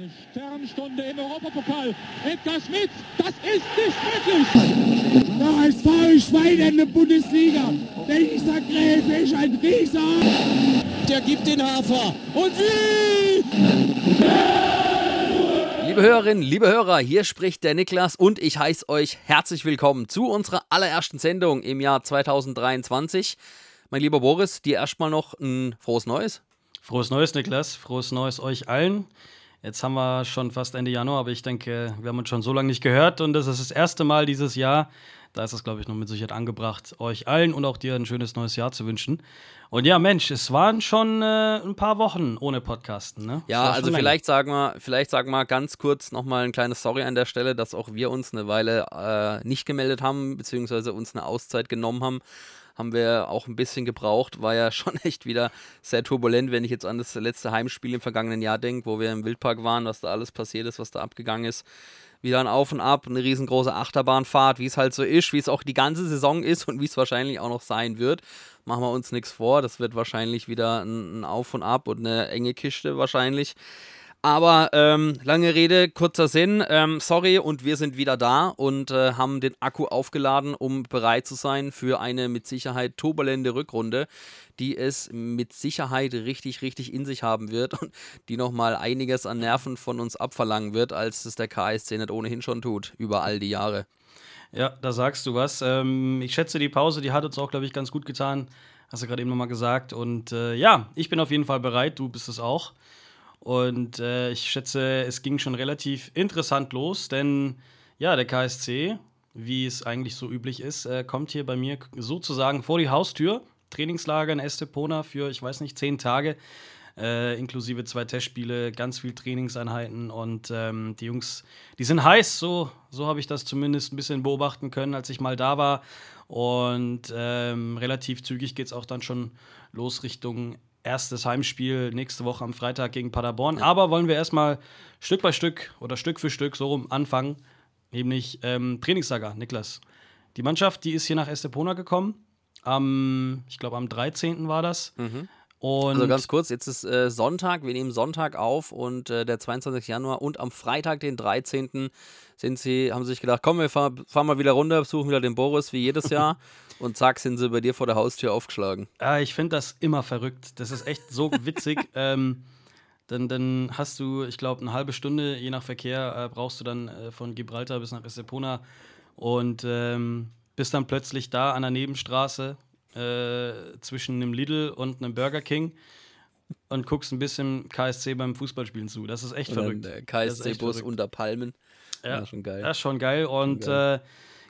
Eine Sternstunde im Europapokal. Edgar Schmidt, das ist nicht möglich. Der HSV Schwein in der Bundesliga. Dieser Gräfe ist ein Rieser. Der gibt den Hafer. Und wie? Liebe Hörerinnen, liebe Hörer, hier spricht der Niklas und ich heiße euch herzlich willkommen zu unserer allerersten Sendung im Jahr 2023. Mein lieber Boris, dir erstmal noch ein frohes Neues. Frohes Neues, Niklas. Frohes Neues euch allen. Jetzt haben wir schon fast Ende Januar, aber ich denke, wir haben uns schon so lange nicht gehört und das ist das erste Mal dieses Jahr. Da ist es, glaube ich, noch mit Sicherheit angebracht, euch allen und auch dir ein schönes neues Jahr zu wünschen. Und ja, Mensch, es waren schon äh, ein paar Wochen ohne Podcasten, ne? Ja, also vielleicht sagen wir, vielleicht sagen wir ganz kurz nochmal eine kleine Story an der Stelle, dass auch wir uns eine Weile äh, nicht gemeldet haben, beziehungsweise uns eine Auszeit genommen haben haben wir auch ein bisschen gebraucht. War ja schon echt wieder sehr turbulent, wenn ich jetzt an das letzte Heimspiel im vergangenen Jahr denke, wo wir im Wildpark waren, was da alles passiert ist, was da abgegangen ist. Wieder ein Auf und Ab, eine riesengroße Achterbahnfahrt, wie es halt so ist, wie es auch die ganze Saison ist und wie es wahrscheinlich auch noch sein wird. Machen wir uns nichts vor. Das wird wahrscheinlich wieder ein, Auf und Ab und eine enge Kiste wahrscheinlich. Aber ähm, lange Rede, kurzer Sinn. Ähm, sorry, und wir sind wieder da und äh, haben den Akku aufgeladen, um bereit zu sein für eine mit Sicherheit turbulente Rückrunde, die es mit Sicherheit richtig, richtig in sich haben wird und die nochmal einiges an Nerven von uns abverlangen wird, als es der KSC nicht ohnehin schon tut, über all die Jahre. Ja, da sagst du was. Ähm, ich schätze, die Pause, die hat uns auch, glaube ich, ganz gut getan. Hast du gerade eben nochmal gesagt. Und äh, ja, ich bin auf jeden Fall bereit, du bist es auch. Und äh, ich schätze, es ging schon relativ interessant los, denn ja, der KSC, wie es eigentlich so üblich ist, äh, kommt hier bei mir sozusagen vor die Haustür. Trainingslager in Estepona für, ich weiß nicht, zehn Tage. Äh, inklusive zwei Testspiele, ganz viel Trainingseinheiten und ähm, die Jungs, die sind heiß, so, so habe ich das zumindest ein bisschen beobachten können, als ich mal da war. Und ähm, relativ zügig geht es auch dann schon los Richtung erstes Heimspiel nächste Woche am Freitag gegen Paderborn. Ja. Aber wollen wir erstmal Stück bei Stück oder Stück für Stück so rum anfangen, nämlich ähm, Trainingslager, Niklas. Die Mannschaft, die ist hier nach Estepona gekommen. Am, ich glaube, am 13. war das. Mhm. Und also ganz kurz, jetzt ist äh, Sonntag, wir nehmen Sonntag auf und äh, der 22. Januar und am Freitag, den 13. sind sie, haben sie sich gedacht, komm, wir fahren, fahren mal wieder runter, besuchen wieder den Boris wie jedes Jahr und zack, sind sie bei dir vor der Haustür aufgeschlagen. Ja, ich finde das immer verrückt. Das ist echt so witzig. ähm, dann, dann hast du, ich glaube, eine halbe Stunde, je nach Verkehr, äh, brauchst du dann äh, von Gibraltar bis nach Estepona und ähm, bist dann plötzlich da an der Nebenstraße äh, zwischen einem Lidl und einem Burger King und guckst ein bisschen KSC beim Fußballspielen zu. Das ist echt verrückt. KSC-Bus unter Palmen. Ja, ja, schon geil. Ja, schon geil. Und schon geil.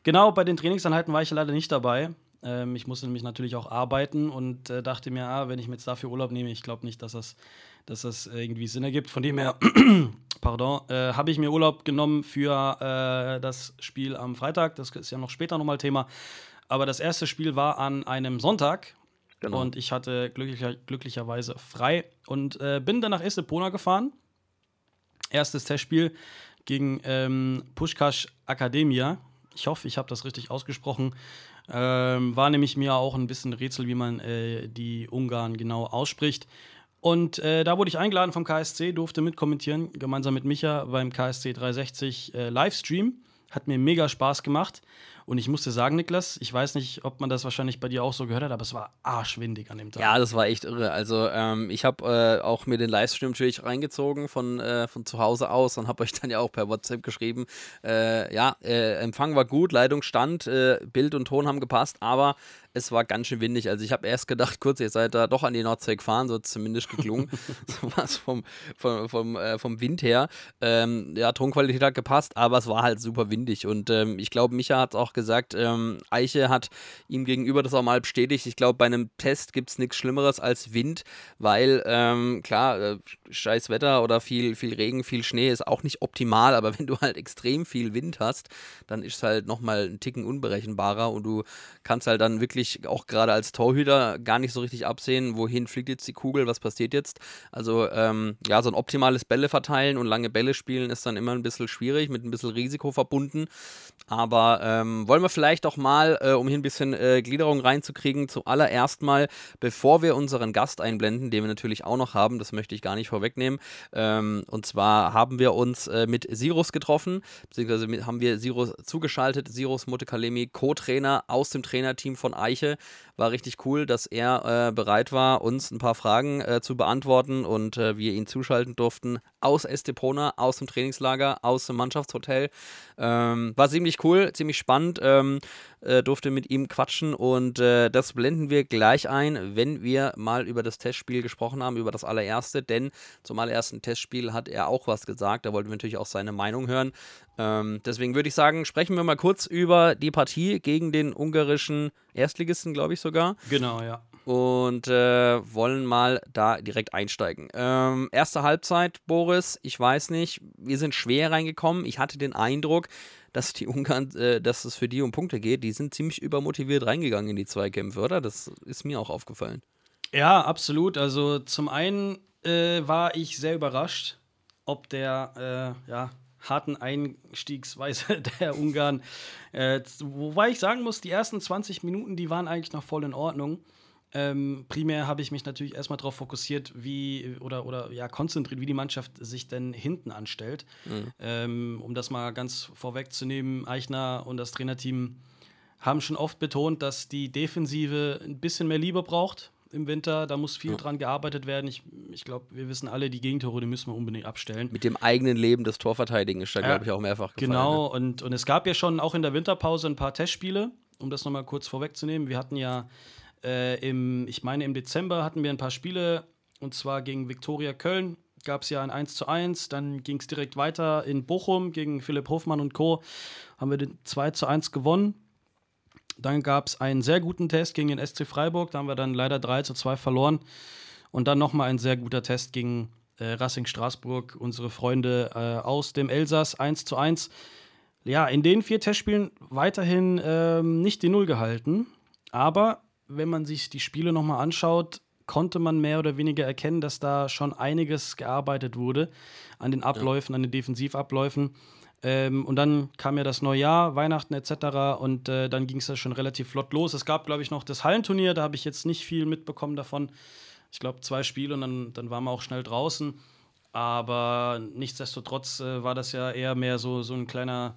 Genau, bei den Trainingseinheiten war ich leider nicht dabei. Ähm, ich musste nämlich natürlich auch arbeiten und äh, dachte mir, ah, wenn ich mir jetzt dafür Urlaub nehme, ich glaube nicht, dass das, dass das irgendwie Sinn ergibt. Von dem her, pardon, äh, habe ich mir Urlaub genommen für äh, das Spiel am Freitag. Das ist ja noch später nochmal Thema. Aber das erste Spiel war an einem Sonntag. Genau. Und ich hatte glücklicher, glücklicherweise frei und äh, bin dann nach Estepona gefahren. Erstes Testspiel gegen ähm, Pushkash Akademia. Ich hoffe, ich habe das richtig ausgesprochen. Ähm, war nämlich mir auch ein bisschen Rätsel, wie man äh, die Ungarn genau ausspricht. Und äh, da wurde ich eingeladen vom KSC, durfte mitkommentieren, gemeinsam mit Micha beim KSC 360 äh, Livestream. Hat mir mega Spaß gemacht. Und ich musste sagen, Niklas, ich weiß nicht, ob man das wahrscheinlich bei dir auch so gehört hat, aber es war arschwindig an dem Tag. Ja, das war echt irre. Also ähm, ich habe äh, auch mir den Livestream natürlich reingezogen von, äh, von zu Hause aus und habe euch dann ja auch per WhatsApp geschrieben, äh, ja, äh, Empfang war gut, Leitung stand, äh, Bild und Ton haben gepasst, aber es war ganz schön windig. Also ich habe erst gedacht, kurz, ihr seid da doch an die Nordsee gefahren, so zumindest geklungen. so was vom, vom, vom, äh, vom Wind her. Ähm, ja, Tonqualität hat gepasst, aber es war halt super windig. Und ähm, ich glaube, Micha hat es auch gesagt, ähm, Eiche hat ihm gegenüber das auch mal bestätigt. Ich glaube, bei einem Test gibt es nichts Schlimmeres als Wind, weil ähm, klar, äh, scheiß Wetter oder viel, viel Regen, viel Schnee ist auch nicht optimal, aber wenn du halt extrem viel Wind hast, dann ist es halt nochmal ein Ticken unberechenbarer und du kannst halt dann wirklich wirklich auch gerade als Torhüter gar nicht so richtig absehen, wohin fliegt jetzt die Kugel, was passiert jetzt. Also ähm, ja, so ein optimales Bälle verteilen und lange Bälle spielen ist dann immer ein bisschen schwierig, mit ein bisschen Risiko verbunden. Aber ähm, Ähm, wollen wir vielleicht auch mal, äh, um hier ein bisschen äh, Gliederung reinzukriegen, zuallererst mal, bevor wir unseren Gast einblenden, den wir natürlich auch noch haben, das möchte ich gar nicht vorwegnehmen. Ähm, und zwar haben wir uns äh, mit Sirus getroffen, beziehungsweise mit, haben wir Sirus zugeschaltet. Sirus Mutekalemi, Co-Trainer aus dem Trainerteam von Eiche. War richtig cool, dass er äh, bereit war, uns ein paar Fragen äh, zu beantworten und äh, wir ihn zuschalten durften aus Estepona, aus dem Trainingslager, aus dem Mannschaftshotel. Ähm, war ziemlich cool, ziemlich spannend. Ähm, äh, durfte mit ihm quatschen und äh, das blenden wir gleich ein, wenn wir mal über das Testspiel gesprochen haben, über das allererste, denn zum allerersten Testspiel hat er auch was gesagt. Da wollten wir natürlich auch seine Meinung hören. Ähm, deswegen würde ich sagen, sprechen wir mal kurz über die Partie gegen den ungarischen Erstligisten, glaube ich sogar. Genau, ja. Und äh, wollen mal da direkt einsteigen. Ähm, erste Halbzeit, Boris, ich weiß nicht, wir sind schwer reingekommen. Ich hatte den Eindruck, dass die Ungarn, äh, dass es für die um Punkte geht. Die sind ziemlich übermotiviert reingegangen in die Zweikämpfe, oder? Das ist mir auch aufgefallen. Ja, absolut. Also zum einen äh, war ich sehr überrascht, ob der äh, ja, harten Einstiegsweise der Ungarn. Äh, wobei ich sagen muss, die ersten 20 Minuten, die waren eigentlich noch voll in Ordnung. Ähm, primär habe ich mich natürlich erstmal darauf fokussiert, wie oder, oder ja, konzentriert, wie die Mannschaft sich denn hinten anstellt. Mhm. Ähm, um das mal ganz vorwegzunehmen, Eichner und das Trainerteam haben schon oft betont, dass die Defensive ein bisschen mehr Liebe braucht im Winter. Da muss viel ja. dran gearbeitet werden. Ich, ich glaube, wir wissen alle, die Gegentore, die müssen wir unbedingt abstellen. Mit dem eigenen Leben des Torverteidigen ist da, glaube ich, auch mehrfach gefallen. Genau, ne? und, und es gab ja schon auch in der Winterpause ein paar Testspiele, um das nochmal kurz vorwegzunehmen. Wir hatten ja äh, im, ich meine, im Dezember hatten wir ein paar Spiele, und zwar gegen Viktoria Köln. Gab es ja ein 1 zu 1, dann ging es direkt weiter in Bochum gegen Philipp Hofmann und Co. Haben wir den 2 zu 1 gewonnen. Dann gab es einen sehr guten Test gegen den SC Freiburg, da haben wir dann leider 3 zu 2 verloren. Und dann nochmal ein sehr guter Test gegen äh, Racing Straßburg, unsere Freunde äh, aus dem Elsass 1 zu 1. Ja, in den vier Testspielen weiterhin ähm, nicht die Null gehalten. Aber wenn man sich die Spiele nochmal anschaut, konnte man mehr oder weniger erkennen, dass da schon einiges gearbeitet wurde an den Abläufen, ja. an den Defensivabläufen. Ähm, und dann kam ja das Neujahr, Weihnachten etc. Und äh, dann ging es ja schon relativ flott los. Es gab, glaube ich, noch das Hallenturnier, da habe ich jetzt nicht viel mitbekommen davon. Ich glaube, zwei Spiele und dann, dann waren wir auch schnell draußen. Aber nichtsdestotrotz äh, war das ja eher mehr so, so ein kleiner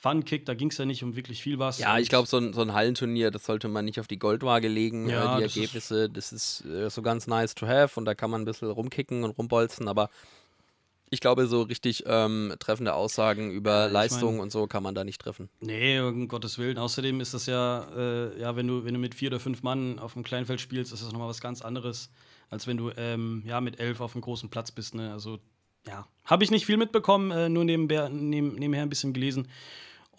Fun-Kick, da ging es ja nicht um wirklich viel was. Ja, ich glaube, so ein, so ein Hallenturnier, das sollte man nicht auf die Goldwaage legen. Ja, äh, die das Ergebnisse, ist das ist äh, so ganz nice to have und da kann man ein bisschen rumkicken und rumbolzen, aber ich glaube, so richtig ähm, treffende Aussagen über ja, Leistung mein, und so kann man da nicht treffen. Nee, um Gottes Willen. Außerdem ist das ja, äh, ja, wenn du, wenn du mit vier oder fünf Mann auf dem Kleinfeld spielst, ist das nochmal was ganz anderes, als wenn du ähm, ja, mit elf auf einem großen Platz bist. Ne? Also, ja, habe ich nicht viel mitbekommen, äh, nur nebenher, neben, nebenher ein bisschen gelesen.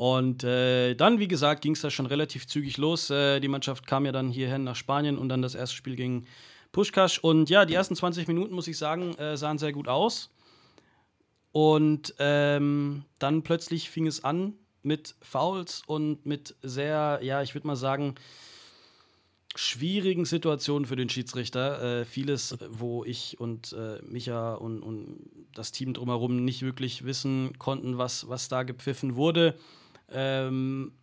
Und äh, dann, wie gesagt, ging es da schon relativ zügig los. Äh, die Mannschaft kam ja dann hierhin nach Spanien und dann das erste Spiel gegen Puschkasch. Und ja, die ersten 20 Minuten, muss ich sagen, äh, sahen sehr gut aus. Und ähm, dann plötzlich fing es an mit Fouls und mit sehr, ja, ich würde mal sagen, schwierigen Situationen für den Schiedsrichter. Äh, vieles, wo ich und äh, Micha und, und das Team drumherum nicht wirklich wissen konnten, was, was da gepfiffen wurde. Ähm,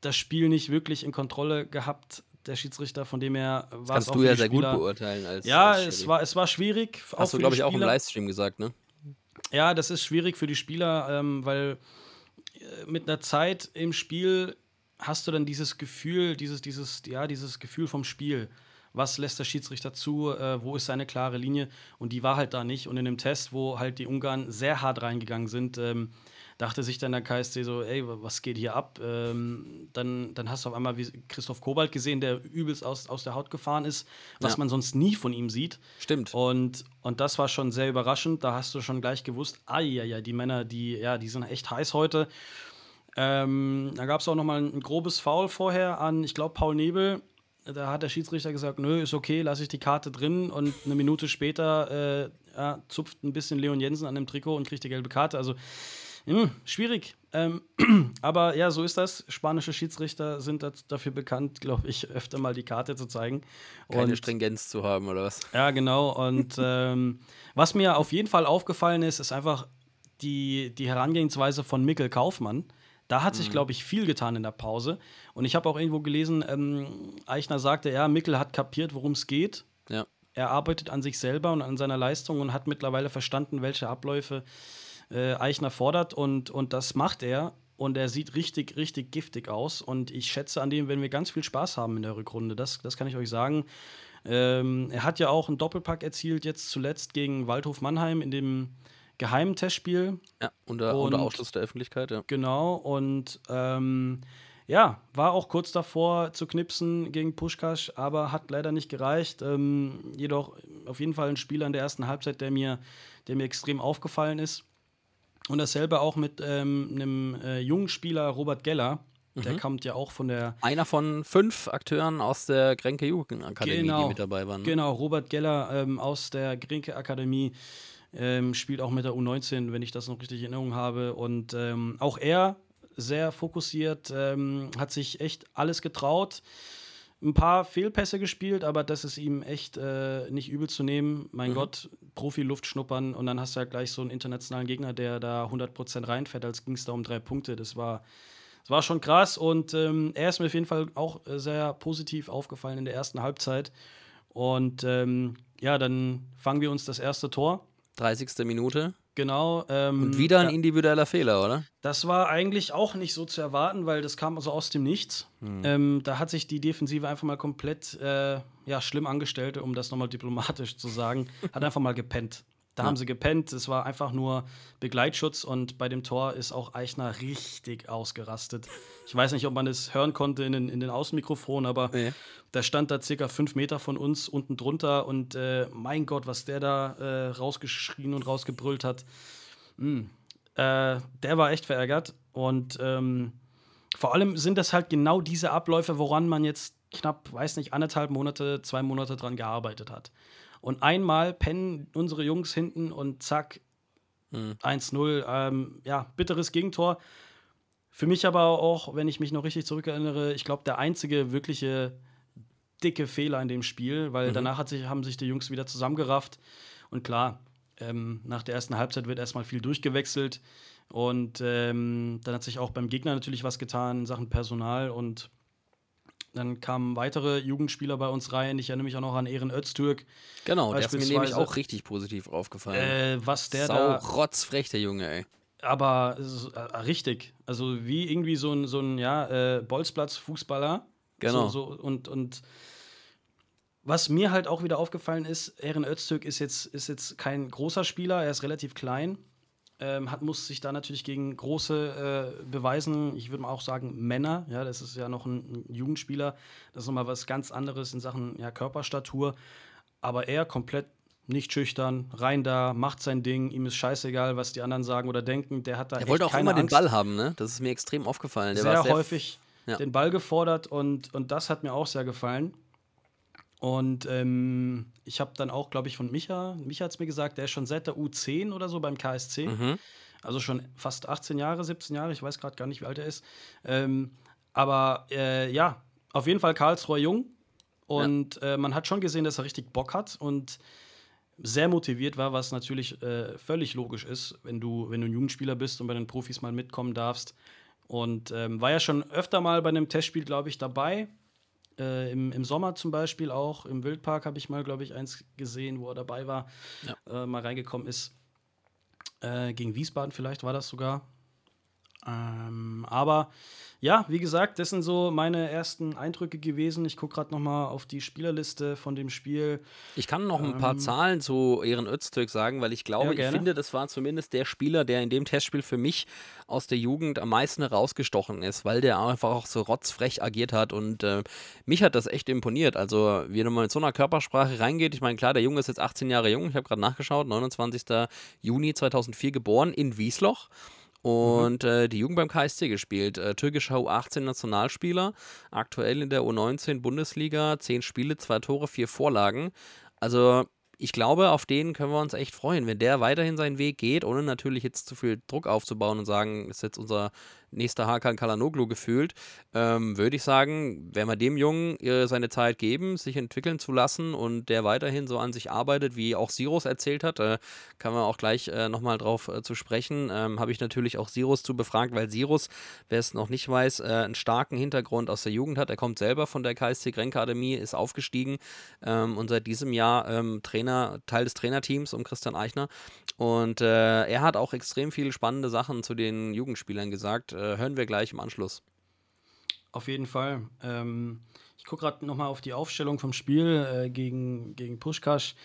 das Spiel nicht wirklich in Kontrolle gehabt, der Schiedsrichter, von dem her war das Kannst du ja sehr Spieler. gut beurteilen. Als, ja, als es, war, es war schwierig. Hast du, glaube ich, auch im Livestream gesagt, ne? Ja, das ist schwierig für die Spieler, ähm, weil äh, mit einer Zeit im Spiel hast du dann dieses Gefühl, dieses, dieses, ja, dieses Gefühl vom Spiel. Was lässt der Schiedsrichter zu? Äh, wo ist seine klare Linie? Und die war halt da nicht. Und in dem Test, wo halt die Ungarn sehr hart reingegangen sind, ähm, dachte sich dann der KSC so, ey, was geht hier ab? Ähm, dann, dann hast du auf einmal wie Christoph Kobalt gesehen, der übelst aus, aus der Haut gefahren ist, was ja. man sonst nie von ihm sieht. Stimmt. Und, und das war schon sehr überraschend. Da hast du schon gleich gewusst, ah ja, ja, die Männer, die, ja, die sind echt heiß heute. Ähm, da gab es auch noch mal ein grobes Foul vorher an, ich glaube, Paul Nebel. Da hat der Schiedsrichter gesagt, nö, ist okay, lasse ich die Karte drin. Und eine Minute später äh, ja, zupft ein bisschen Leon Jensen an dem Trikot und kriegt die gelbe Karte. Also hm, schwierig. Ähm, aber ja, so ist das. Spanische Schiedsrichter sind dafür bekannt, glaube ich, öfter mal die Karte zu zeigen. Keine und, Stringenz zu haben, oder was? Ja, genau. Und ähm, was mir auf jeden Fall aufgefallen ist, ist einfach die, die Herangehensweise von Mikkel Kaufmann, Da hat sich, mhm. glaube ich, viel getan in der Pause. Und ich habe auch irgendwo gelesen, ähm, Eichner sagte, ja, Mickel hat kapiert, worum es geht. Ja. Er arbeitet an sich selber und an seiner Leistung und hat mittlerweile verstanden, welche Abläufe äh, Eichner fordert. Und, und das macht er. Und er sieht richtig, richtig giftig aus. Und ich schätze, an dem werden wir ganz viel Spaß haben in der Rückrunde. Das, das kann ich euch sagen. Ähm, er hat ja auch einen Doppelpack erzielt, jetzt zuletzt gegen Waldhof Mannheim in dem geheimen Testspiel. Ja, unter, und, unter Ausschluss der Öffentlichkeit, ja. Genau, und ähm, ja, war auch kurz davor zu knipsen gegen Puschkasch, aber hat leider nicht gereicht. Ähm, jedoch auf jeden Fall ein Spieler in der ersten Halbzeit, der mir, der mir extrem aufgefallen ist. Und dasselbe auch mit ähm, einem äh, jungen Spieler, Robert Geller. Der mhm. kommt ja auch von der. Einer von fünf Akteuren aus der Grenke Jugendakademie, genau, die mit dabei waren. Ne? Genau, Robert Geller ähm, aus der Grenke Akademie ähm, spielt auch mit der U19, wenn ich das noch richtig in Erinnerung habe. Und ähm, auch er sehr fokussiert, ähm, hat sich echt alles getraut. Ein paar Fehlpässe gespielt, aber das ist ihm echt äh, nicht übel zu nehmen. Mein mhm. Gott, Profi-Luft schnuppern und dann hast du ja gleich so einen internationalen Gegner, der da 100% reinfährt, als ging es da um drei Punkte. Das war, das war schon krass und ähm, er ist mir auf jeden Fall auch äh, sehr positiv aufgefallen in der ersten Halbzeit. Und ähm, ja, dann fangen wir uns das erste Tor. 30. Minute. Genau. Ähm, und wieder ein individueller Fehler, oder? Das war eigentlich auch nicht so zu erwarten, weil das kam also aus dem Nichts. Hm. Ähm, da hat sich die Defensive einfach mal komplett äh, ja, schlimm angestellt, um das nochmal diplomatisch zu sagen. hat einfach mal gepennt. Da ja. haben sie gepennt. Es war einfach nur Begleitschutz und bei dem Tor ist auch Eichner richtig ausgerastet. Ich weiß nicht, ob man es hören konnte in den, in den Außenmikrofonen, aber nee. der stand da circa fünf Meter von uns unten drunter und äh, mein Gott, was der da äh, rausgeschrien und rausgebrüllt hat. Mm. Äh, der war echt verärgert und ähm, vor allem sind das halt genau diese Abläufe, woran man jetzt knapp, weiß nicht, anderthalb Monate, zwei Monate dran gearbeitet hat. Und einmal pennen unsere Jungs hinten und zack, mhm. 1-0. Ähm, ja, bitteres Gegentor. Für mich aber auch, wenn ich mich noch richtig zurückerinnere, ich glaube, der einzige wirkliche dicke Fehler in dem Spiel, weil mhm. danach sich, haben sich die Jungs wieder zusammengerafft. Und klar, ähm, nach der ersten Halbzeit wird erstmal viel durchgewechselt. Und ähm, dann hat sich auch beim Gegner natürlich was getan in Sachen Personal. Und dann kamen weitere Jugendspieler bei uns rein. Ich erinnere mich auch noch an Ehren Öztürk. Genau, der ist mir nämlich auch richtig positiv aufgefallen. Äh, was der Sau da. rotzfrech, der Junge, ey. Aber äh, richtig. Also wie irgendwie so ein, so ein ja, äh, Bolzplatz-Fußballer. Genau. So, so, und, und was mir halt auch wieder aufgefallen ist, Ehren Öztürk ist jetzt, ist jetzt kein großer Spieler, er ist relativ klein ähm, hat, muss sich da natürlich gegen große äh, beweisen. Ich würde mal auch sagen Männer. Ja, das ist ja noch ein, ein Jugendspieler. Das ist nochmal was ganz anderes in Sachen ja, Körperstatur. Aber er komplett nicht schüchtern, rein da, macht sein Ding, ihm ist scheißegal, was die anderen sagen oder denken. Der hat da. Er wollte auch immer Angst. den Ball haben, ne? Das ist mir extrem aufgefallen. Der sehr, sehr häufig ja. den Ball gefordert und, und das hat mir auch sehr gefallen. Und ähm, ich habe dann auch, glaube ich, von Micha, Micha hat es mir gesagt, der ist schon seit der U10 oder so beim KSC. Mhm. Also schon fast 18 Jahre, 17 Jahre, ich weiß gerade gar nicht, wie alt er ist. Ähm, aber äh, ja, auf jeden Fall Karlsruher Jung. Und ja. äh, man hat schon gesehen, dass er richtig Bock hat und sehr motiviert war, was natürlich äh, völlig logisch ist, wenn du, wenn du ein Jugendspieler bist und bei den Profis mal mitkommen darfst. Und ähm, war ja schon öfter mal bei einem Testspiel, glaube ich, dabei. Äh, im, Im Sommer zum Beispiel auch, im Wildpark habe ich mal, glaube ich, eins gesehen, wo er dabei war, ja. äh, mal reingekommen ist. Äh, gegen Wiesbaden vielleicht war das sogar. Ähm, aber ja, wie gesagt, das sind so meine ersten Eindrücke gewesen. Ich gucke gerade noch mal auf die Spielerliste von dem Spiel. Ich kann noch ein ähm, paar Zahlen zu Ehren Öztürk sagen, weil ich glaube, ja, ich finde, das war zumindest der Spieler, der in dem Testspiel für mich aus der Jugend am meisten herausgestochen ist, weil der einfach auch so rotzfrech agiert hat und äh, mich hat das echt imponiert. Also, wie man mit so einer Körpersprache reingeht, ich meine, klar, der Junge ist jetzt 18 Jahre jung, ich habe gerade nachgeschaut, 29. Juni 2004 geboren in Wiesloch. Und mhm. äh, die Jugend beim KSC gespielt. Äh, türkischer U18-Nationalspieler, aktuell in der U19 Bundesliga, zehn Spiele, zwei Tore, vier Vorlagen. Also ich glaube, auf den können wir uns echt freuen, wenn der weiterhin seinen Weg geht, ohne natürlich jetzt zu viel Druck aufzubauen und sagen, ist jetzt unser nächster Hakan Kalanoglu gefühlt, ähm, würde ich sagen, wenn wir dem Jungen äh, seine Zeit geben, sich entwickeln zu lassen und der weiterhin so an sich arbeitet, wie auch Sirus erzählt hat, äh, kann man auch gleich äh, nochmal drauf äh, zu sprechen, ähm, habe ich natürlich auch Sirus zu befragt, weil Sirus, wer es noch nicht weiß, äh, einen starken Hintergrund aus der Jugend hat. Er kommt selber von der KSC Grenke ist aufgestiegen ähm, und seit diesem Jahr ähm, Trainer, Teil des Trainerteams um Christian Eichner. Und er hat auch extrem viele spannende Sachen zu den Jugendspielern gesagt. Äh, hören wir gleich im Anschluss. Auf jeden Fall. Ähm, ich gucke gerade nochmal auf die Aufstellung vom Spiel äh, gegen, gegen Puschkasch.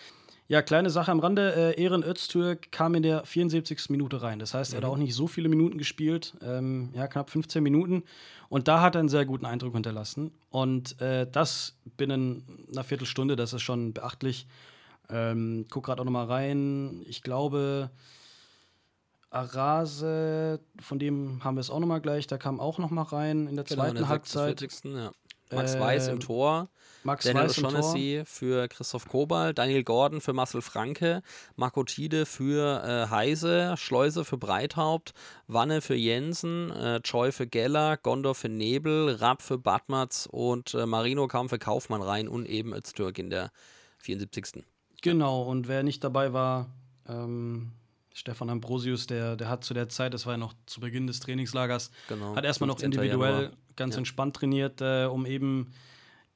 Ja, kleine Sache am Rande. Äh, Ehren Öztürk kam in der 74. Minute rein. Das heißt, er hat mhm. auch nicht so viele Minuten gespielt. Ähm, ja, knapp 15 Minuten. Und da hat er einen sehr guten Eindruck hinterlassen. Und äh, das binnen einer Viertelstunde, das ist schon beachtlich. Ähm, guck gerade auch noch mal rein. Ich glaube, Arase, von dem haben wir es auch noch mal gleich. Der kam auch noch mal rein in der genau, zweiten in der Halbzeit. 46. Ja. Max äh, Weiß im Tor. Max Daniel O'Shaughnessy für Christoph Kobal, Daniel Gordon für Marcel Franke, Marco Tide für äh, Heise, Schleuse für Breithaupt, Wanne für Jensen, äh, Choi für Geller, Gondor für Nebel, Rapp für Badmatz und äh, Marino kam für Kaufmann rein und eben Öztürk in der 74. Genau, und wer nicht dabei war, ähm, Stefan Ambrosius, der, der hat zu der Zeit, das war ja noch zu Beginn des Trainingslagers, genau, hat erstmal noch individuell Januar. ganz ja. entspannt trainiert, äh, um eben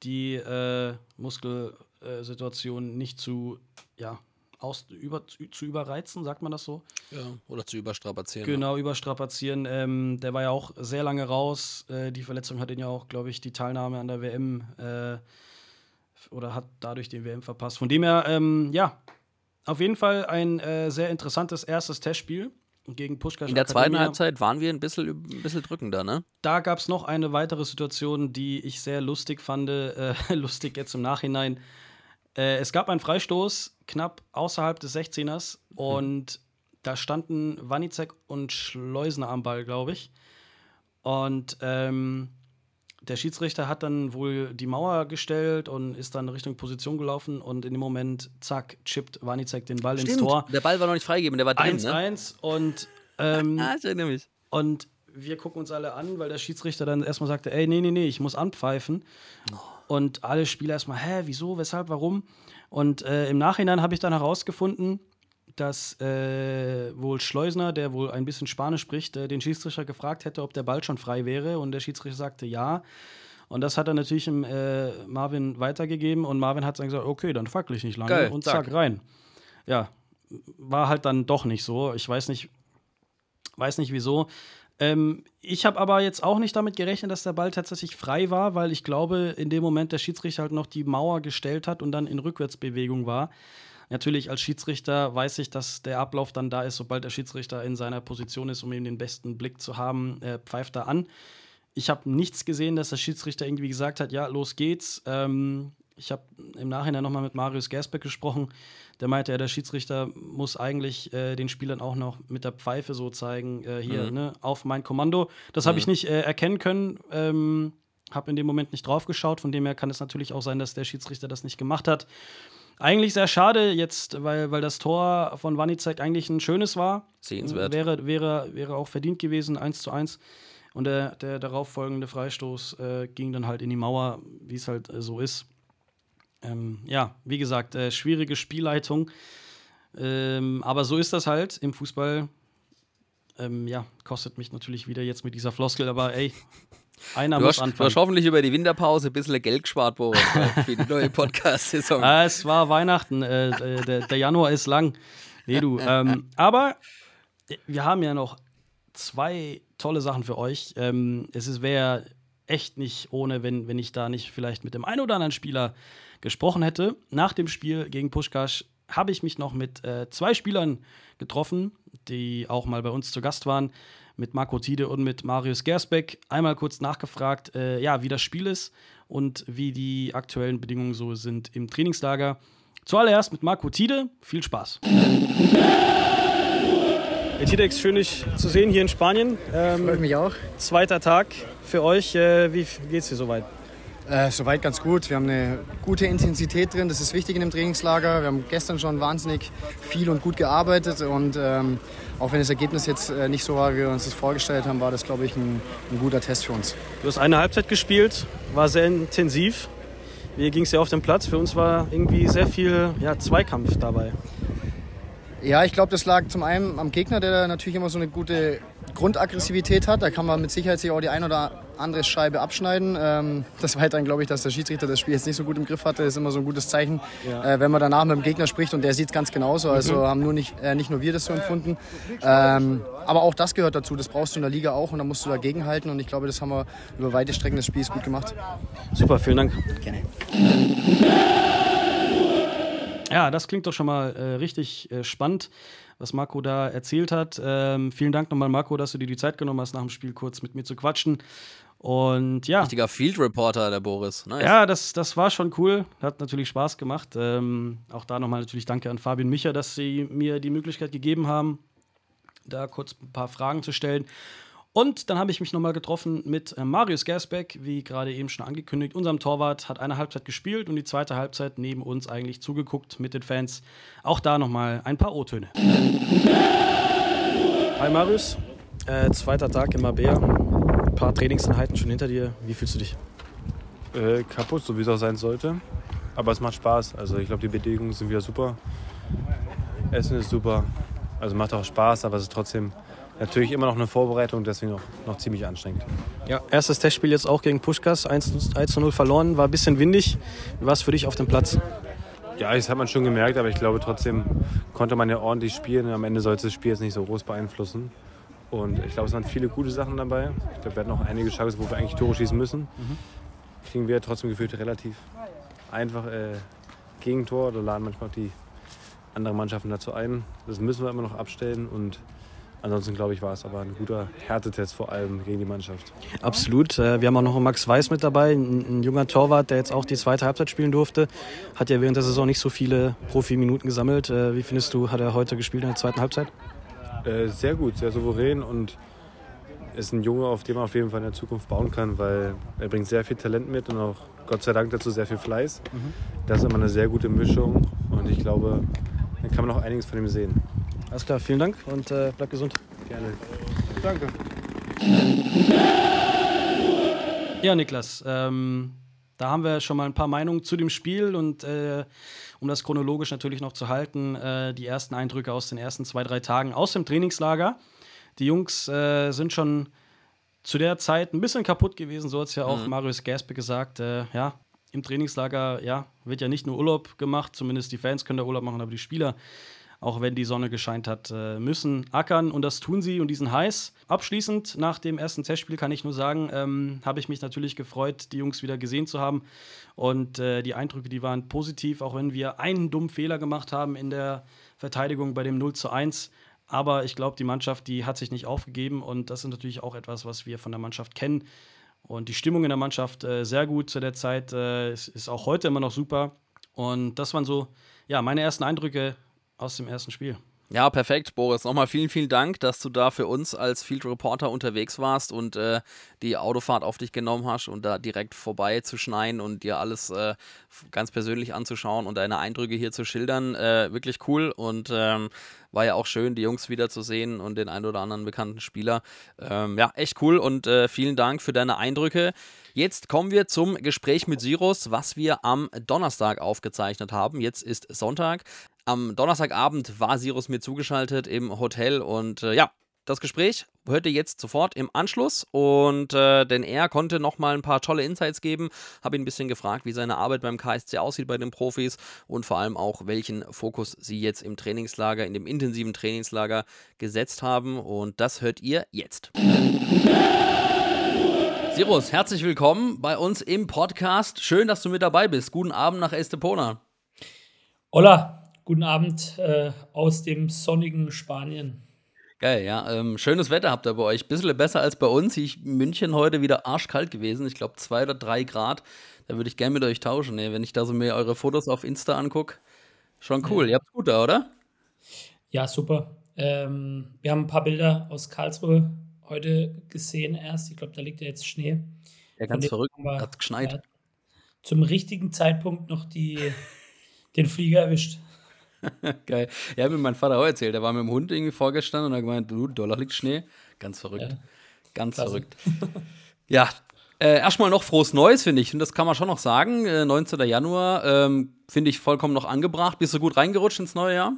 die äh, Muskelsituation nicht zu, ja, aus, über, zu überreizen, sagt man das so? Ja, oder zu überstrapazieren. Genau, ja. überstrapazieren. Ähm, der war ja auch sehr lange raus. Äh, die Verletzung hat ihn ja auch, glaube ich, die Teilnahme an der WM äh, oder hat dadurch den WM verpasst. Von dem her, ähm, ja, auf jeden Fall ein äh, sehr interessantes erstes Testspiel gegen Puschkasch. In der zweiten Akademia. Halbzeit waren wir ein bisschen, ein bisschen drückender, ne? Da gab es noch eine weitere Situation, die ich sehr lustig fand, äh, lustig jetzt im Nachhinein. Äh, es gab einen Freistoß knapp außerhalb des 16ers mhm. und da standen Wanizek und Schleusner am Ball, glaube ich. Und ähm, der Schiedsrichter hat dann wohl die Mauer gestellt und ist dann Richtung Position gelaufen und in dem Moment, zack, chippt Wanizek den Ball Stimmt, ins Tor. Der Ball war noch nicht freigegeben, der war drin, 1 -1 ne? 1 und ähm, ah, ich erinnere mich. Und wir gucken uns alle an, weil der Schiedsrichter dann erstmal sagte, ey, nee, nee, nee, ich muss anpfeifen. Oh. Und alle Spieler erstmal, hä, wieso, weshalb, warum? Und äh, im Nachhinein habe ich dann herausgefunden, dass äh, wohl Schleusner, der wohl ein bisschen Spanisch spricht, äh, den Schiedsrichter gefragt hätte, ob der Ball schon frei wäre. Und der Schiedsrichter sagte ja. Und das hat er natürlich im, äh, Marvin weitergegeben. Und Marvin hat dann gesagt: Okay, dann fackel ich nicht lange. Geil, und zack, zack, rein. Ja, war halt dann doch nicht so. Ich weiß nicht, weiß nicht wieso. Ähm, ich habe aber jetzt auch nicht damit gerechnet, dass der Ball tatsächlich frei war, weil ich glaube, in dem Moment der Schiedsrichter halt noch die Mauer gestellt hat und dann in Rückwärtsbewegung war. Natürlich als Schiedsrichter weiß ich, dass der Ablauf dann da ist, sobald der Schiedsrichter in seiner Position ist, um eben den besten Blick zu haben, äh, pfeift er an. Ich habe nichts gesehen, dass der Schiedsrichter irgendwie gesagt hat, ja, los geht's. Ähm, ich habe im Nachhinein nochmal mit Marius Gersbeck gesprochen. Der meinte, ja, der Schiedsrichter muss eigentlich äh, den Spielern auch noch mit der Pfeife so zeigen, äh, hier, mhm. ne, auf mein Kommando. Das mhm. habe ich nicht äh, erkennen können. Ähm, habe in dem Moment nicht drauf geschaut. Von dem her kann es natürlich auch sein, dass der Schiedsrichter das nicht gemacht hat. Eigentlich sehr schade jetzt, weil, weil das Tor von Wanizek eigentlich ein schönes war. Sehenswert. Wäre, wäre, wäre auch verdient gewesen, 1 zu 1. Und der, der darauffolgende Freistoß äh, ging dann halt in die Mauer, wie es halt äh, so ist. Ähm, ja, wie gesagt, äh, schwierige Spielleitung. Ähm, aber so ist das halt im Fußball. Ähm, ja, kostet mich natürlich wieder jetzt mit dieser Floskel, aber ey, einer du muss hast, anfangen. Du hast hoffentlich über die Winterpause ein bisschen Geld gespart, Boris, für die neue Podcast-Saison. Ah, es war Weihnachten, äh, äh, der, der, Januar ist lang. Nee, du. Ähm, aber wir haben ja noch zwei tolle Sachen für euch. Ähm, es wäre echt nicht ohne, wenn, wenn ich da nicht vielleicht mit dem einen oder anderen Spieler gesprochen hätte. Nach dem Spiel gegen Puschkasch habe ich mich noch mit äh, zwei Spielern getroffen, die auch mal bei uns zu Gast waren mit Marco Tide und mit Marius Gersbeck einmal kurz nachgefragt, äh, ja, wie das Spiel ist und wie die aktuellen Bedingungen so sind im Trainingslager. Zuallererst mit Marco Tide. Viel Spaß. Herr Tidex, schön dich zu sehen hier in Spanien. Ähm, Freut mich auch. Zweiter Tag für euch. Äh, wie es dir soweit? Äh, soweit ganz gut. Wir haben eine gute Intensität drin. Das ist wichtig in dem Trainingslager. Wir haben gestern schon wahnsinnig viel und gut gearbeitet. Und ähm, auch wenn das Ergebnis jetzt äh, nicht so war, wie wir uns das vorgestellt haben, war das, glaube ich, ein, ein, guter Test für uns. Du hast eine Halbzeit gespielt, war sehr intensiv. Wie ging es dir auf dem Platz? Für uns war irgendwie sehr viel ja, Zweikampf dabei. Ja, ich glaube, das lag zum einen am Gegner, der natürlich immer so eine gute Grundaggressivität hat. Da kann man mit Sicherheit sich auch die ein oder andere Scheibe abschneiden. Ähm, das war halt dann, glaube ich, dass der Schiedsrichter das Spiel jetzt nicht so gut im Griff hatte, ist immer so ein gutes Zeichen, ja. äh, wenn man danach mit dem Gegner spricht und der sieht es ganz genauso. Also mhm. haben nur nicht, äh, nicht nur wir das so empfunden. Ähm, aber auch das gehört dazu. Das brauchst du in der Liga auch und da musst du dagegen halten. Und ich glaube, das haben wir über weite Strecken des Spiels gut gemacht. Super, vielen Dank. Gerne. Ja, das klingt doch schon mal äh, richtig äh, spannend, was Marco da erzählt hat. Ähm, vielen Dank nochmal, Marco, dass du dir die Zeit genommen hast, nach dem Spiel kurz mit mir zu quatschen. Und ja. Richtiger Field Reporter, der Boris. Nice. Ja, das, das war schon cool. Hat natürlich Spaß gemacht. Ähm, auch da nochmal natürlich Danke an Fabian Micher, dass sie mir die Möglichkeit gegeben haben, da kurz ein paar Fragen zu stellen. Und dann habe ich mich nochmal getroffen mit äh, Marius Gersbeck, wie gerade eben schon angekündigt. Unserem Torwart hat eine Halbzeit gespielt und die zweite Halbzeit neben uns eigentlich zugeguckt mit den Fans. Auch da nochmal ein paar O-Töne. Hi Marius, äh, zweiter Tag im Mabea. Ein paar Trainingseinheiten schon hinter dir. Wie fühlst du dich? Äh, kaputt, so wie es auch sein sollte. Aber es macht Spaß. Also ich glaube, die Bedingungen sind wieder super. Essen ist super. Also macht auch Spaß, aber es ist trotzdem natürlich immer noch eine Vorbereitung, deswegen auch noch ziemlich anstrengend. Ja, erstes Testspiel jetzt auch gegen Puschkas, 1 zu 0 verloren, war ein bisschen windig. Wie war es für dich auf dem Platz? Ja, das hat man schon gemerkt, aber ich glaube trotzdem konnte man ja ordentlich spielen. Am Ende sollte das Spiel jetzt nicht so groß beeinflussen. Und ich glaube, es waren viele gute Sachen dabei. Ich glaube, wir hatten auch einige Chancen, wo wir eigentlich Tore schießen müssen. Mhm. Kriegen wir trotzdem gefühlt relativ einfach äh, Gegentor oder laden manchmal auch die anderen Mannschaften dazu ein. Das müssen wir immer noch abstellen und Ansonsten glaube ich, war es aber ein guter Härtetest vor allem gegen die Mannschaft. Absolut. Äh, wir haben auch noch Max Weiß mit dabei, ein, junger Torwart, der jetzt auch die zweite Halbzeit spielen durfte. Hat ja während der Saison nicht so viele Profiminuten gesammelt. Äh, wie findest du, hat er heute gespielt in der zweiten Halbzeit? Äh, sehr gut, sehr souverän und ist ein Junge, auf dem man auf jeden Fall in der Zukunft bauen kann, weil er bringt sehr viel Talent mit und auch Gott sei Dank dazu sehr viel Fleiß. Mhm. Das ist immer eine sehr gute Mischung und ich glaube, dann kann man noch einiges von ihm sehen. Alles klar, vielen Dank und äh, bleib gesund. Gerne. Danke. Ja, Niklas, ähm, da haben wir schon mal ein paar Meinungen zu dem Spiel und äh, um das chronologisch natürlich noch zu halten, äh, die ersten Eindrücke aus den ersten zwei, drei Tagen aus dem Trainingslager. Die Jungs äh, sind schon zu der Zeit ein bisschen kaputt gewesen, so hat es ja auch mhm. Marius Gaspe gesagt. Äh, ja, im Trainingslager ja, wird ja nicht nur Urlaub gemacht, zumindest die Fans können da Urlaub machen, aber die Spieler auch wenn die Sonne gescheint hat, äh, müssen ackern und das tun sie und die sind heiß. Abschließend nach dem ersten Testspiel kann ich nur sagen, ähm, habe ich mich natürlich gefreut, die Jungs wieder gesehen zu haben und äh, die Eindrücke, die waren positiv, auch wenn wir einen dummen Fehler gemacht haben in der Verteidigung bei dem 0 zu 1. Aber ich glaube, die Mannschaft, die hat sich nicht aufgegeben und das ist natürlich auch etwas, was wir von der Mannschaft kennen. Und die Stimmung in der Mannschaft äh, sehr gut zu der Zeit, äh, ist, ist auch heute immer noch super. Und das waren so, ja, meine ersten Eindrücke aus dem ersten Spiel. Ja, perfekt, Boris. Nochmal vielen, vielen Dank, dass du da für uns als Field Reporter unterwegs warst und äh, die Autofahrt auf dich genommen hast und da direkt vorbei zu schneiden und dir alles äh, ganz persönlich anzuschauen und deine Eindrücke hier zu schildern. Äh, wirklich cool und ähm, war ja auch schön, die Jungs wieder zu sehen und den ein oder anderen bekannten Spieler. Ähm, ja, echt cool und äh, vielen Dank für deine Eindrücke. Jetzt kommen wir zum Gespräch mit Sirus, was wir am Donnerstag aufgezeichnet haben. Jetzt ist Sonntag. Am Donnerstagabend war Sirus mir zugeschaltet im Hotel und äh, ja, das Gespräch hört ihr jetzt sofort im Anschluss und äh, denn er konnte nochmal ein paar tolle Insights geben, habe ihn ein bisschen gefragt, wie seine Arbeit beim KSC aussieht bei den Profis und vor allem auch, welchen Fokus sie jetzt im Trainingslager, in dem intensiven Trainingslager gesetzt haben und das hört ihr jetzt. Sirus, herzlich willkommen bei uns im Podcast. Schön, dass du mit dabei bist. Guten Abend nach Estepona. Hola, Guten Abend äh, aus dem sonnigen Spanien. Geil, ja. Ähm, schönes Wetter habt ihr bei euch. Bisschen besser als bei uns. Ich München heute wieder arschkalt gewesen. Ich glaube zwei oder drei Grad. Da würde ich gerne mit euch tauschen. Ey. Wenn ich da so mir eure Fotos auf Insta angucke. Schon cool. Ja. Ihr habt gut da, oder? Ja, super. Ähm, wir haben ein paar Bilder aus Karlsruhe heute gesehen erst. Ich glaube, da liegt ja jetzt Schnee. Ja, ganz verrückt. Hat geschneit. Ja, zum richtigen Zeitpunkt noch die, den Flieger erwischt. Geil. Ja, hat mir mein Vater auch erzählt. Der war mit dem Hund irgendwie vorgestanden und hat gemeint, du, Dollar liegt Schnee. Ganz verrückt. Ja. Ganz Klasse. verrückt. ja, äh, erstmal noch frohes Neues, finde ich. Und das kann man schon noch sagen. Äh, 19. Januar ähm, finde ich vollkommen noch angebracht. Bist du gut reingerutscht ins neue Jahr?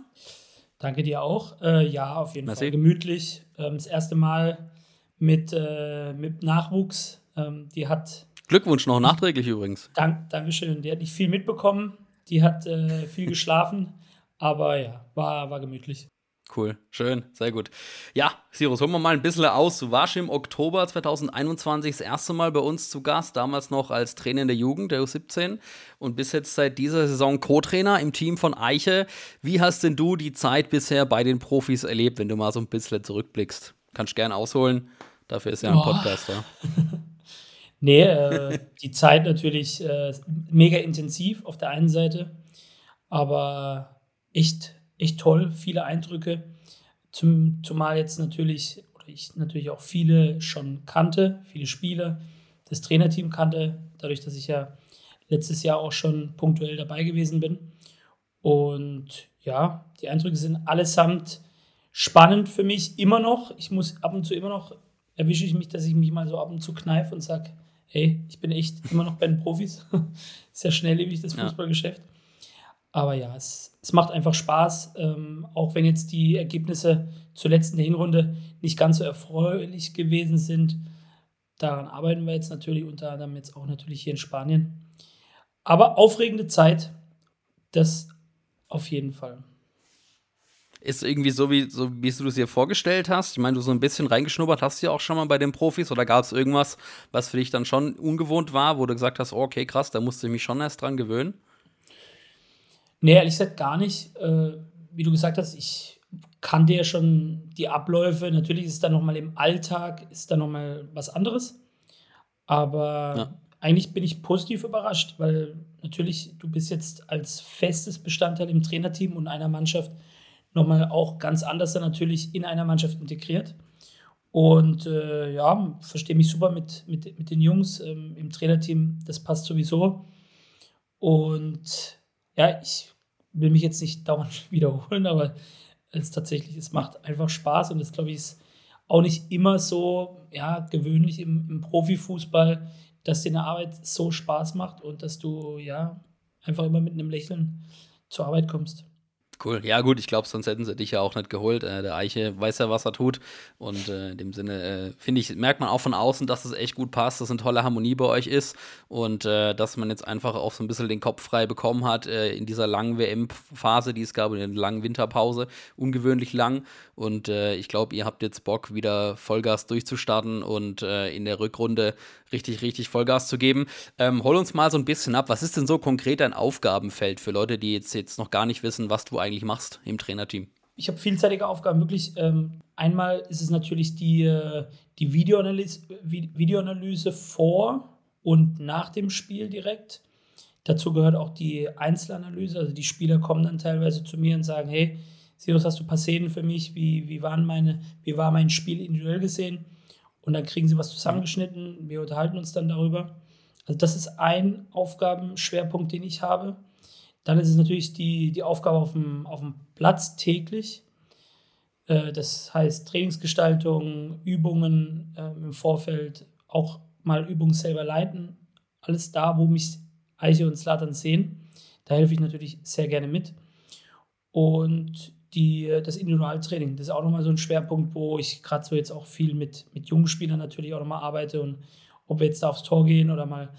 Danke dir auch. Äh, ja, auf jeden Merci. Fall gemütlich. Ähm, das erste Mal mit, äh, mit Nachwuchs. Ähm, die hat. Glückwunsch noch nachträglich übrigens. Dank, Dankeschön. Die hat nicht viel mitbekommen. Die hat äh, viel geschlafen. Aber ja, war, war gemütlich. Cool, schön, sehr gut. Ja, Sirus, holen wir mal ein bisschen aus. Du warst im Oktober 2021 das erste Mal bei uns zu Gast, damals noch als Trainer in der Jugend, der U17 und bist jetzt seit dieser Saison Co-Trainer im Team von Eiche. Wie hast denn du die Zeit bisher bei den Profis erlebt, wenn du mal so ein bisschen zurückblickst? Kannst gern ausholen, dafür ist ja ein Boah. Podcast da. nee, äh, die Zeit natürlich äh, mega intensiv auf der einen Seite, aber echt echt toll, viele Eindrücke. Zum, zumal jetzt natürlich, oder ich natürlich auch viele schon kannte, viele Spieler, das Trainerteam kannte, dadurch, dass ich ja letztes Jahr auch schon punktuell dabei gewesen bin. Und ja, die Eindrücke sind allesamt spannend für mich immer noch. Ich muss ab und zu immer noch, erwische ich mich, dass ich mich mal so ab und zu kneife und sage, hey, ich bin echt immer noch bei den Profis. Sehr schnelllebig, das Fußballgeschäft. Ja. Aber ja, es, es macht einfach Spaß, ähm, auch wenn jetzt die Ergebnisse zur letzten Hinrunde nicht ganz so erfreulich gewesen sind. Daran arbeiten wir jetzt natürlich unter anderem jetzt auch natürlich hier in Spanien. Aber aufregende Zeit, das auf jeden Fall. Ist irgendwie so, wie, so, wie du es dir vorgestellt hast? Ich meine, du so ein bisschen reingeschnuppert hast ja auch schon mal bei den Profis oder gab es irgendwas, was für dich dann schon ungewohnt war, wo du gesagt hast, oh, okay, krass, da musste ich mich schon erst dran gewöhnen? Nee, ehrlich gesagt gar nicht. Äh, wie du gesagt hast, ich kannte ja schon die Abläufe. Natürlich ist es dann nochmal im Alltag, ist dann nochmal was anderes. Aber ja. eigentlich bin ich positiv überrascht, weil natürlich du bist jetzt als festes Bestandteil im Trainerteam und einer Mannschaft nochmal auch ganz anders dann natürlich in einer Mannschaft integriert. Und äh, ja, verstehe mich super mit, mit, mit den Jungs ähm, im Trainerteam. Das passt sowieso. Und ja, ich will mich jetzt nicht dauernd wiederholen, aber es tatsächlich, es macht einfach Spaß und das glaube ich ist auch nicht immer so ja, gewöhnlich im, im Profifußball, dass dir eine Arbeit so Spaß macht und dass du ja einfach immer mit einem Lächeln zur Arbeit kommst. Cool. Ja, gut, ich glaube, sonst hätten sie dich ja auch nicht geholt. Äh, der Eiche weiß ja, was er tut. Und äh, in dem Sinne, äh, finde ich, merkt man auch von außen, dass es echt gut passt, dass eine tolle Harmonie bei euch ist und äh, dass man jetzt einfach auch so ein bisschen den Kopf frei bekommen hat äh, in dieser langen WM-Phase, die es gab, in der langen Winterpause. Ungewöhnlich lang. Und äh, ich glaube, ihr habt jetzt Bock, wieder Vollgas durchzustarten und in der Rückrunde richtig, richtig Vollgas zu geben. Ähm, hol uns mal so ein bisschen ab. Was ist denn so konkret dein Aufgabenfeld für Leute, die jetzt, jetzt noch gar nicht wissen, was du eigentlich eigentlich machst im Trainerteam? Ich habe vielseitige Aufgaben, wirklich. Ähm, einmal ist es natürlich die, äh, die Videoanalyse, Videoanalyse vor und nach dem Spiel direkt. Dazu gehört auch die Einzelanalyse. Also die Spieler kommen dann teilweise zu mir und sagen, hey, Sirius, hast du ein paar Szenen für mich? Wie, wie, waren meine, wie war mein Spiel individuell gesehen? Und dann kriegen sie was zusammengeschnitten. Wir unterhalten uns dann darüber. Also das ist ein Aufgabenschwerpunkt, den ich habe. Dann ist es natürlich die, die Aufgabe auf dem, auf dem Platz täglich. Äh, das heißt Trainingsgestaltung, Übungen äh, im Vorfeld, auch mal Übungen selber leiten. Alles da, wo mich Eiche und Slatan sehen. Da helfe ich natürlich sehr gerne mit. Und die, das Individualtraining, das ist auch nochmal so ein Schwerpunkt, wo ich gerade so jetzt auch viel mit, mit jungen Spielern natürlich auch nochmal arbeite und ob wir jetzt da aufs Tor gehen oder mal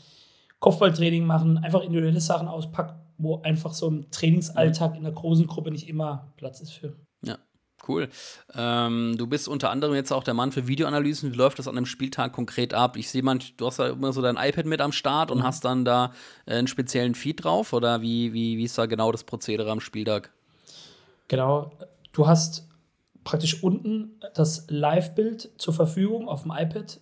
Kopfballtraining machen, einfach individuelle Sachen auspacken wo einfach so im Trainingsalltag in der großen Gruppe nicht immer Platz ist für. Ja. Cool. Ähm, du bist unter anderem jetzt auch der Mann für Videoanalysen. Wie läuft das an einem Spieltag konkret ab? Ich sehe, du hast ja immer so dein iPad mit am Start und mhm. hast dann da äh, einen speziellen Feed drauf oder wie, wie, wie ist da genau das Prozedere am Spieltag? Genau. Du hast praktisch unten das Live-Bild zur Verfügung auf dem iPad.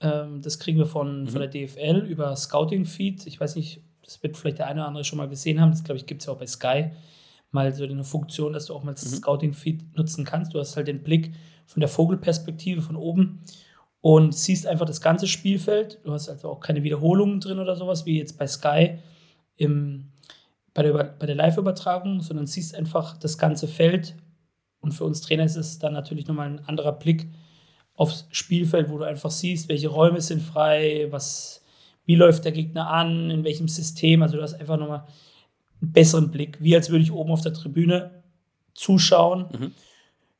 Ähm, das kriegen wir von, mhm. von der DFL über Scouting-Feed. Ich weiß nicht, das wird vielleicht der eine oder andere schon mal gesehen haben. Das, glaube ich, gibt es ja auch bei Sky. Mal so eine Funktion, dass du auch mal das mhm. Scouting-Feed nutzen kannst. Du hast halt den Blick von der Vogelperspektive von oben. und siehst einfach das ganze Spielfeld. Du hast also auch keine Wiederholungen drin oder sowas, wie jetzt bei Sky im, bei der, bei der Live-Übertragung, sondern siehst einfach das ganze Feld. Und für uns Trainer ist es dann natürlich nochmal ein anderer Blick aufs Spielfeld, wo du einfach siehst, welche Räume sind frei, was, wie läuft der Gegner an, in welchem System. Also du hast einfach nochmal einen besseren Blick, wie als würde ich oben auf der Tribüne zuschauen. Mhm.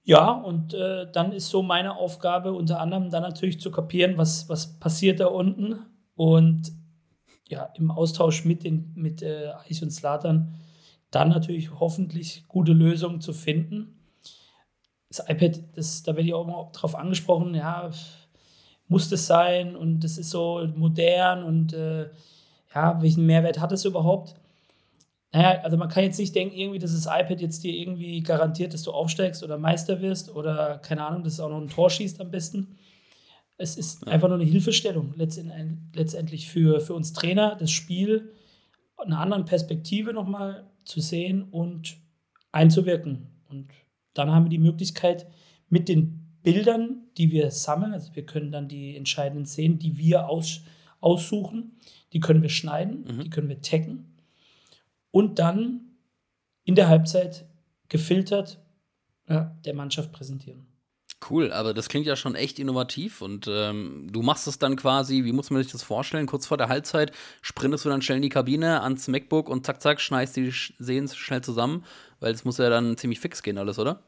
Ja, und äh, dann ist so meine Aufgabe unter anderem dann natürlich zu kapieren, was, was passiert da unten und ja, im Austausch mit, den, mit äh, Eich und Slatan dann natürlich hoffentlich gute Lösungen zu finden. Das iPad, das, da werde ich auch immer drauf angesprochen, ja, muss das sein und das ist so modern und äh, ja, welchen Mehrwert hat es überhaupt? Naja, also man kann jetzt nicht denken, irgendwie, dass das iPad jetzt dir irgendwie garantiert, dass du aufsteigst oder Meister wirst oder keine Ahnung, dass es auch noch ein Tor schießt am besten. Es ist ja. einfach nur eine Hilfestellung letztendlich für, für uns Trainer, das Spiel einer anderen Perspektive nochmal zu sehen und einzuwirken. Und dann haben wir die Möglichkeit, mit den Bildern, die wir sammeln, also wir können dann die entscheidenden Szenen, die wir aus, aussuchen, die können wir schneiden, mhm. die können wir taggen und dann in der Halbzeit gefiltert ja, der Mannschaft präsentieren. Cool, aber das klingt ja schon echt innovativ und ähm, du machst es dann quasi, wie muss man sich das vorstellen? Kurz vor der Halbzeit sprintest du dann schnell in die Kabine ans MacBook und zack, zack, schneidest die Sehens schnell zusammen, weil es muss ja dann ziemlich fix gehen, alles, oder?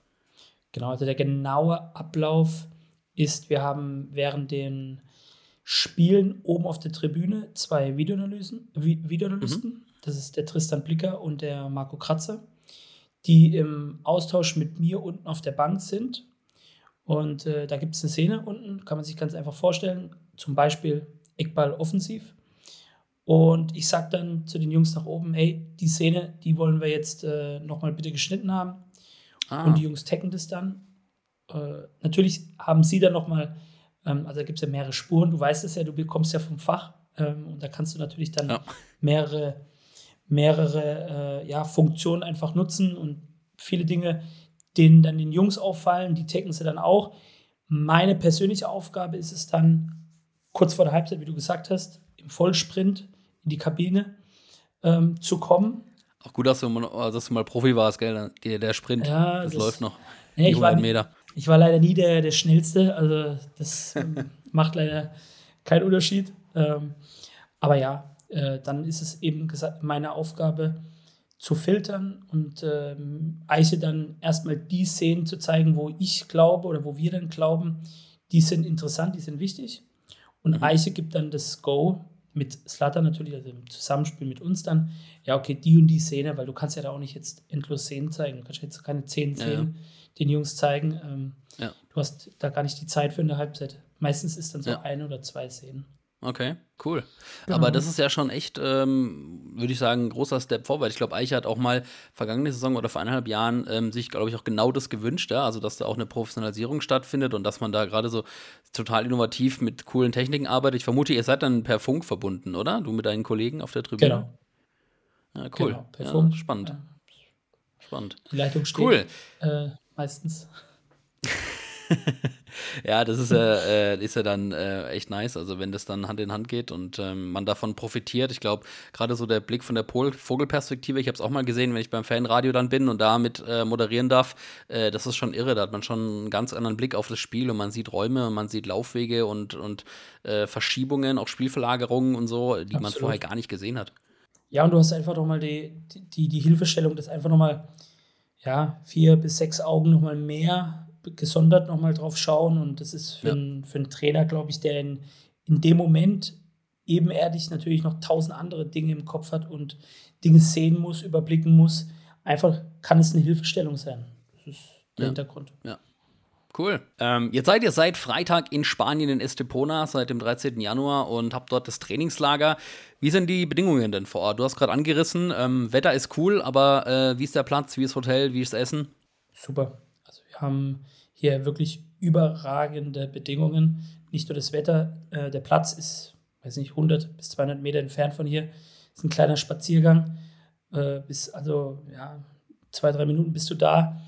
Genau, also der genaue Ablauf ist, wir haben während den Spielen oben auf der Tribüne zwei Videoanalysen, Videoanalysten. Mhm. Das ist der Tristan Blicker und der Marco Kratzer, die im Austausch mit mir unten auf der Bank sind. Und äh, da gibt es eine Szene unten, kann man sich ganz einfach vorstellen. Zum Beispiel Eckball offensiv. Und ich sage dann zu den Jungs nach oben, hey, die Szene, die wollen wir jetzt äh, nochmal bitte geschnitten haben. Ah. Und die Jungs taggen das dann. Äh, natürlich haben sie dann nochmal, ähm, also da gibt es ja mehrere Spuren, du weißt es ja, du bekommst ja vom Fach. Ähm, und da kannst du natürlich dann ja. mehrere mehrere äh, ja, Funktionen einfach nutzen und viele Dinge, denen dann den Jungs auffallen, die taken sie dann auch. Meine persönliche Aufgabe ist es dann, kurz vor der Halbzeit, wie du gesagt hast, im Vollsprint in die Kabine ähm, zu kommen. Auch gut, dass du, mal, dass du mal Profi warst, gell? Der, der Sprint, ja, das, das, läuft noch. Nee, ich, war, Meter. ich war leider nie der, der Schnellste, also das ähm, macht leider keinen Unterschied. Ähm, aber ja, äh, dann ist es eben meine Aufgabe zu filtern und ähm, Eiche dann erstmal die Szenen zu zeigen, wo ich glaube oder wo wir dann glauben, die sind interessant, die sind wichtig. Und mhm. Eiche gibt dann das Go mit Slatter natürlich, also im Zusammenspiel mit uns dann, ja, okay, die und die Szene, weil du kannst ja da auch nicht jetzt endlos Szenen zeigen. Du kannst jetzt keine zehn Szenen ja, ja. den Jungs zeigen. Ähm, ja. Du hast da gar nicht die Zeit für eine Halbzeit. Meistens ist dann so ein oder zwei Szenen. Okay, cool. Genau. Aber das ist ja schon echt, ähm, würde ich sagen, ein großer Step vorwärts. Ich glaube, Eiche hat auch mal vergangene Saison oder vor eineinhalb Jahren ähm, sich, glaube ich, auch genau das gewünscht, ja? also dass da auch eine Professionalisierung stattfindet und dass man da gerade so total innovativ mit coolen Techniken arbeitet. Ich vermute, ihr seid dann per Funk verbunden, oder? Du mit deinen Kollegen auf der Tribüne? Genau. Ja, cool. Genau, per ja, Funk. Spannend. Ja. Spannend. Die Leitung steht cool. Äh, meistens. ja, das ist ja, äh, ist ja dann äh, echt nice, also wenn das dann Hand in Hand geht und ähm, man davon profitiert. Ich glaube, gerade so der Blick von der Pol Vogelperspektive, ich habe es auch mal gesehen, wenn ich beim Fanradio dann bin und damit äh, moderieren darf, äh, das ist schon irre. Da hat man schon einen ganz anderen Blick auf das Spiel und man sieht Räume und man sieht Laufwege und, und äh, Verschiebungen, auch Spielverlagerungen und so, die Absolut. man vorher gar nicht gesehen hat. Ja, und du hast einfach nochmal die, die, die Hilfestellung, dass einfach nochmal ja, vier bis sechs Augen nochmal mehr gesondert nochmal drauf schauen. Und das ist für, ja. einen, für einen Trainer, glaube ich, der in, in dem Moment ebenerdig natürlich noch tausend andere Dinge im Kopf hat und Dinge sehen muss, überblicken muss. Einfach kann es eine Hilfestellung sein. Das ist der ja. Hintergrund. Ja. Cool. Ähm, jetzt seid ihr seit Freitag in Spanien in Estepona, seit dem 13. Januar und habt dort das Trainingslager. Wie sind die Bedingungen denn vor Ort? Du hast gerade angerissen, ähm, Wetter ist cool, aber äh, wie ist der Platz, wie ist das Hotel, wie ist das Essen? Super. Haben hier wirklich überragende Bedingungen. Nicht nur das Wetter, äh, der Platz ist, weiß nicht, 100 bis 200 Meter entfernt von hier. Ist ein kleiner Spaziergang. Äh, bis, also, ja, zwei, drei Minuten bist du da.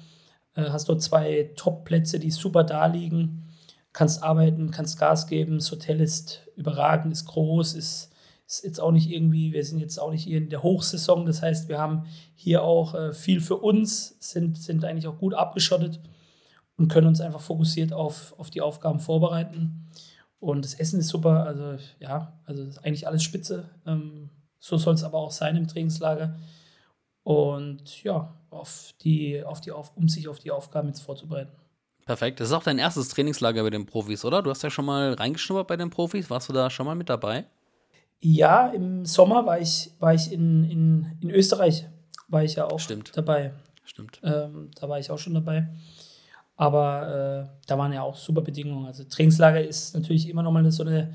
Äh, hast dort zwei Top-Plätze, die super da liegen. kannst arbeiten, kannst Gas geben. Das Hotel ist überragend, ist groß, ist, ist jetzt auch nicht irgendwie, wir sind jetzt auch nicht hier in der Hochsaison. Das heißt, wir haben hier auch äh, viel für uns, sind, sind eigentlich auch gut abgeschottet und können uns einfach fokussiert auf, auf die Aufgaben vorbereiten. Und das Essen ist super, also ja, also ist eigentlich alles spitze. Ähm, so soll es aber auch sein im Trainingslager. Und ja, auf die, auf die, auf, um sich auf die Aufgaben jetzt vorzubereiten. Perfekt. Das ist auch dein erstes Trainingslager bei den Profis, oder? Du hast ja schon mal reingeschnuppert bei den Profis. Warst du da schon mal mit dabei? Ja, im Sommer war ich, war ich in, in, in Österreich, war ich ja auch Stimmt. dabei. Stimmt. Ähm, da war ich auch schon dabei. Aber äh, da waren ja auch super Bedingungen. Also Trainingslager ist natürlich immer noch mal so eine,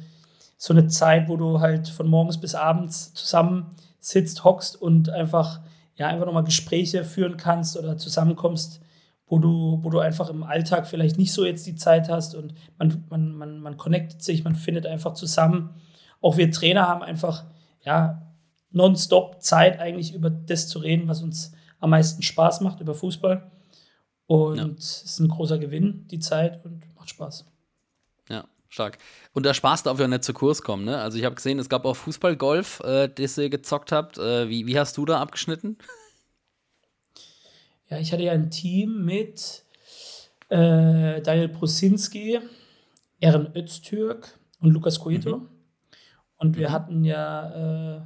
so eine Zeit, wo du halt von morgens bis abends zusammen sitzt, hockst und einfach, ja, einfach nochmal Gespräche führen kannst oder zusammenkommst, wo du, wo du einfach im Alltag vielleicht nicht so jetzt die Zeit hast und man, man, man, man connectet sich, man findet einfach zusammen. Auch wir Trainer haben einfach, ja, nonstop Zeit eigentlich über das zu reden, was uns am meisten Spaß macht, über Fußball. Und Ja. es ist ein großer Gewinn, die Zeit und macht Spaß. Ja, stark. Und der Spaß darf ja nicht zu Kurs kommen, ne? Also ich habe gesehen, es gab auch Fußball-Golf, äh, das ihr gezockt habt. Äh, wie, wie hast du da abgeschnitten? Ja, ich hatte ja ein Team mit äh, Daniel Brusinski, Eren Öztürk und Lukas Coito. Und wir hatten ja äh,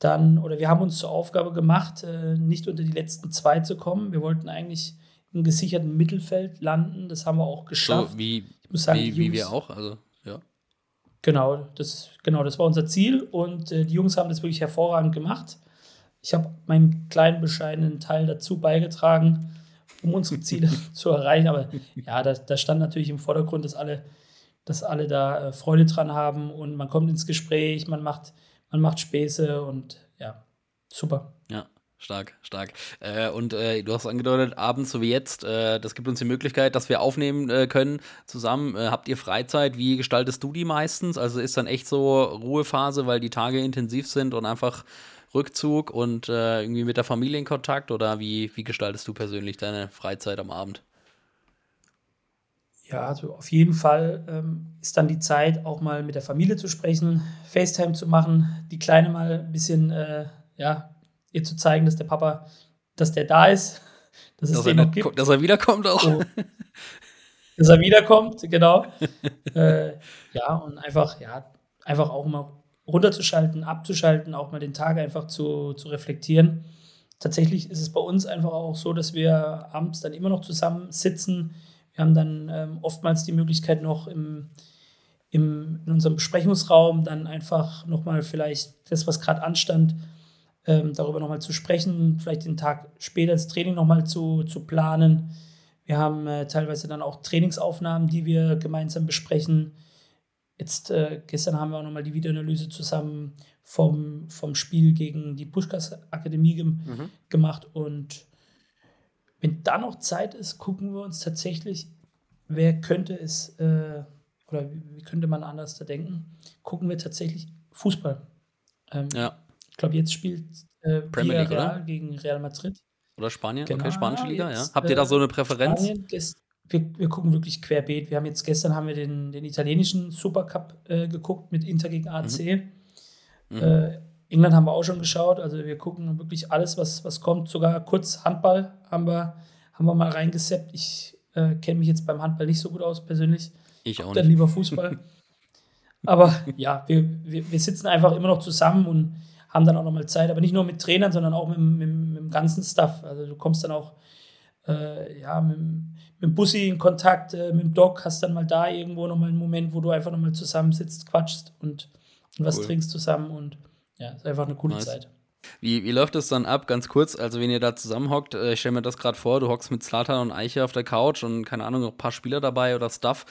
dann, oder wir haben uns zur Aufgabe gemacht, äh, nicht unter die letzten zwei zu kommen. Wir wollten eigentlich im gesicherten Mittelfeld landen. Das haben wir auch geschafft. So wie, ich muss sagen, wie, wie wir auch. Also, ja. Genau, das, genau, das war unser Ziel und äh, die Jungs haben das wirklich hervorragend gemacht. Ich habe meinen kleinen bescheidenen Teil dazu beigetragen, um unsere Ziele zu erreichen. Aber ja, da, da stand natürlich im Vordergrund, dass alle, dass alle da äh, Freude dran haben und man kommt ins Gespräch, man macht, man macht Späße und ja, super. Ja, stark, stark. Äh, und äh, du hast angedeutet, abends so wie jetzt, äh, das gibt uns die Möglichkeit, dass wir aufnehmen äh, können zusammen. Äh, habt ihr Freizeit? Wie gestaltest du die meistens? Also ist dann echt so Ruhephase, weil die Tage intensiv sind und einfach Rückzug und äh, irgendwie mit der Familie in Kontakt? Oder wie, wie gestaltest du persönlich deine Freizeit am Abend? Ja, also auf jeden Fall ähm, ist dann die Zeit, auch mal mit der Familie zu sprechen, FaceTime zu machen, die Kleine mal ein bisschen, ja, ihr zu zeigen, dass der Papa, dass der da ist, dass es Dass er, den noch gibt. dass er wiederkommt auch. So, dass er wiederkommt, genau. äh, ja, und einfach, ja, einfach auch mal runterzuschalten, abzuschalten, auch mal den Tag einfach zu, zu reflektieren. Tatsächlich ist es bei uns einfach auch so, dass wir abends dann immer noch zusammen sitzen. Wir haben dann ähm, oftmals die Möglichkeit noch im, im, in unserem Besprechungsraum dann einfach nochmal vielleicht das, was gerade anstand, ähm, darüber nochmal zu sprechen, vielleicht den Tag später das Training nochmal zu, zu planen. Wir haben äh, teilweise dann auch Trainingsaufnahmen, die wir gemeinsam besprechen. Jetzt äh, gestern haben wir auch nochmal die Videoanalyse zusammen vom, vom Spiel gegen die Puschkas Akademie gem Mhm. gemacht. Und wenn da noch Zeit ist, gucken wir uns tatsächlich, wer könnte es äh, oder wie, wie könnte man anders da denken, gucken wir tatsächlich Fußball. Ähm, Ja. Ich glaube, jetzt spielt äh, Premier League, oder? gegen Real Madrid. Oder Spanien? Genau, okay, spanische Liga, ja. jetzt, Habt ihr da äh, so eine Präferenz? Spanien, gest- wir, wir gucken wirklich querbeet. Wir haben jetzt gestern haben wir den, den italienischen Supercup äh, geguckt mit Inter gegen AC. Mhm. Äh, England haben wir auch schon geschaut. Also wir gucken wirklich alles, was, was kommt. Sogar kurz Handball haben wir, haben wir mal reingeseppt. Ich äh, kenne mich jetzt beim Handball nicht so gut aus persönlich. Ich auch Dann nicht. lieber Fußball. Aber ja, wir, wir, wir sitzen einfach immer noch zusammen und haben dann auch nochmal Zeit, aber nicht nur mit Trainern, sondern auch mit, mit, mit dem ganzen Stuff. Also du kommst dann auch äh, ja, mit, mit dem Bussi in Kontakt, äh, mit dem Doc, hast dann mal da irgendwo nochmal einen Moment, wo du einfach nochmal zusammensitzt, quatschst und, und was Cool. trinkst zusammen und ja, ist einfach eine coole Nice. Zeit. Wie, wie läuft es dann ab? Ganz kurz, also wenn ihr da zusammenhockt, äh, ich stelle mir das gerade vor, du hockst mit Zlatan und Eiche auf der Couch und keine Ahnung, noch ein paar Spieler dabei oder Stuff.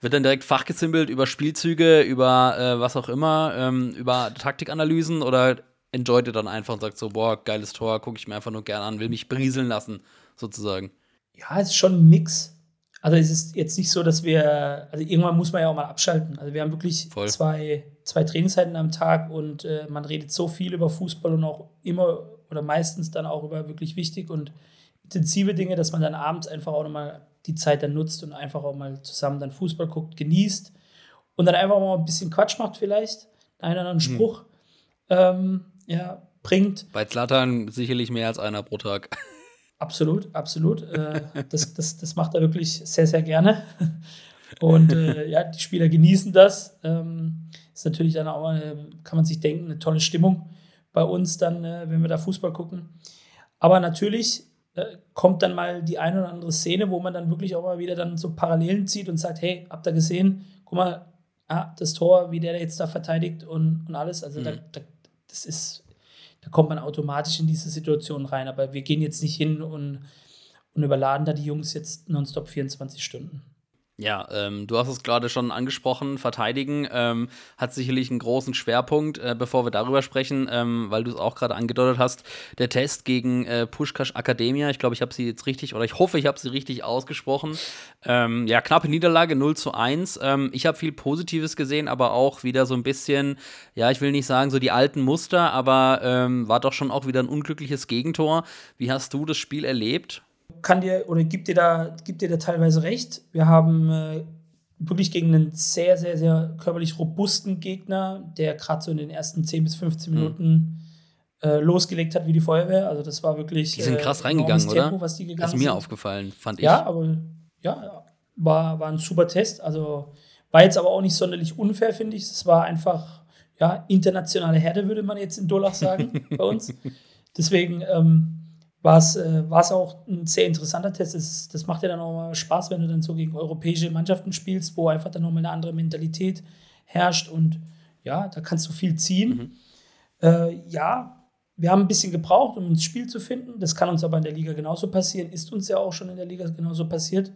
Wird dann direkt fachgezimmelt über Spielzüge, über äh, was auch immer, ähm, über Taktikanalysen oder enjoyt ihr dann einfach und sagt so, boah, geiles Tor, gucke ich mir einfach nur gerne an, will mich berieseln lassen, sozusagen. Ja, es ist schon ein Mix. Also es ist jetzt nicht so, dass wir, also irgendwann muss man ja auch mal abschalten. Also wir haben wirklich Voll. zwei, zwei Trainingszeiten am Tag und äh, man redet so viel über Fußball und auch immer oder meistens dann auch über wirklich wichtig und intensive Dinge, dass man dann abends einfach auch nochmal die Zeit dann nutzt und einfach auch mal zusammen dann Fußball guckt, genießt und dann einfach mal ein bisschen Quatsch macht vielleicht, einen oder anderen hm. Spruch hm. ähm, ja, bringt. Bei Zlatan sicherlich mehr als einer pro Tag. Absolut, absolut. Äh, das, das, das macht er wirklich sehr, sehr gerne. Und äh, ja, die Spieler genießen das. Ähm, ist natürlich dann auch, eine, kann man sich denken, eine tolle Stimmung bei uns dann, äh, wenn wir da Fußball gucken. Aber natürlich äh, kommt dann mal die eine oder andere Szene, wo man dann wirklich auch mal wieder dann so Parallelen zieht und sagt, hey, habt ihr gesehen? Guck mal, ah, das Tor, wie der jetzt da verteidigt und, und alles. Also mhm. da, da, das ist, da kommt man automatisch in diese Situation rein. Aber wir gehen jetzt nicht hin und, und überladen da die Jungs jetzt nonstop 24 Stunden. Ja, ähm, du hast es gerade schon angesprochen, verteidigen ähm, hat sicherlich einen großen Schwerpunkt, äh, bevor wir darüber sprechen, ähm, weil du es auch gerade angedeutet hast, der Test gegen äh, Pushkash Akademia, ich glaube, ich habe sie jetzt richtig, oder ich hoffe, ich habe sie richtig ausgesprochen. Ähm, ja, knappe Niederlage, 0 zu 1. Ähm, ich habe viel Positives gesehen, aber auch wieder so ein bisschen, ja, ich will nicht sagen so die alten Muster, aber ähm, war doch schon auch wieder ein unglückliches Gegentor. Wie hast du das Spiel erlebt? Kann dir oder gibt dir da, gibt dir da teilweise recht. Wir haben äh, wirklich gegen einen sehr, sehr, sehr körperlich robusten Gegner, der gerade so in den ersten 10 bis 15 mhm. Minuten äh, losgelegt hat wie die Feuerwehr. Also das war wirklich. Die sind krass äh, reingegangen, Tempo, oder? Was die gegangen das ist mir sind. aufgefallen, fand ich. Ja, aber ja, war, war ein super Test. Also war jetzt aber auch nicht sonderlich unfair, finde ich. Es war einfach, ja, internationale Herde, würde man jetzt in Dolach sagen, bei uns. Deswegen, ähm, war es äh, auch ein sehr interessanter Test. Das, das macht ja dann auch mal Spaß, wenn du dann so gegen europäische Mannschaften spielst, wo einfach dann nochmal eine andere Mentalität herrscht und ja, da kannst du viel ziehen. Mhm. Äh, ja, wir haben ein bisschen gebraucht, um ins Spiel zu finden. Das kann uns aber in der Liga genauso passieren, ist uns ja auch schon in der Liga genauso passiert.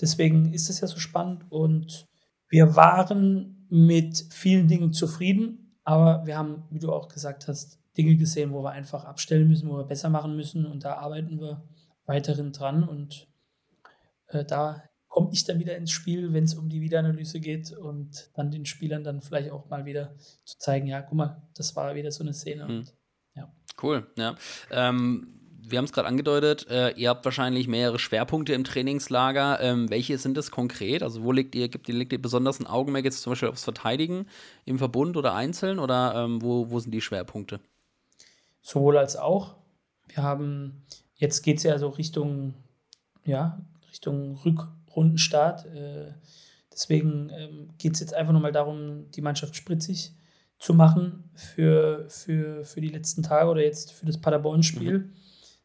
Deswegen ist es ja so spannend und wir waren mit vielen Dingen zufrieden, aber wir haben, wie du auch gesagt hast, Dinge gesehen, wo wir einfach abstellen müssen, wo wir besser machen müssen. Und da arbeiten wir weiterhin dran. Und äh, da komme ich dann wieder ins Spiel, wenn es um die Wiederanalyse geht und dann den Spielern dann vielleicht auch mal wieder zu zeigen, ja, guck mal, das war wieder so eine Szene. Hm. Und, ja. Cool, ja. Ähm wir haben es gerade angedeutet, äh, ihr habt wahrscheinlich mehrere Schwerpunkte im Trainingslager. Ähm, welche sind es konkret? Also wo legt ihr, gibt legt ihr besonders ein Augenmerk jetzt zum Beispiel aufs Verteidigen im Verbund oder einzeln oder ähm, wo, wo sind die Schwerpunkte? Sowohl als auch. Wir haben, jetzt geht es ja so Richtung, ja, Richtung Rückrundenstart. Äh, deswegen ähm, geht es jetzt einfach nochmal darum, die Mannschaft spritzig zu machen für, für, für die letzten Tage oder jetzt für das Paderborn-Spiel. Mhm.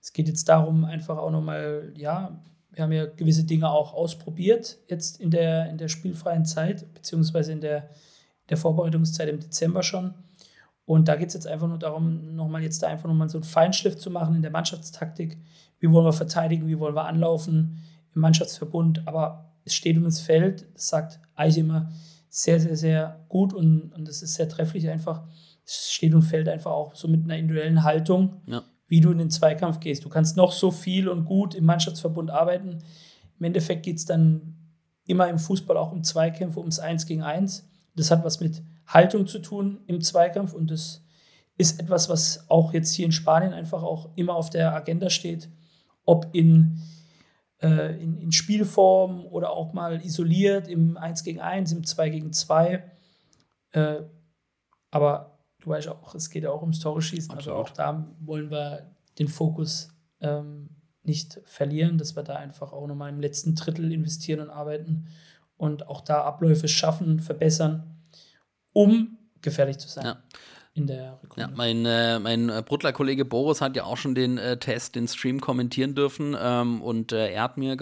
Es geht jetzt darum, einfach auch nochmal, ja, wir haben ja gewisse Dinge auch ausprobiert jetzt in der, in der spielfreien Zeit, beziehungsweise in der, der Vorbereitungszeit im Dezember schon. Und da geht es jetzt einfach nur darum, nochmal jetzt da einfach nochmal so einen Feinschliff zu machen in der Mannschaftstaktik. Wie wollen wir verteidigen, wie wollen wir anlaufen im Mannschaftsverbund. Aber es steht und es fällt, das sagt Eich immer, sehr, sehr, sehr gut und, und das ist sehr trefflich einfach. Es steht und fällt einfach auch so mit einer individuellen Haltung, ja. wie du in den Zweikampf gehst. Du kannst noch so viel und gut im Mannschaftsverbund arbeiten. Im Endeffekt geht es dann immer im Fußball auch um Zweikämpfe, ums Eins gegen Eins. Das hat was mit Haltung zu tun im Zweikampf und das ist etwas, was auch jetzt hier in Spanien einfach auch immer auf der Agenda steht, ob in, äh, in, in, Spielform oder auch mal isoliert im 1 gegen 1, im 2 gegen 2. Äh, aber du weißt auch, es geht ja auch ums Tore schießen. Also auch da wollen wir den Fokus ähm, nicht verlieren, dass wir da einfach auch nochmal im letzten Drittel investieren und arbeiten und auch da Abläufe schaffen, verbessern um gefährlich zu sein. Ja. In der Ja, mein, äh, mein äh, Bruttler-Kollege Boris hat ja auch schon den äh, Test, den Stream kommentieren dürfen ähm, und äh, er hat mir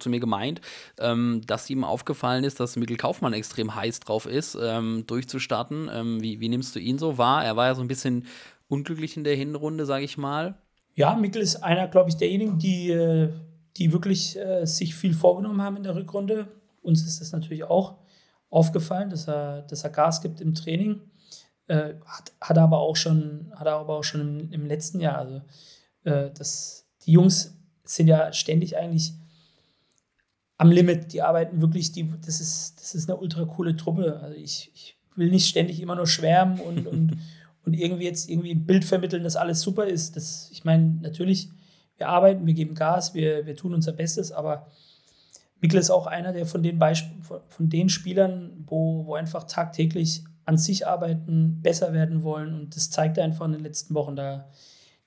zu mir gemeint, ähm, dass ihm aufgefallen ist, dass Mikkel Kaufmann extrem heiß drauf ist, ähm, durchzustarten. Ähm, wie, wie nimmst du ihn so wahr? Er war ja so ein bisschen unglücklich in der Hinrunde, sage ich mal. Ja, Mikkel ist einer, glaube ich, derjenigen, die, äh, die wirklich äh, sich viel vorgenommen haben in der Rückrunde. Uns ist das natürlich auch aufgefallen, dass er, dass er Gas gibt im Training. Äh, hat, hat er aber auch schon, hat er aber auch schon im, im letzten Jahr. Also äh, das, die Jungs sind ja ständig eigentlich am Limit. Die arbeiten wirklich, die, das, ist, das ist eine ultra coole Truppe. Also ich, ich will nicht ständig immer nur schwärmen und, und, und irgendwie jetzt irgendwie ein Bild vermitteln, dass alles super ist. Das, ich meine, natürlich, wir arbeiten, wir geben Gas, wir, wir tun unser Bestes, aber Mikkel ist auch einer der von den, Beisp von den Spielern, wo, wo einfach tagtäglich an sich arbeiten, besser werden wollen und das zeigt er einfach in den letzten Wochen. Da,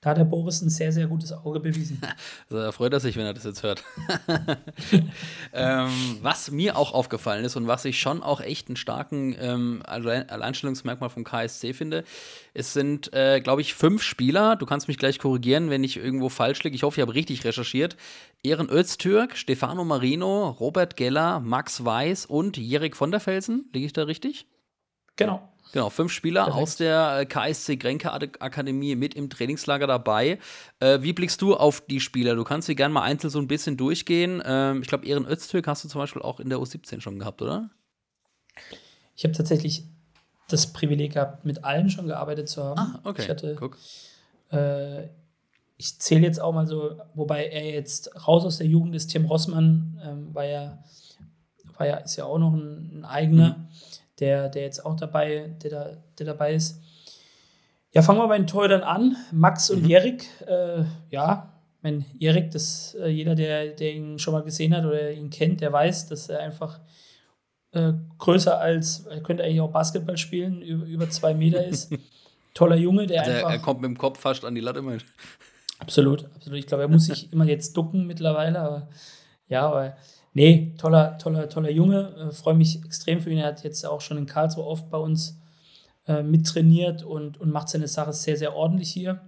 da hat der Boris ein sehr, sehr gutes Auge bewiesen. Also da freut er sich, wenn er das jetzt hört. ähm, was mir auch aufgefallen ist und was ich schon auch echt einen starken ähm, Alleinstellungsmerkmal vom KSC finde, es sind, äh, glaube ich, fünf Spieler. Du kannst mich gleich korrigieren, wenn ich irgendwo falsch liege. Ich hoffe, ich habe richtig recherchiert. Ehren Öztürk, Stefano Marino, Robert Geller, Max Weiß und Jerik von der Felsen. Liege ich da richtig? Genau. Genau, fünf Spieler Perfekt. aus der äh, KSC Grenke Akademie mit im Trainingslager dabei. Äh, wie blickst du auf die Spieler? Du kannst sie gerne mal einzeln so ein bisschen durchgehen. Ähm, ich glaube, Ehren Öztürk hast du zum Beispiel auch in der U17 schon gehabt, oder? Ich habe tatsächlich das Privileg gehabt, mit allen schon gearbeitet zu haben. Ah, okay. Ich hatte, Guck. Äh, ich zähle jetzt auch mal so, wobei er jetzt raus aus der Jugend ist, Tim Rossmann ähm, war ja, war ja, ist ja auch noch ein, ein eigener. Mhm der, der jetzt auch dabei, der, da, der dabei ist. Ja, fangen wir bei den Torhütern an. Max und mhm. Jerik. Äh, ja, wenn Jerik, das äh, jeder, der, der ihn schon mal gesehen hat oder ihn kennt, der weiß, dass er einfach äh, größer als, er könnte eigentlich auch Basketball spielen, über, über zwei Meter ist. Toller Junge, der also einfach. Er kommt mit dem Kopf fast an die Latte. Mit. Absolut, absolut. Ich glaube, er muss sich immer jetzt ducken mittlerweile, aber ja, aber Nee, toller, toller, toller Junge. Äh, Freue mich extrem für ihn. Er hat jetzt auch schon in Karlsruhe oft bei uns äh, mittrainiert und, und macht seine Sache sehr, sehr ordentlich hier.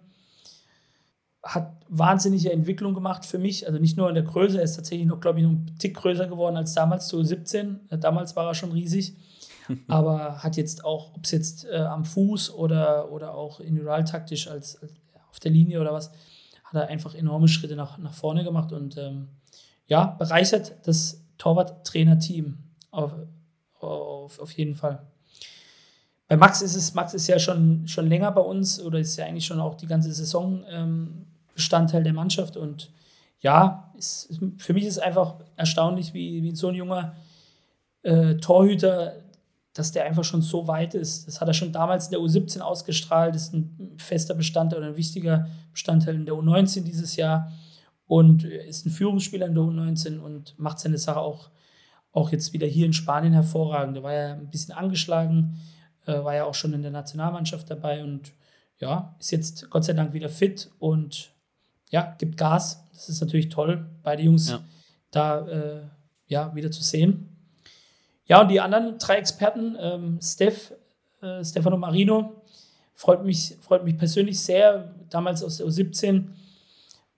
Hat wahnsinnige Entwicklung gemacht für mich. Also nicht nur in der Größe, er ist tatsächlich noch, glaube ich, noch einen Tick größer geworden als damals zu 17. Äh, damals war er schon riesig. aber hat jetzt auch, ob es jetzt äh, am Fuß oder, oder auch individualtaktisch als, als, auf der Linie oder was, hat er einfach enorme Schritte nach, nach vorne gemacht und ähm, ja, bereichert das Torwart-Trainer-Team auf, auf, auf jeden Fall. Bei Max ist es, Max ist ja schon, schon länger bei uns oder ist ja eigentlich schon auch die ganze Saison ähm, Bestandteil der Mannschaft und ja, ist, für mich ist es einfach erstaunlich, wie, wie so ein junger äh, Torhüter, dass der einfach schon so weit ist. Das hat er schon damals in der U17 ausgestrahlt, ist ein fester Bestandteil oder ein wichtiger Bestandteil in der U19 dieses Jahr und ist ein Führungsspieler in der U19 und macht seine Sache auch, auch jetzt wieder hier in Spanien hervorragend. Da war ja ein bisschen angeschlagen, äh, war ja auch schon in der Nationalmannschaft dabei und ja, ist jetzt Gott sei Dank wieder fit und ja, gibt Gas. Das ist natürlich toll, beide Jungs ja. da äh, ja, wieder zu sehen. Ja, und die anderen drei Experten, ähm, Steph, äh, Stefano Marino, freut mich, freut mich persönlich sehr. Damals aus der U17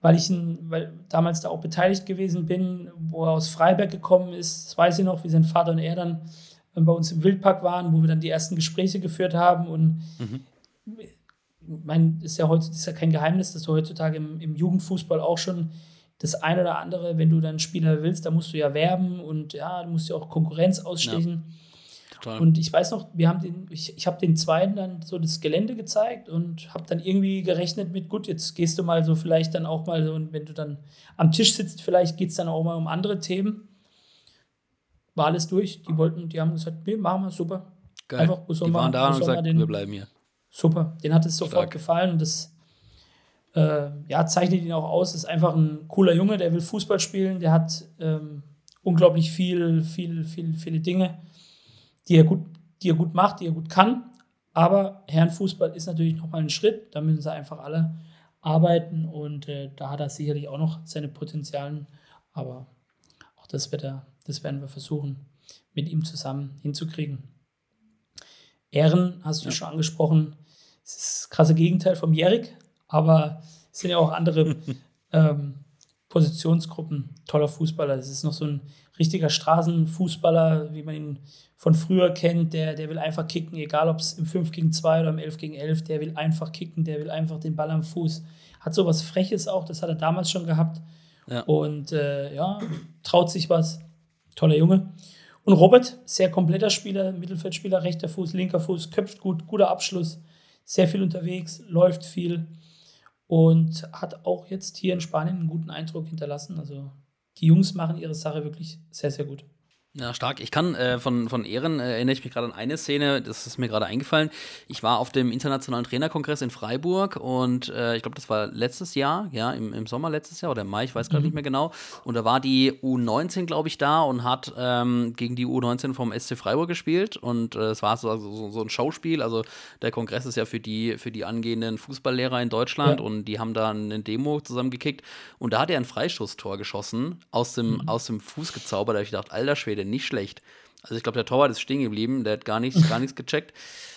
weil ich weil damals da auch beteiligt gewesen bin, wo er aus Freiberg gekommen ist. Das weiß ich noch, wie sein Vater und er dann äh, bei uns im Wildpark waren, wo wir dann die ersten Gespräche geführt haben. Und mhm. mein, ist ja heute ist ja kein Geheimnis, dass du heutzutage im, im Jugendfußball auch schon das ein oder andere, wenn du dann Spieler willst, da musst du ja werben und ja, du musst ja auch Konkurrenz ausstechen. Ja. Total. Und ich weiß noch, wir haben den, ich, ich habe den zweiten dann so das Gelände gezeigt und habe dann irgendwie gerechnet mit, gut, jetzt gehst du mal so vielleicht dann auch mal so, und wenn du dann am Tisch sitzt, vielleicht geht es dann auch mal um andere Themen. War alles durch. Die wollten, die haben gesagt, nee, machen wir, super. Geil. Einfach, die waren mal, da und gesagt, den, wir bleiben hier. Super, den hat es sofort Stark. gefallen und das äh, ja, zeichnet ihn auch aus. Ist einfach ein cooler Junge, der will Fußball spielen, der hat ähm, unglaublich viel, viel, viel, viele Dinge die er gut, die er gut macht, die er gut kann. Aber Herrenfußball ist natürlich nochmal ein Schritt. Da müssen sie einfach alle arbeiten und äh, da hat er sicherlich auch noch seine Potenzialen. Aber auch das, wird er, das werden wir versuchen, mit ihm zusammen hinzukriegen. Ehren, hast du ja. schon angesprochen, das ist das krasse Gegenteil vom Järik, aber es sind ja auch andere ähm, Positionsgruppen. Toller Fußballer. Das ist noch so ein richtiger Straßenfußballer, wie man ihn von früher kennt, der, der will einfach kicken, egal ob es im 5 gegen 2 oder im 11 gegen 11, der will einfach kicken, der will einfach den Ball am Fuß. Hat so was Freches auch, das hat er damals schon gehabt. Ja. Und äh, ja, traut sich was. Toller Junge. Und Robert, sehr kompletter Spieler, Mittelfeldspieler, rechter Fuß, linker Fuß, köpft gut, guter Abschluss, sehr viel unterwegs, läuft viel und hat auch jetzt hier in Spanien einen guten Eindruck hinterlassen. Also die Jungs machen ihre Sache wirklich sehr, sehr gut. Ja, stark. Ich kann äh, von, von Ehren äh, erinnere ich mich gerade an eine Szene, das ist mir gerade eingefallen. Ich war auf dem Internationalen Trainerkongress in Freiburg und äh, ich glaube, das war letztes Jahr, ja, im, im Sommer letztes Jahr oder im Mai, ich weiß gerade mhm. nicht mehr genau. Und da war die U19, glaube ich, da und hat ähm, gegen die U19 vom SC Freiburg gespielt. Und äh, es war so, so, so, ein Showspiel. Also der Kongress ist ja für die, für die angehenden Fußballlehrer in Deutschland ja. und die haben da eine Demo zusammengekickt. Und da hat er ein Freischusstor geschossen, aus dem, mhm. aus dem Fuß gezaubert. Da habe ich gedacht, alter Schwede Schwede, nicht schlecht. Also ich glaube, der Torwart ist stehen geblieben, der hat gar nichts, gar nichts gecheckt.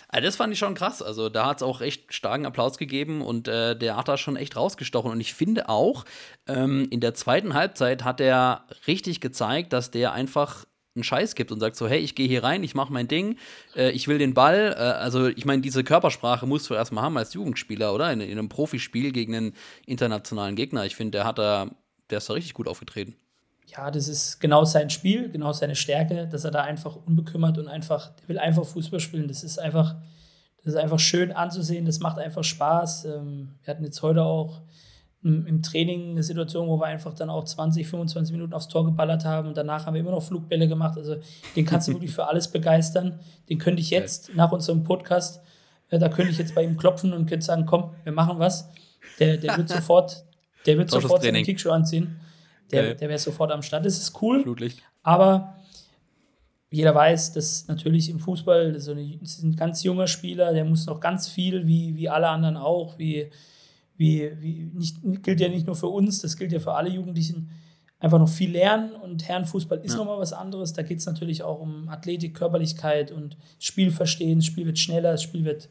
Also das fand ich schon krass. Also da hat es auch echt starken Applaus gegeben und äh, der hat da schon echt rausgestochen. Und ich finde auch, ähm, in der zweiten Halbzeit hat er richtig gezeigt, dass der einfach einen Scheiß gibt und sagt so, hey, ich gehe hier rein, ich mache mein Ding, äh, ich will den Ball. Äh, also ich meine, diese Körpersprache musst du erstmal haben als Jugendspieler, oder? In, in einem Profispiel gegen einen internationalen Gegner. Ich finde, der hat da, der ist da richtig gut aufgetreten ja, das ist genau sein Spiel, genau seine Stärke, dass er da einfach unbekümmert und einfach, der will einfach Fußball spielen. Das ist einfach, das ist einfach schön anzusehen, das macht einfach Spaß. Ähm, wir hatten jetzt heute auch im Training eine Situation, wo wir einfach dann auch 20, 25 Minuten aufs Tor geballert haben und danach haben wir immer noch Flugbälle gemacht. Also den kannst du wirklich für alles begeistern. Den könnte ich jetzt nach unserem Podcast, äh, da könnte ich jetzt bei ihm klopfen und könnte sagen, komm, wir machen was. Der, der wird sofort, der wird sofort seine Kickschuh anziehen der, der wäre sofort am Start. Das ist cool. Flutlicht. Aber jeder weiß, dass natürlich im Fußball so eine, das ist ein ganz junger Spieler, der muss noch ganz viel, wie, wie alle anderen auch, wie, wie, wie nicht, gilt ja nicht nur für uns, das gilt ja für alle Jugendlichen, einfach noch viel lernen und Herrenfußball ist ja. nochmal was anderes. Da geht es natürlich auch um Athletik, Körperlichkeit und Spielverstehen. Das Spiel wird schneller, das Spiel wird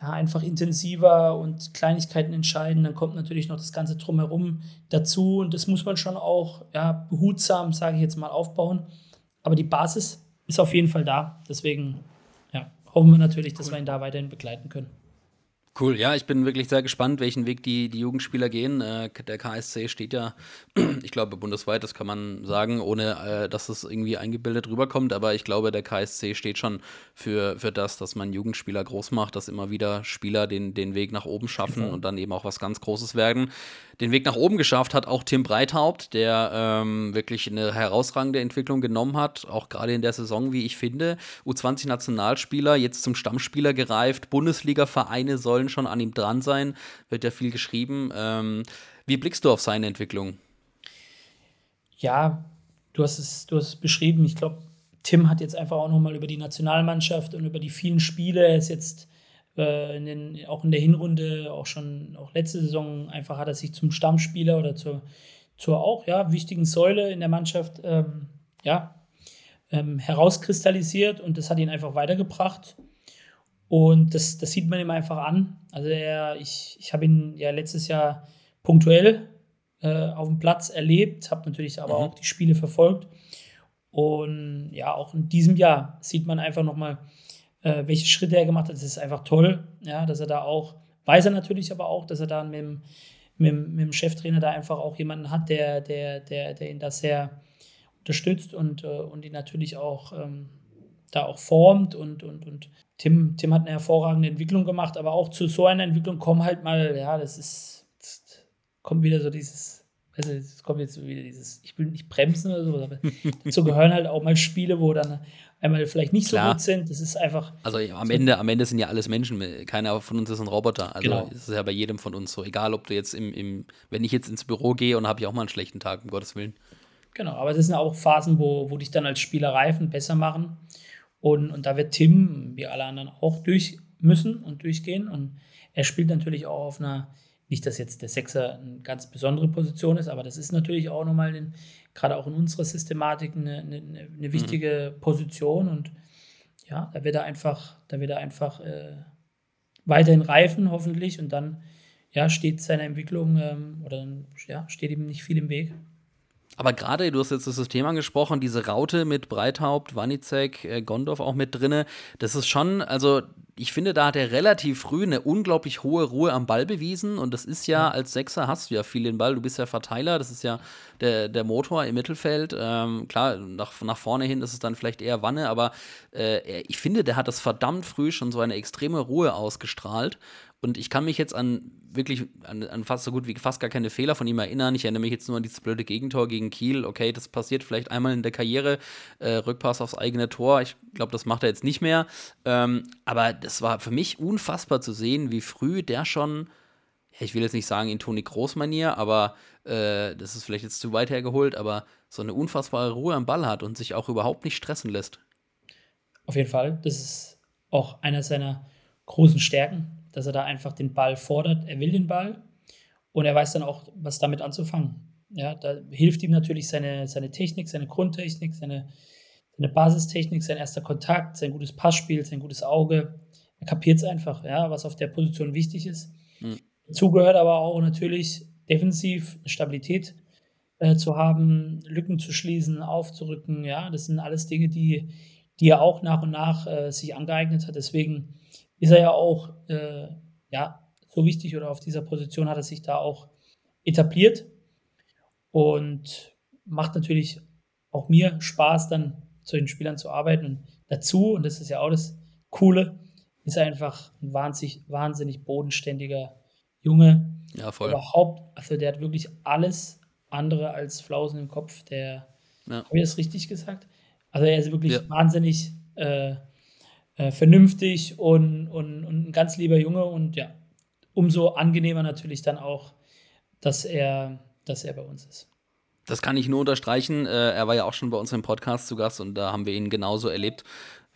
ja, einfach intensiver und Kleinigkeiten entscheiden. Dann kommt natürlich noch das Ganze drumherum dazu und das muss man schon auch ja, behutsam, sage ich jetzt mal, aufbauen. Aber die Basis ist auf jeden Fall da. Deswegen ja, hoffen wir natürlich, dass wir ihn da weiterhin begleiten können. Cool, ja, ich bin wirklich sehr gespannt, welchen Weg die, die Jugendspieler gehen. Äh, der KSC steht ja, ich glaube, bundesweit, das kann man sagen, ohne äh, dass es irgendwie eingebildet rüberkommt. Aber ich glaube, der KSC steht schon für, für das, dass man Jugendspieler groß macht, dass immer wieder Spieler den, den Weg nach oben schaffen genau. und dann eben auch was ganz Großes werden den Weg nach oben geschafft hat auch Tim Breithaupt, der ähm, wirklich eine herausragende Entwicklung genommen hat, auch gerade in der Saison, wie ich finde. U20-Nationalspieler, jetzt zum Stammspieler gereift. Bundesliga-Vereine sollen schon an ihm dran sein, wird ja viel geschrieben. Ähm, wie blickst du auf seine Entwicklung? Ja, du hast es, du hast es beschrieben. Ich glaube, Tim hat jetzt einfach auch nochmal über die Nationalmannschaft und über die vielen Spiele, er ist jetzt äh, in den, auch in der Hinrunde, auch schon auch letzte Saison, einfach hat er sich zum Stammspieler oder zur, zur auch ja, wichtigen Säule in der Mannschaft ähm, ja, ähm, herauskristallisiert und das hat ihn einfach weitergebracht. Und das, das sieht man ihm einfach an. Also er, ich, ich habe ihn ja letztes Jahr punktuell äh, auf dem Platz erlebt, habe natürlich aber mhm. auch die Spiele verfolgt. Und ja, auch in diesem Jahr sieht man einfach nochmal, äh, welche Schritte er gemacht hat. Das ist einfach toll, ja, dass er da auch, weiß er natürlich aber auch, dass er da mit dem, mit, mit dem Cheftrainer da einfach auch jemanden hat, der, der, der, der ihn da sehr unterstützt und, äh, und ihn natürlich auch ähm, da auch formt und, und, und Tim, Tim hat eine hervorragende Entwicklung gemacht, aber auch zu so einer Entwicklung kommen halt mal, ja, das ist, das kommt wieder so dieses, also es kommt jetzt wieder dieses, ich will nicht bremsen oder so, aber dazu gehören halt auch mal Spiele, wo dann einmal vielleicht nicht Klar. so gut sind. Das ist einfach. Also am Ende, am Ende sind ja alles Menschen. Keiner von uns ist ein Roboter. Also genau. ist ja bei jedem von uns so. Egal, ob du jetzt im, im wenn ich jetzt ins Büro gehe und habe ich auch mal einen schlechten Tag, um Gottes Willen. Genau, aber das sind auch Phasen, wo, wo dich dann als Spieler reifen, besser machen. Und, und da wird Tim, wie alle anderen, auch durch müssen und durchgehen. Und er spielt natürlich auch auf einer, nicht, dass jetzt der Sechser eine ganz besondere Position ist, aber das ist natürlich auch nochmal in, gerade auch in unserer Systematik eine, eine, eine wichtige mhm. Position und ja, da wird er einfach, da wird er einfach äh, weiterhin reifen, hoffentlich, und dann ja, steht seine Entwicklung ähm, oder ja, steht ihm nicht viel im Weg. Aber gerade, du hast jetzt das System angesprochen, diese Raute mit Breithaupt, Wanizek, äh, Gondorf auch mit drinne, das ist schon, also ich finde, da hat er relativ früh eine unglaublich hohe Ruhe am Ball bewiesen. Und das ist ja, als Sechser hast du ja viel den Ball. Du bist ja Verteiler, das ist ja der, der Motor im Mittelfeld. Ähm, klar, nach, nach vorne hin ist es dann vielleicht eher Wanne, aber äh, ich finde, der hat das verdammt früh schon so eine extreme Ruhe ausgestrahlt. Und ich kann mich jetzt an wirklich an, an, fast so gut wie fast gar keine Fehler von ihm erinnern. Ich erinnere mich jetzt nur an dieses blöde Gegentor gegen Kiel. Okay, das passiert vielleicht einmal in der Karriere. Äh, Rückpass aufs eigene Tor. Ich glaube, das macht er jetzt nicht mehr. Ähm, aber das war für mich unfassbar zu sehen, wie früh der schon, ich will jetzt nicht sagen in Toni Groß-Manier, aber äh, das ist vielleicht jetzt zu weit hergeholt, aber so eine unfassbare Ruhe am Ball hat und sich auch überhaupt nicht stressen lässt. Auf jeden Fall. Das ist auch einer seiner großen Stärken dass er da einfach den Ball fordert. Er will den Ball und er weiß dann auch, was damit anzufangen. Ja, da hilft ihm natürlich seine, seine Technik, seine Grundtechnik, seine, seine Basistechnik, sein erster Kontakt, sein gutes Passspiel, sein gutes Auge. Er kapiert es einfach, ja, was auf der Position wichtig ist. Mhm. Dazu gehört aber auch natürlich defensiv Stabilität äh, zu haben, Lücken zu schließen, aufzurücken. Ja, das sind alles Dinge, die, die er auch nach und nach äh, sich angeeignet hat. Deswegen ist er ja auch äh, ja, so wichtig oder auf dieser Position hat er sich da auch etabliert und macht natürlich auch mir Spaß, dann zu den Spielern zu arbeiten. Und dazu, und das ist ja auch das Coole, ist er einfach ein wahnsinnig, wahnsinnig bodenständiger Junge. Ja, voll. Überhaupt, also der hat wirklich alles andere als Flausen im Kopf. Der, ja. habe ich das richtig gesagt? Also er ist wirklich ja. wahnsinnig äh, äh, vernünftig und, und, und ein ganz lieber Junge und ja, umso angenehmer natürlich dann auch, dass er, dass er bei uns ist. Das kann ich nur unterstreichen. Äh, er war ja auch schon bei uns im Podcast zu Gast und da haben wir ihn genauso erlebt.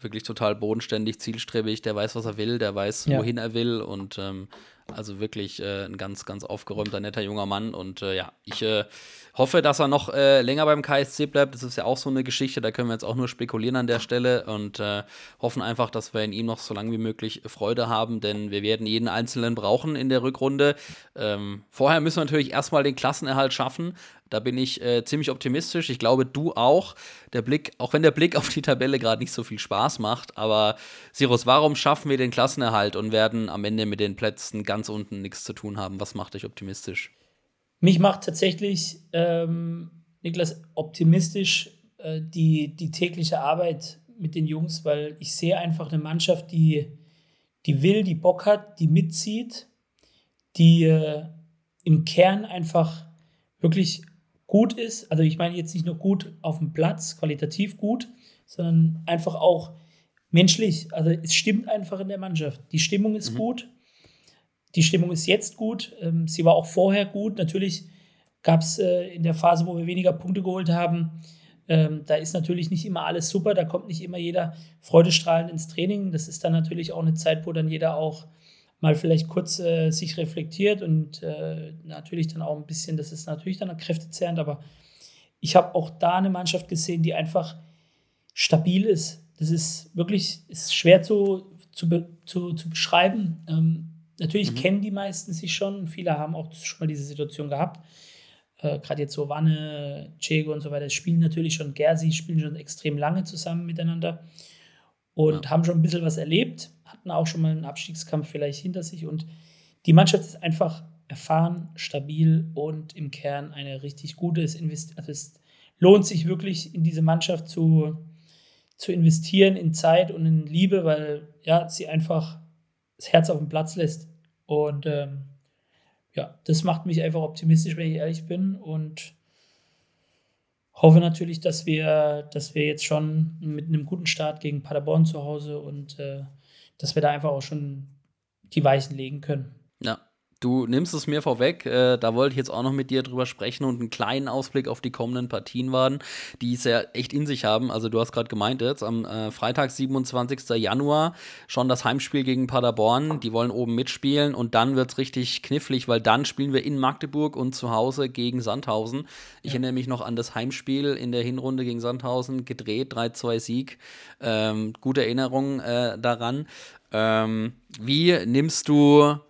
Wirklich total bodenständig, zielstrebig. Der weiß, was er will, der weiß, ja. wohin er will und ähm, also wirklich äh, ein ganz, ganz aufgeräumter, netter junger Mann. Und äh, ja, ich äh, hoffe, dass er noch äh, länger beim KSC bleibt. Das ist ja auch so eine Geschichte, da können wir jetzt auch nur spekulieren an der Stelle und äh, hoffen einfach, dass wir in ihm noch so lange wie möglich Freude haben, denn wir werden jeden Einzelnen brauchen in der Rückrunde. Ähm, vorher müssen wir natürlich erstmal den Klassenerhalt schaffen. Da bin ich äh, ziemlich optimistisch. Ich glaube, du auch. Der Blick, auch wenn der Blick auf die Tabelle gerade nicht so viel Spaß macht, aber Sirus, warum schaffen wir den Klassenerhalt und werden am Ende mit den Plätzen ganz unten nichts zu tun haben? Was macht dich optimistisch? Mich macht tatsächlich, ähm, Niklas, optimistisch äh, die, die tägliche Arbeit mit den Jungs, weil ich sehe einfach eine Mannschaft, die, die will, die Bock hat, die mitzieht, die äh, im Kern einfach wirklich gut ist. Also ich meine jetzt nicht nur gut auf dem Platz, qualitativ gut, sondern einfach auch menschlich. Also es stimmt einfach in der Mannschaft. Die Stimmung ist mhm. gut. Die Stimmung ist jetzt gut. Ähm, sie war auch vorher gut. Natürlich gab es äh, in der Phase, wo wir weniger Punkte geholt haben, ähm, da ist natürlich nicht immer alles super. Da kommt nicht immer jeder freudestrahlend ins Training. Das ist dann natürlich auch eine Zeit, wo dann jeder auch mal vielleicht kurz äh, sich reflektiert und äh, natürlich dann auch ein bisschen, das ist natürlich dann kräftezehrend, aber ich habe auch da eine Mannschaft gesehen, die einfach stabil ist. Das ist wirklich ist schwer zu, zu, zu, zu beschreiben. Ähm, Natürlich mhm. kennen die meisten sich schon. Viele haben auch schon mal diese Situation gehabt. Äh, Gerade jetzt so Wanne, Chego und so weiter spielen natürlich schon, Gersi spielen schon extrem lange zusammen miteinander und ja. haben schon ein bisschen was erlebt, hatten auch schon mal einen Abstiegskampf vielleicht hinter sich. Und die Mannschaft ist einfach erfahren, stabil und im Kern eine richtig gute. Es, also es lohnt sich wirklich in diese Mannschaft zu, zu investieren in Zeit und in Liebe, weil ja, sie einfach das Herz auf den Platz lässt. Und ähm, ja, das macht mich einfach optimistisch, wenn ich ehrlich bin. Und hoffe natürlich, dass wir, dass wir jetzt schon mit einem guten Start gegen Paderborn zu Hause und äh, dass wir da einfach auch schon die Weichen legen können. Du nimmst es mir vorweg, äh, da wollte ich jetzt auch noch mit dir drüber sprechen und einen kleinen Ausblick auf die kommenden Partien waren, die es ja echt in sich haben. Also du hast gerade gemeint jetzt, am äh, Freitag, 27. Januar, schon das Heimspiel gegen Paderborn. Die wollen oben mitspielen und dann wird es richtig knifflig, weil dann spielen wir in Magdeburg und zu Hause gegen Sandhausen. Ich ja. erinnere mich noch an das Heimspiel in der Hinrunde gegen Sandhausen, gedreht, 3-2 Sieg. Ähm, gute Erinnerung äh, daran. Ähm, wie nimmst du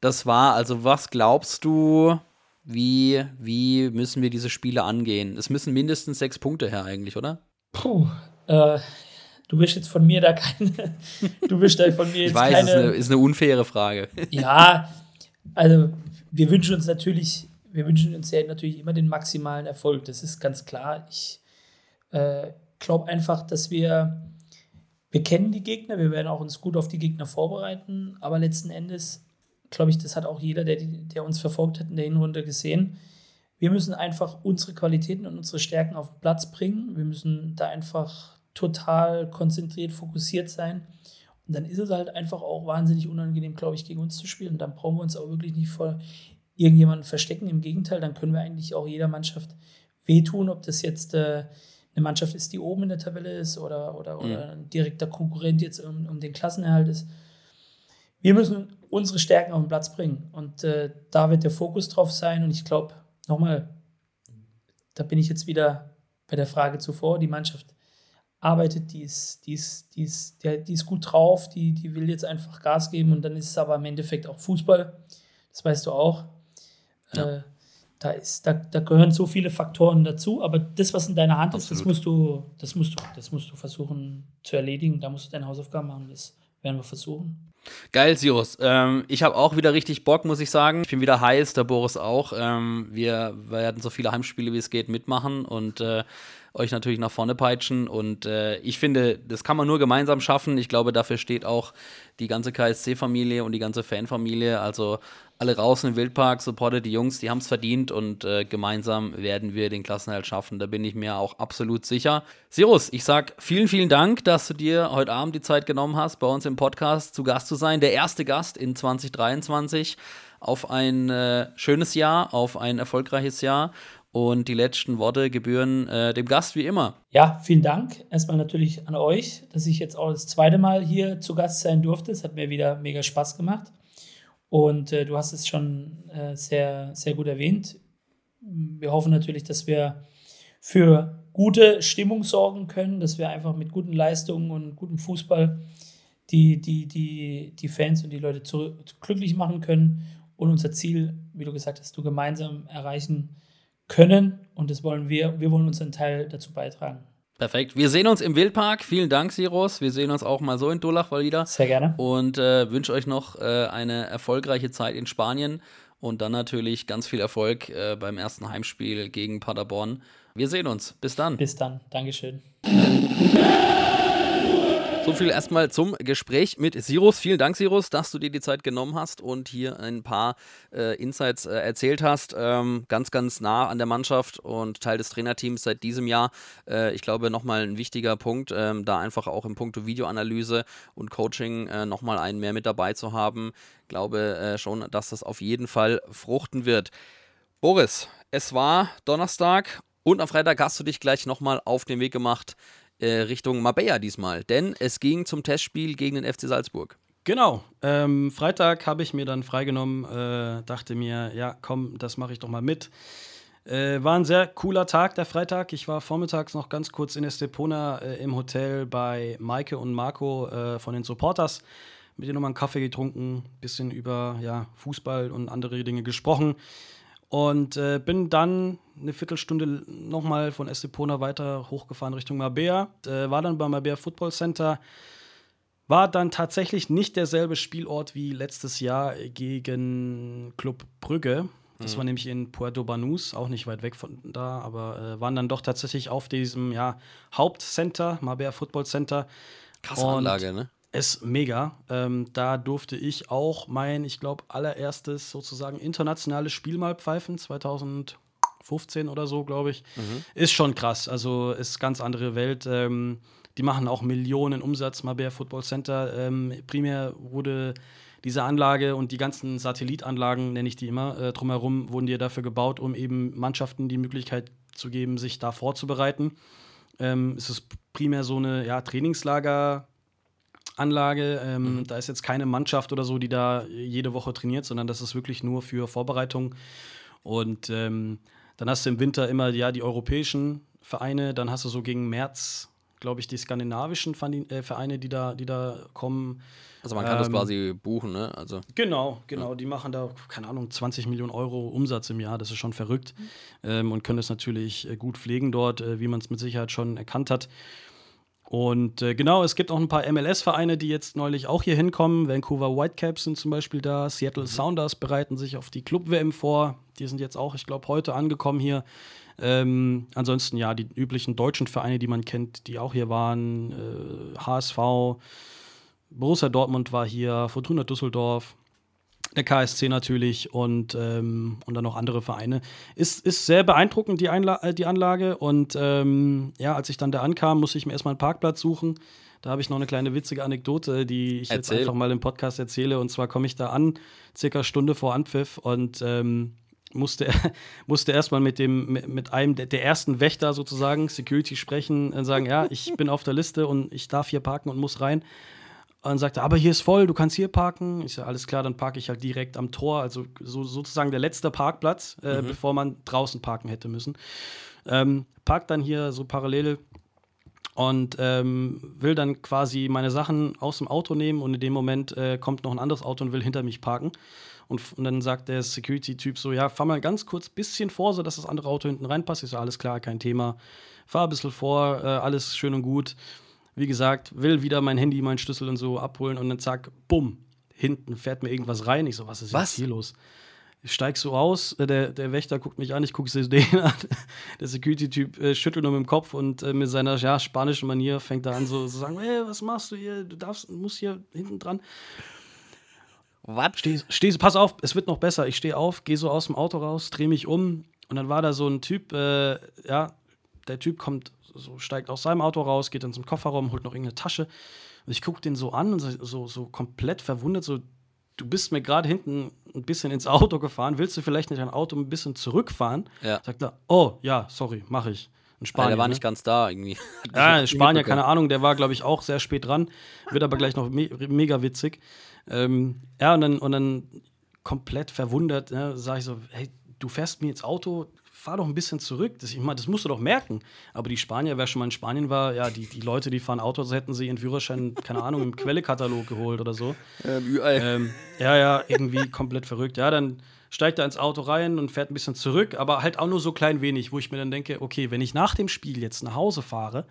das war. Also was glaubst du, wie, wie müssen wir diese Spiele angehen? Es müssen mindestens sechs Punkte her eigentlich, oder? Puh, äh, du wirst jetzt von mir da keine, du wirst da von mir jetzt ich weiß, keine. Ist eine, ist eine unfaire Frage. ja, also wir wünschen uns natürlich, wir wünschen uns ja natürlich immer den maximalen Erfolg. Das ist ganz klar. Ich äh, glaube einfach, dass wir wir kennen die Gegner, wir werden auch uns gut auf die Gegner vorbereiten, aber letzten Endes glaube ich, das hat auch jeder, der, der uns verfolgt hat in der Hinrunde gesehen. Wir müssen einfach unsere Qualitäten und unsere Stärken auf den Platz bringen. Wir müssen da einfach total konzentriert, fokussiert sein. Und dann ist es halt einfach auch wahnsinnig unangenehm, glaube ich, gegen uns zu spielen. Und dann brauchen wir uns auch wirklich nicht vor irgendjemanden verstecken. Im Gegenteil, dann können wir eigentlich auch jeder Mannschaft wehtun, ob das jetzt äh, eine Mannschaft ist, die oben in der Tabelle ist oder, oder, mhm. oder ein direkter Konkurrent jetzt um, um den Klassenerhalt ist. Wir müssen unsere Stärken auf den Platz bringen und äh, da wird der Fokus drauf sein und ich glaube, nochmal, da bin ich jetzt wieder bei der Frage zuvor, die Mannschaft arbeitet, die ist, die ist, die ist, die, ist gut drauf, die, die will jetzt einfach Gas geben und dann ist es aber im Endeffekt auch Fußball, das weißt du auch. Ja. Äh, da, ist, da, da gehören so viele Faktoren dazu, aber das, was in deiner Hand Absolut. ist, das musst, du, das, musst du, das musst du versuchen zu erledigen. Da musst du deine Hausaufgaben machen. Das werden wir versuchen. Geil, Sirus. Ähm, ich habe auch wieder richtig Bock, muss ich sagen. Ich bin wieder heiß, der Boris auch. Ähm, wir werden so viele Heimspiele wie es geht mitmachen und äh, euch natürlich nach vorne peitschen. Und äh, ich finde, das kann man nur gemeinsam schaffen. Ich glaube, dafür steht auch die ganze KSC-Familie und die ganze Fanfamilie. Also alle raus im Wildpark, supportet die Jungs, die haben es verdient und äh, gemeinsam werden wir den Klassenhalt schaffen. Da bin ich mir auch absolut sicher. Sirus, ich sag vielen, vielen Dank, dass du dir heute Abend die Zeit genommen hast, bei uns im Podcast zu Gast zu sein. Der erste Gast in 2023 auf ein äh, schönes Jahr, auf ein erfolgreiches Jahr. Und die letzten Worte gebühren äh, dem Gast wie immer. Ja, vielen Dank. Erstmal natürlich an euch, dass ich jetzt auch das zweite Mal hier zu Gast sein durfte. Es hat mir wieder mega Spaß gemacht. Und äh, du hast es schon äh, sehr, sehr gut erwähnt. Wir hoffen natürlich, dass wir für gute Stimmung sorgen können, dass wir einfach mit guten Leistungen und gutem Fußball die, die, die, die Fans und die Leute zu, glücklich machen können und unser Ziel, wie du gesagt hast, du gemeinsam erreichen können. Und das wollen wir. Wir wollen unseren Teil dazu beitragen. Perfekt. Wir sehen uns im Wildpark. Vielen Dank, Siros. Wir sehen uns auch mal so in Dullach mal wieder. Sehr gerne. Und äh, wünsche euch noch äh, eine erfolgreiche Zeit in Spanien und dann natürlich ganz viel Erfolg äh, beim ersten Heimspiel gegen Paderborn. Wir sehen uns. Bis dann. Bis dann. Dankeschön. So viel erstmal zum Gespräch mit Sirus. Vielen Dank, Sirus, dass du dir die Zeit genommen hast und hier ein paar äh, Insights äh, erzählt hast. Ähm, ganz, ganz nah an der Mannschaft und Teil des Trainerteams seit diesem Jahr. Äh, ich glaube, nochmal ein wichtiger Punkt, ähm, da einfach auch im Punkto Videoanalyse und Coaching äh, nochmal einen mehr mit dabei zu haben. Ich glaube äh, schon, dass das auf jeden Fall fruchten wird. Boris, es war Donnerstag und am Freitag hast du dich gleich nochmal auf den Weg gemacht äh, Richtung Marbella diesmal, denn es ging zum Testspiel gegen den FC Salzburg. Genau. Ähm, Freitag habe ich mir dann freigenommen, äh, dachte mir, ja, komm, das mache ich doch mal mit. Äh, war ein sehr cooler Tag, der Freitag. Ich war vormittags noch ganz kurz in Estepona äh, im Hotel bei Maike und Marco äh, von den Supporters. Mit denen nochmal einen Kaffee getrunken, bisschen über ja, Fußball und andere Dinge gesprochen. Und äh, bin dann eine Viertelstunde nochmal von Estepona weiter hochgefahren Richtung Mabea. Äh, war dann beim Mabea Football Center. War dann tatsächlich nicht derselbe Spielort wie letztes Jahr gegen Club Brügge. Das mhm. war nämlich in Puerto Banús, auch nicht weit weg von da, aber äh, waren dann doch tatsächlich auf diesem ja, Hauptcenter, Mabea Football Center. Krasse Anlage, ne? Ist mega. Ähm, da durfte ich auch mein, ich glaube, allererstes sozusagen internationales Spiel mal pfeifen, 2015 oder so, glaube ich. Mhm. Ist schon krass. Also ist ganz andere Welt. Ähm, die machen auch Millionen Umsatz, Mabea Football Center. Ähm, primär wurde diese Anlage und die ganzen Satellitenanlagen, nenne ich die immer, äh, drumherum, wurden die dafür gebaut, um eben Mannschaften die Möglichkeit zu geben, sich da vorzubereiten. Ähm, es ist primär so eine ja, Trainingslager- Anlage. Ähm, mhm. Da ist jetzt keine Mannschaft oder so, die da jede Woche trainiert, sondern das ist wirklich nur für Vorbereitung. Und ähm, dann hast du im Winter immer ja die europäischen Vereine, dann hast du so gegen März, glaube ich, die skandinavischen äh, Vereine, die da, die da kommen. Also man kann ähm, das quasi buchen, ne? Also genau, genau. Ja. Die machen da keine Ahnung 20 Millionen Euro Umsatz im Jahr. Das ist schon verrückt mhm. ähm, und können es natürlich äh, gut pflegen dort, äh, wie man es mit Sicherheit schon erkannt hat. Und äh, genau, es gibt auch ein paar MLS-Vereine, die jetzt neulich auch hier hinkommen. Vancouver Whitecaps sind zum Beispiel da. Seattle mhm. Sounders bereiten sich auf die Club-WM vor. Die sind jetzt auch, ich glaube, heute angekommen hier. Ähm, ansonsten ja, die üblichen deutschen Vereine, die man kennt, die auch hier waren. Äh, HSV, Borussia Dortmund war hier, Fortuna Düsseldorf. Der KSC natürlich und, ähm, und dann noch andere Vereine. Ist, ist sehr beeindruckend, die, Einla äh, die Anlage. Und ähm, ja, als ich dann da ankam, musste ich mir erstmal einen Parkplatz suchen. Da habe ich noch eine kleine witzige Anekdote, die ich Erzähl. jetzt einfach mal im Podcast erzähle. Und zwar komme ich da an, circa Stunde vor Anpfiff und ähm, musste, musste erstmal mit dem, mit einem der, der, ersten Wächter sozusagen, Security sprechen und sagen, ja, ich bin auf der Liste und ich darf hier parken und muss rein. Und dann sagte er, aber hier ist voll, du kannst hier parken. Ich sage, alles klar, dann parke ich halt direkt am Tor, also so, sozusagen der letzte Parkplatz, äh, mhm. bevor man draußen parken hätte müssen. Ähm, park dann hier so parallel und ähm, will dann quasi meine Sachen aus dem Auto nehmen und in dem Moment äh, kommt noch ein anderes Auto und will hinter mich parken. Und, und dann sagt der Security-Typ so: Ja, fahr mal ganz kurz ein bisschen vor, so dass das andere Auto hinten reinpasst. Ich so: Alles klar, kein Thema. Fahr ein bisschen vor, äh, alles schön und gut wie gesagt, will wieder mein Handy, meinen Schlüssel und so abholen und dann zack, bumm, hinten fährt mir irgendwas rein. Ich so, was ist was? jetzt hier los? Ich steig so aus, äh, der, der Wächter guckt mich an, ich gucke den an. Der Security-Typ äh, schüttelt nur mit dem Kopf und äh, mit seiner ja, spanischen Manier fängt er an so zu sagen, hey, was machst du hier? Du darfst, musst hier hinten dran. Was? Steh, steh, pass auf, es wird noch besser. Ich stehe auf, gehe so aus dem Auto raus, drehe mich um und dann war da so ein Typ, äh, ja, der Typ kommt so steigt aus seinem Auto raus, geht dann zum Kofferraum, holt noch irgendeine Tasche. Und ich gucke den so an und so, so komplett verwundert, so, du bist mir gerade hinten ein bisschen ins Auto gefahren, willst du vielleicht nicht dein Auto ein bisschen zurückfahren? Ja. Sagt er, oh, ja, sorry, mache ich. In Spanien, ja, der war ne? nicht ganz da irgendwie. Ja, in Spanien, keine Ahnung, der war, glaube ich, auch sehr spät dran. Wird aber gleich noch me mega witzig. Ähm, ja, und dann, und dann komplett verwundert, ne, sage ich so, hey, du fährst mir ins Auto, fahr doch ein bisschen zurück. Das, ich meine, das musst du doch merken. Aber die Spanier, wer schon mal in Spanien war, ja, die, die Leute, die fahren Autos, hätten sie ihren Führerschein, keine Ahnung, im Quellekatalog geholt oder so. Ähm, ähm, ja, ja, irgendwie komplett verrückt. Ja, dann steigt er ins Auto rein und fährt ein bisschen zurück, aber halt auch nur so klein wenig, wo ich mir dann denke, okay, wenn ich nach dem Spiel jetzt nach Hause fahre,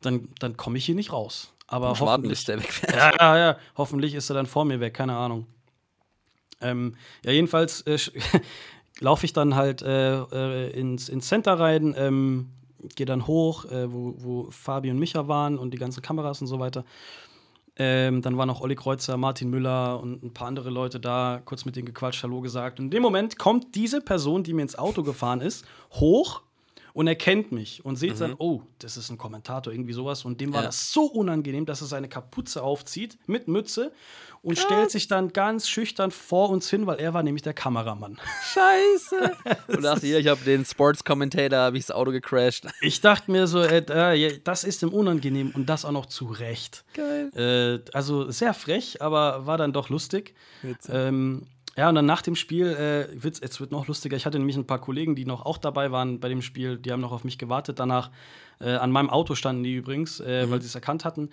dann, dann komme ich hier nicht raus. Aber hoffentlich, der wegfährt. Ja, ja, ja, hoffentlich ist er dann vor mir weg, keine Ahnung. Ähm, ja, jedenfalls äh, laufe ich dann halt äh, äh, ins, ins Center rein, ähm, gehe dann hoch, äh, wo, wo Fabi und Micha waren und die ganzen Kameras und so weiter. Ähm, dann waren auch Olli Kreuzer, Martin Müller und ein paar andere Leute da, kurz mit denen gequatscht, Hallo gesagt. Und in dem Moment kommt diese Person, die mir ins Auto gefahren ist, hoch und er kennt mich und sieht mhm. dann, oh, das ist ein Kommentator, irgendwie sowas. Und dem war ja. das so unangenehm, dass er seine Kapuze aufzieht mit Mütze und stellt sich dann ganz schüchtern vor uns hin, weil er war nämlich der Kameramann. Scheiße. und dachte, hier, ich habe den Sports-Commentator, habe ich das Auto gecrashed. Ich dachte mir so, äh, das ist ihm unangenehm und das auch noch zu Recht. Geil. Äh, also sehr frech, aber war dann doch lustig. Ähm, ja, und dann nach dem Spiel, äh, wird's, jetzt wird noch lustiger. Ich hatte nämlich ein paar Kollegen, die noch auch dabei waren bei dem Spiel, die haben noch auf mich gewartet. Danach, äh, an meinem Auto standen die übrigens, äh, mhm. weil sie es erkannt hatten.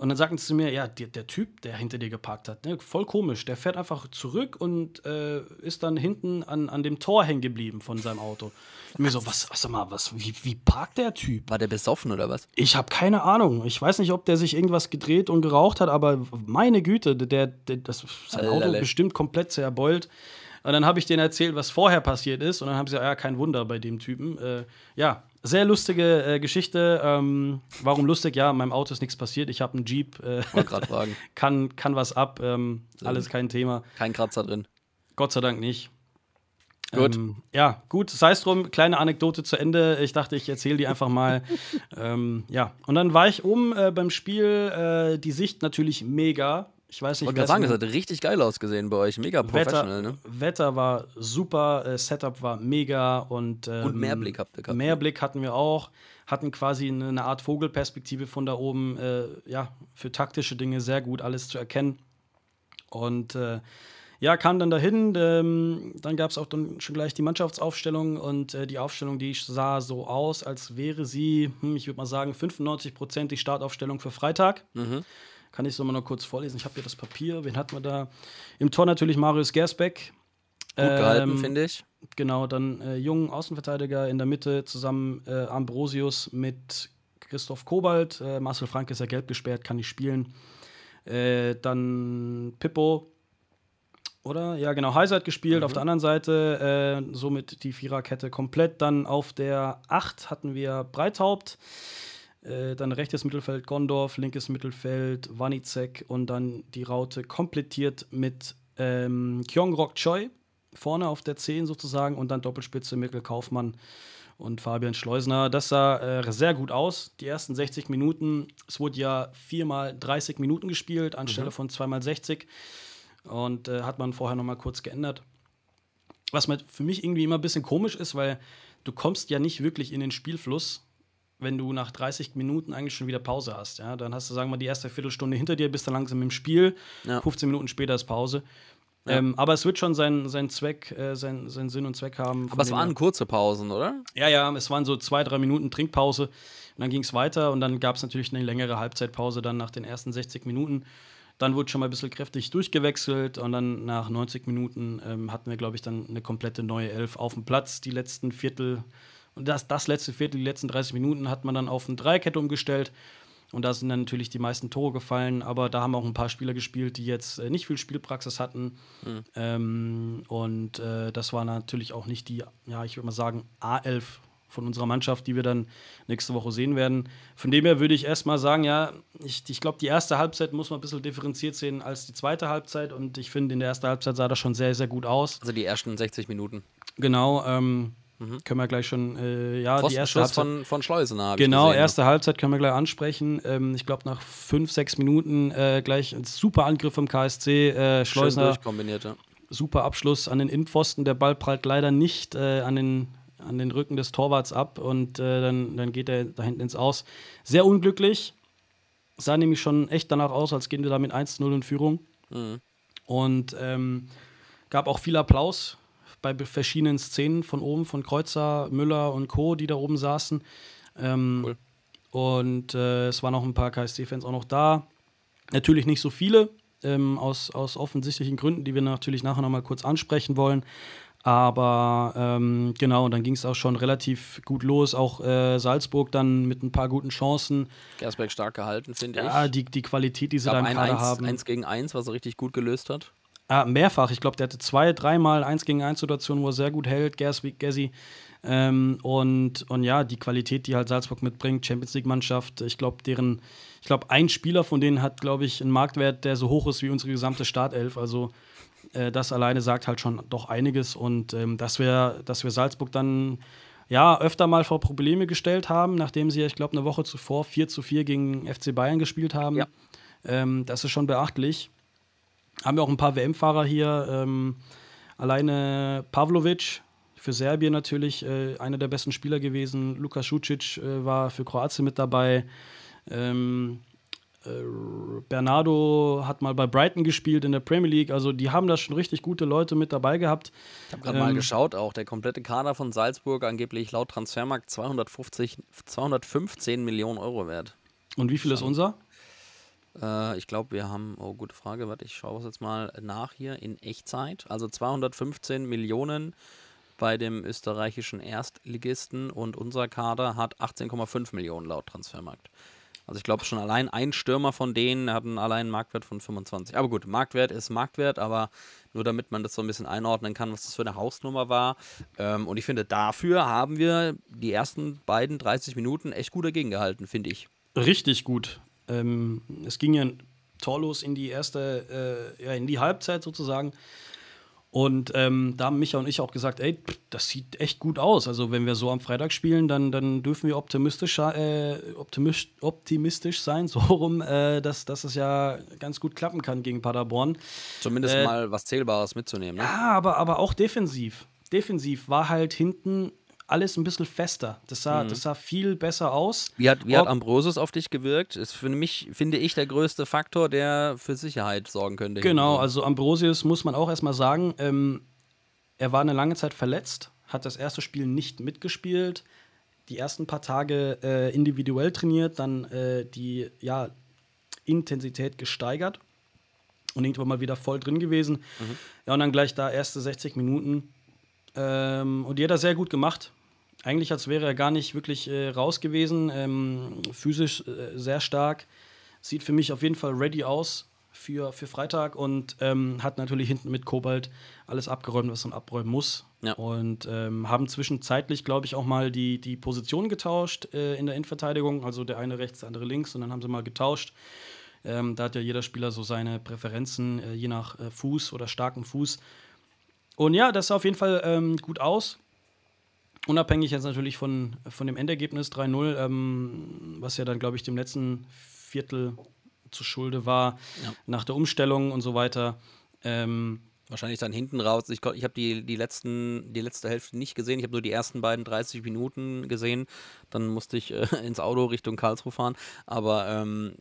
Und dann sagten sie zu mir, ja, der, der, Typ, der hinter dir geparkt hat, ne, voll komisch, der fährt einfach zurück und äh, ist dann hinten an, an dem Tor hängen geblieben von seinem Auto. Und mir so, was, was, sag mal, was, wie, wie parkt der Typ? War der besoffen oder was? Ich habe keine Ahnung. Ich weiß nicht, ob der sich irgendwas gedreht und geraucht hat, aber meine Güte, der, der das, sein Auto Lale. bestimmt komplett zerbeult. Und dann habe ich denen erzählt, was vorher passiert ist. Und dann haben sie gesagt, ja, kein Wunder bei dem Typen. Äh, ja, sehr lustige äh, Geschichte. Ähm, warum lustig? Ja, in meinem Auto ist nichts passiert. Ich habe einen Jeep. Äh, gerade fragen. kann, kann was ab. Ähm, alles kein Thema. Kein Kratzer drin. Gott sei Dank nicht. Gut. Ähm, ja, gut, sei es drum, kleine Anekdote zu Ende. Ich dachte, ich erzähle die einfach mal. ähm, ja, und dann war ich um äh, beim Spiel. Äh, die Sicht natürlich mega. Ich weiß nicht, ich wollte sagen, es hat richtig geil ausgesehen bei euch. Mega professional, Wetter, ne? Wetter war super, äh, Setup war mega und. Ähm, und Mehrblick habt ihr gehabt. Mehrblick hatten wir auch. Hatten quasi eine, eine Art Vogelperspektive von da oben. Äh, ja, für taktische Dinge sehr gut, alles zu erkennen. Und. Äh, ja, kam dann dahin. Ähm, dann gab es auch dann schon gleich die Mannschaftsaufstellung und äh, die Aufstellung, die ich sah so aus, als wäre sie, hm, ich würde mal sagen, 95 Prozent die Startaufstellung für Freitag. Mhm. Kann ich so mal noch kurz vorlesen. Ich habe hier das Papier. Wen hat man da? Im Tor natürlich Marius Gersbeck. Gut gehalten, ähm, finde ich. Genau, dann äh, jungen Außenverteidiger in der Mitte zusammen äh, Ambrosius mit Christoph Kobalt. Äh, Marcel Frank ist ja gelb gesperrt, kann nicht spielen. Äh, dann Pippo, oder? Ja, genau. Heiser hat gespielt. Mhm. Auf der anderen Seite äh, somit die Viererkette komplett. Dann auf der 8 hatten wir Breithaupt. Äh, dann rechtes Mittelfeld Gondorf, linkes Mittelfeld Wanizek und dann die Raute komplettiert mit ähm, Kyung-Rok Choi vorne auf der 10 sozusagen und dann Doppelspitze Mikkel Kaufmann und Fabian Schleusner. Das sah äh, sehr gut aus. Die ersten 60 Minuten, es wurde ja viermal 30 Minuten gespielt, anstelle mhm. von zweimal 60. Und äh, hat man vorher noch mal kurz geändert. Was für mich irgendwie immer ein bisschen komisch ist, weil du kommst ja nicht wirklich in den Spielfluss, wenn du nach 30 Minuten eigentlich schon wieder Pause hast. Ja? Dann hast du, sagen wir mal, die erste Viertelstunde hinter dir, bist dann langsam im Spiel. Ja. 15 Minuten später ist Pause. Ja. Ähm, aber es wird schon seinen, seinen Zweck, äh, seinen, seinen Sinn und Zweck haben. Aber es waren kurze Pausen, oder? Ja, ja, es waren so zwei, drei Minuten Trinkpause. Und dann ging es weiter und dann gab es natürlich eine längere Halbzeitpause dann nach den ersten 60 Minuten. Dann wurde schon mal ein bisschen kräftig durchgewechselt und dann nach 90 Minuten ähm, hatten wir, glaube ich, dann eine komplette neue Elf auf dem Platz. Die letzten Viertel und das, das letzte Viertel, die letzten 30 Minuten hat man dann auf eine Dreikette umgestellt. Und da sind dann natürlich die meisten Tore gefallen, aber da haben auch ein paar Spieler gespielt, die jetzt äh, nicht viel Spielpraxis hatten. Mhm. Ähm, und äh, das war natürlich auch nicht die, ja, ich würde mal sagen, A11 von unserer Mannschaft, die wir dann nächste Woche sehen werden. Von dem her würde ich erstmal sagen, ja, ich, ich glaube, die erste Halbzeit muss man ein bisschen differenziert sehen als die zweite Halbzeit. Und ich finde, in der ersten Halbzeit sah das schon sehr, sehr gut aus. Also die ersten 60 Minuten. Genau. Ähm, Mhm. Können wir gleich schon, äh, ja, die erste Halbzeit. von, von Schleusener. Genau, gesehen, erste ja. Halbzeit können wir gleich ansprechen. Ähm, ich glaube, nach fünf, sechs Minuten äh, gleich ein super Angriff vom KSC. Äh, Schleusener. ja. Super Abschluss an den Innenpfosten. Der Ball prallt leider nicht äh, an, den, an den Rücken des Torwarts ab und äh, dann, dann geht er da hinten ins Aus. Sehr unglücklich. Sah nämlich schon echt danach aus, als gehen wir da mit 1-0 in Führung. Mhm. Und ähm, gab auch viel Applaus bei verschiedenen Szenen von oben, von Kreuzer, Müller und Co., die da oben saßen. Ähm, cool. Und äh, es waren auch ein paar KSC-Fans auch noch da. Natürlich nicht so viele, ähm, aus, aus offensichtlichen Gründen, die wir natürlich nachher nochmal kurz ansprechen wollen. Aber ähm, genau, dann ging es auch schon relativ gut los. Auch äh, Salzburg dann mit ein paar guten Chancen. Gersberg stark gehalten, finde ich. Ja, die, die Qualität, die sie da im Kader haben. Eins gegen eins, was er richtig gut gelöst hat. Ah, mehrfach. Ich glaube, der hatte zwei, dreimal eins gegen eins Situationen, wo er sehr gut hält, Gessi. Ähm, und, und ja, die Qualität, die halt Salzburg mitbringt, Champions League-Mannschaft, ich glaube, deren, ich glaube, ein Spieler von denen hat, glaube ich, einen Marktwert, der so hoch ist wie unsere gesamte Startelf. Also äh, das alleine sagt halt schon doch einiges. Und ähm, dass, wir, dass wir Salzburg dann ja öfter mal vor Probleme gestellt haben, nachdem sie, ich glaube, eine Woche zuvor 4 zu 4 gegen FC Bayern gespielt haben. Ja. Ähm, das ist schon beachtlich. Haben wir auch ein paar WM-Fahrer hier. Ähm, alleine Pavlovic für Serbien natürlich äh, einer der besten Spieler gewesen. Luka Šucic äh, war für Kroatien mit dabei. Ähm, äh, Bernardo hat mal bei Brighton gespielt in der Premier League. Also die haben da schon richtig gute Leute mit dabei gehabt. Ich habe gerade ähm, mal geschaut, auch der komplette Kader von Salzburg angeblich laut Transfermarkt 250, 215 Millionen Euro wert. Und wie viel ist unser? Äh, ich glaube, wir haben, oh, gute Frage, warte, ich schaue es jetzt mal nach hier in Echtzeit. Also 215 Millionen bei dem österreichischen Erstligisten und unser Kader hat 18,5 Millionen laut Transfermarkt. Also ich glaube schon allein ein Stürmer von denen hat einen allein Marktwert von 25. Aber gut, Marktwert ist Marktwert, aber nur damit man das so ein bisschen einordnen kann, was das für eine Hausnummer war. Ähm, und ich finde, dafür haben wir die ersten beiden 30 Minuten echt gut dagegen gehalten, finde ich. Richtig gut. Ähm, es ging ja torlos in die erste, äh, ja, in die Halbzeit sozusagen. Und ähm, da haben Micha und ich auch gesagt, ey, das sieht echt gut aus. Also wenn wir so am Freitag spielen, dann, dann dürfen wir optimistisch, äh, optimistisch, optimistisch sein, so rum, äh, dass, dass es ja ganz gut klappen kann gegen Paderborn. Zumindest äh, mal was Zählbares mitzunehmen. Ne? Ja, aber, aber auch defensiv. Defensiv war halt hinten alles ein bisschen fester. Das sah, mhm. das sah viel besser aus. Wie hat, wie hat Ambrosius auf dich gewirkt? Ist für mich, finde ich, der größte Faktor, der für Sicherheit sorgen könnte. Genau, also Ambrosius muss man auch erstmal sagen, ähm, er war eine lange Zeit verletzt, hat das erste Spiel nicht mitgespielt, die ersten paar Tage äh, individuell trainiert, dann äh, die ja, Intensität gesteigert und irgendwann mal wieder voll drin gewesen. Mhm. Ja, und dann gleich da erste 60 Minuten. Ähm, und die hat er sehr gut gemacht eigentlich, als wäre er gar nicht wirklich äh, raus gewesen. Ähm, physisch äh, sehr stark. Sieht für mich auf jeden Fall ready aus für, für Freitag und ähm, hat natürlich hinten mit Kobalt alles abgeräumt, was man abräumen muss. Ja. Und ähm, haben zwischenzeitlich, glaube ich, auch mal die, die Position getauscht äh, in der Innenverteidigung. Also der eine rechts, der andere links und dann haben sie mal getauscht. Ähm, da hat ja jeder Spieler so seine Präferenzen, äh, je nach äh, Fuß oder starkem Fuß. Und ja, das sah auf jeden Fall ähm, gut aus. Unabhängig jetzt natürlich von, von dem Endergebnis 3-0, ähm, was ja dann, glaube ich, dem letzten Viertel zu Schulde war, ja. nach der Umstellung und so weiter. Ähm, Wahrscheinlich dann hinten raus. Ich, ich habe die, die, die letzte Hälfte nicht gesehen. Ich habe nur die ersten beiden 30 Minuten gesehen. Dann musste ich äh, ins Auto Richtung Karlsruhe fahren. Aber ähm,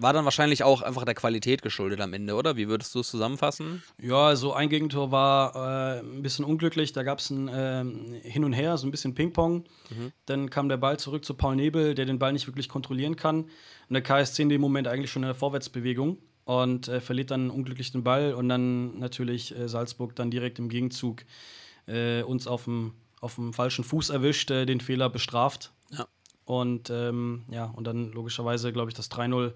war dann wahrscheinlich auch einfach der Qualität geschuldet am Ende, oder? Wie würdest du es zusammenfassen? Ja, so ein Gegentor war äh, ein bisschen unglücklich. Da gab es ein äh, Hin und Her, so ein bisschen Ping-Pong. Mhm. Dann kam der Ball zurück zu Paul Nebel, der den Ball nicht wirklich kontrollieren kann. Und der KSC in dem Moment eigentlich schon in der Vorwärtsbewegung und äh, verliert dann unglücklich den Ball. Und dann natürlich äh, Salzburg dann direkt im Gegenzug äh, uns auf dem falschen Fuß erwischt, äh, den Fehler bestraft. Ja. Und ähm, ja, und dann logischerweise, glaube ich, das 3-0,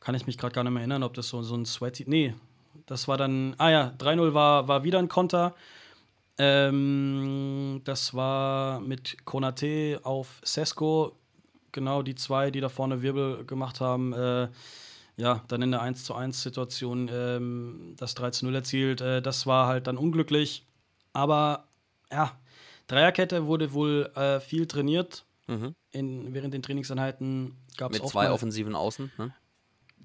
kann ich mich gerade gar nicht mehr erinnern, ob das so, so ein Sweaty. Nee, das war dann. Ah ja, 3-0 war, war wieder ein Konter. Ähm, das war mit Konate auf Sesko. Genau die zwei, die da vorne Wirbel gemacht haben. Äh, ja, dann in der 1 zu 1 Situation ähm, das 3 zu 0 erzielt. Äh, das war halt dann unglücklich. Aber ja, Dreierkette wurde wohl äh, viel trainiert. Mhm. In, während den Trainingseinheiten gab es auch. Mit zwei offensiven Außen, ne?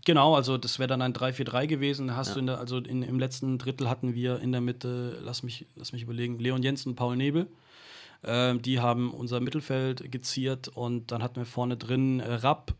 Genau, also das wäre dann ein 3-4-3 gewesen. Hast ja. du in der, also in, im letzten Drittel hatten wir in der Mitte, lass mich, lass mich überlegen, Leon Jensen und Paul Nebel. Ähm, die haben unser Mittelfeld geziert und dann hatten wir vorne drin äh, Rapp,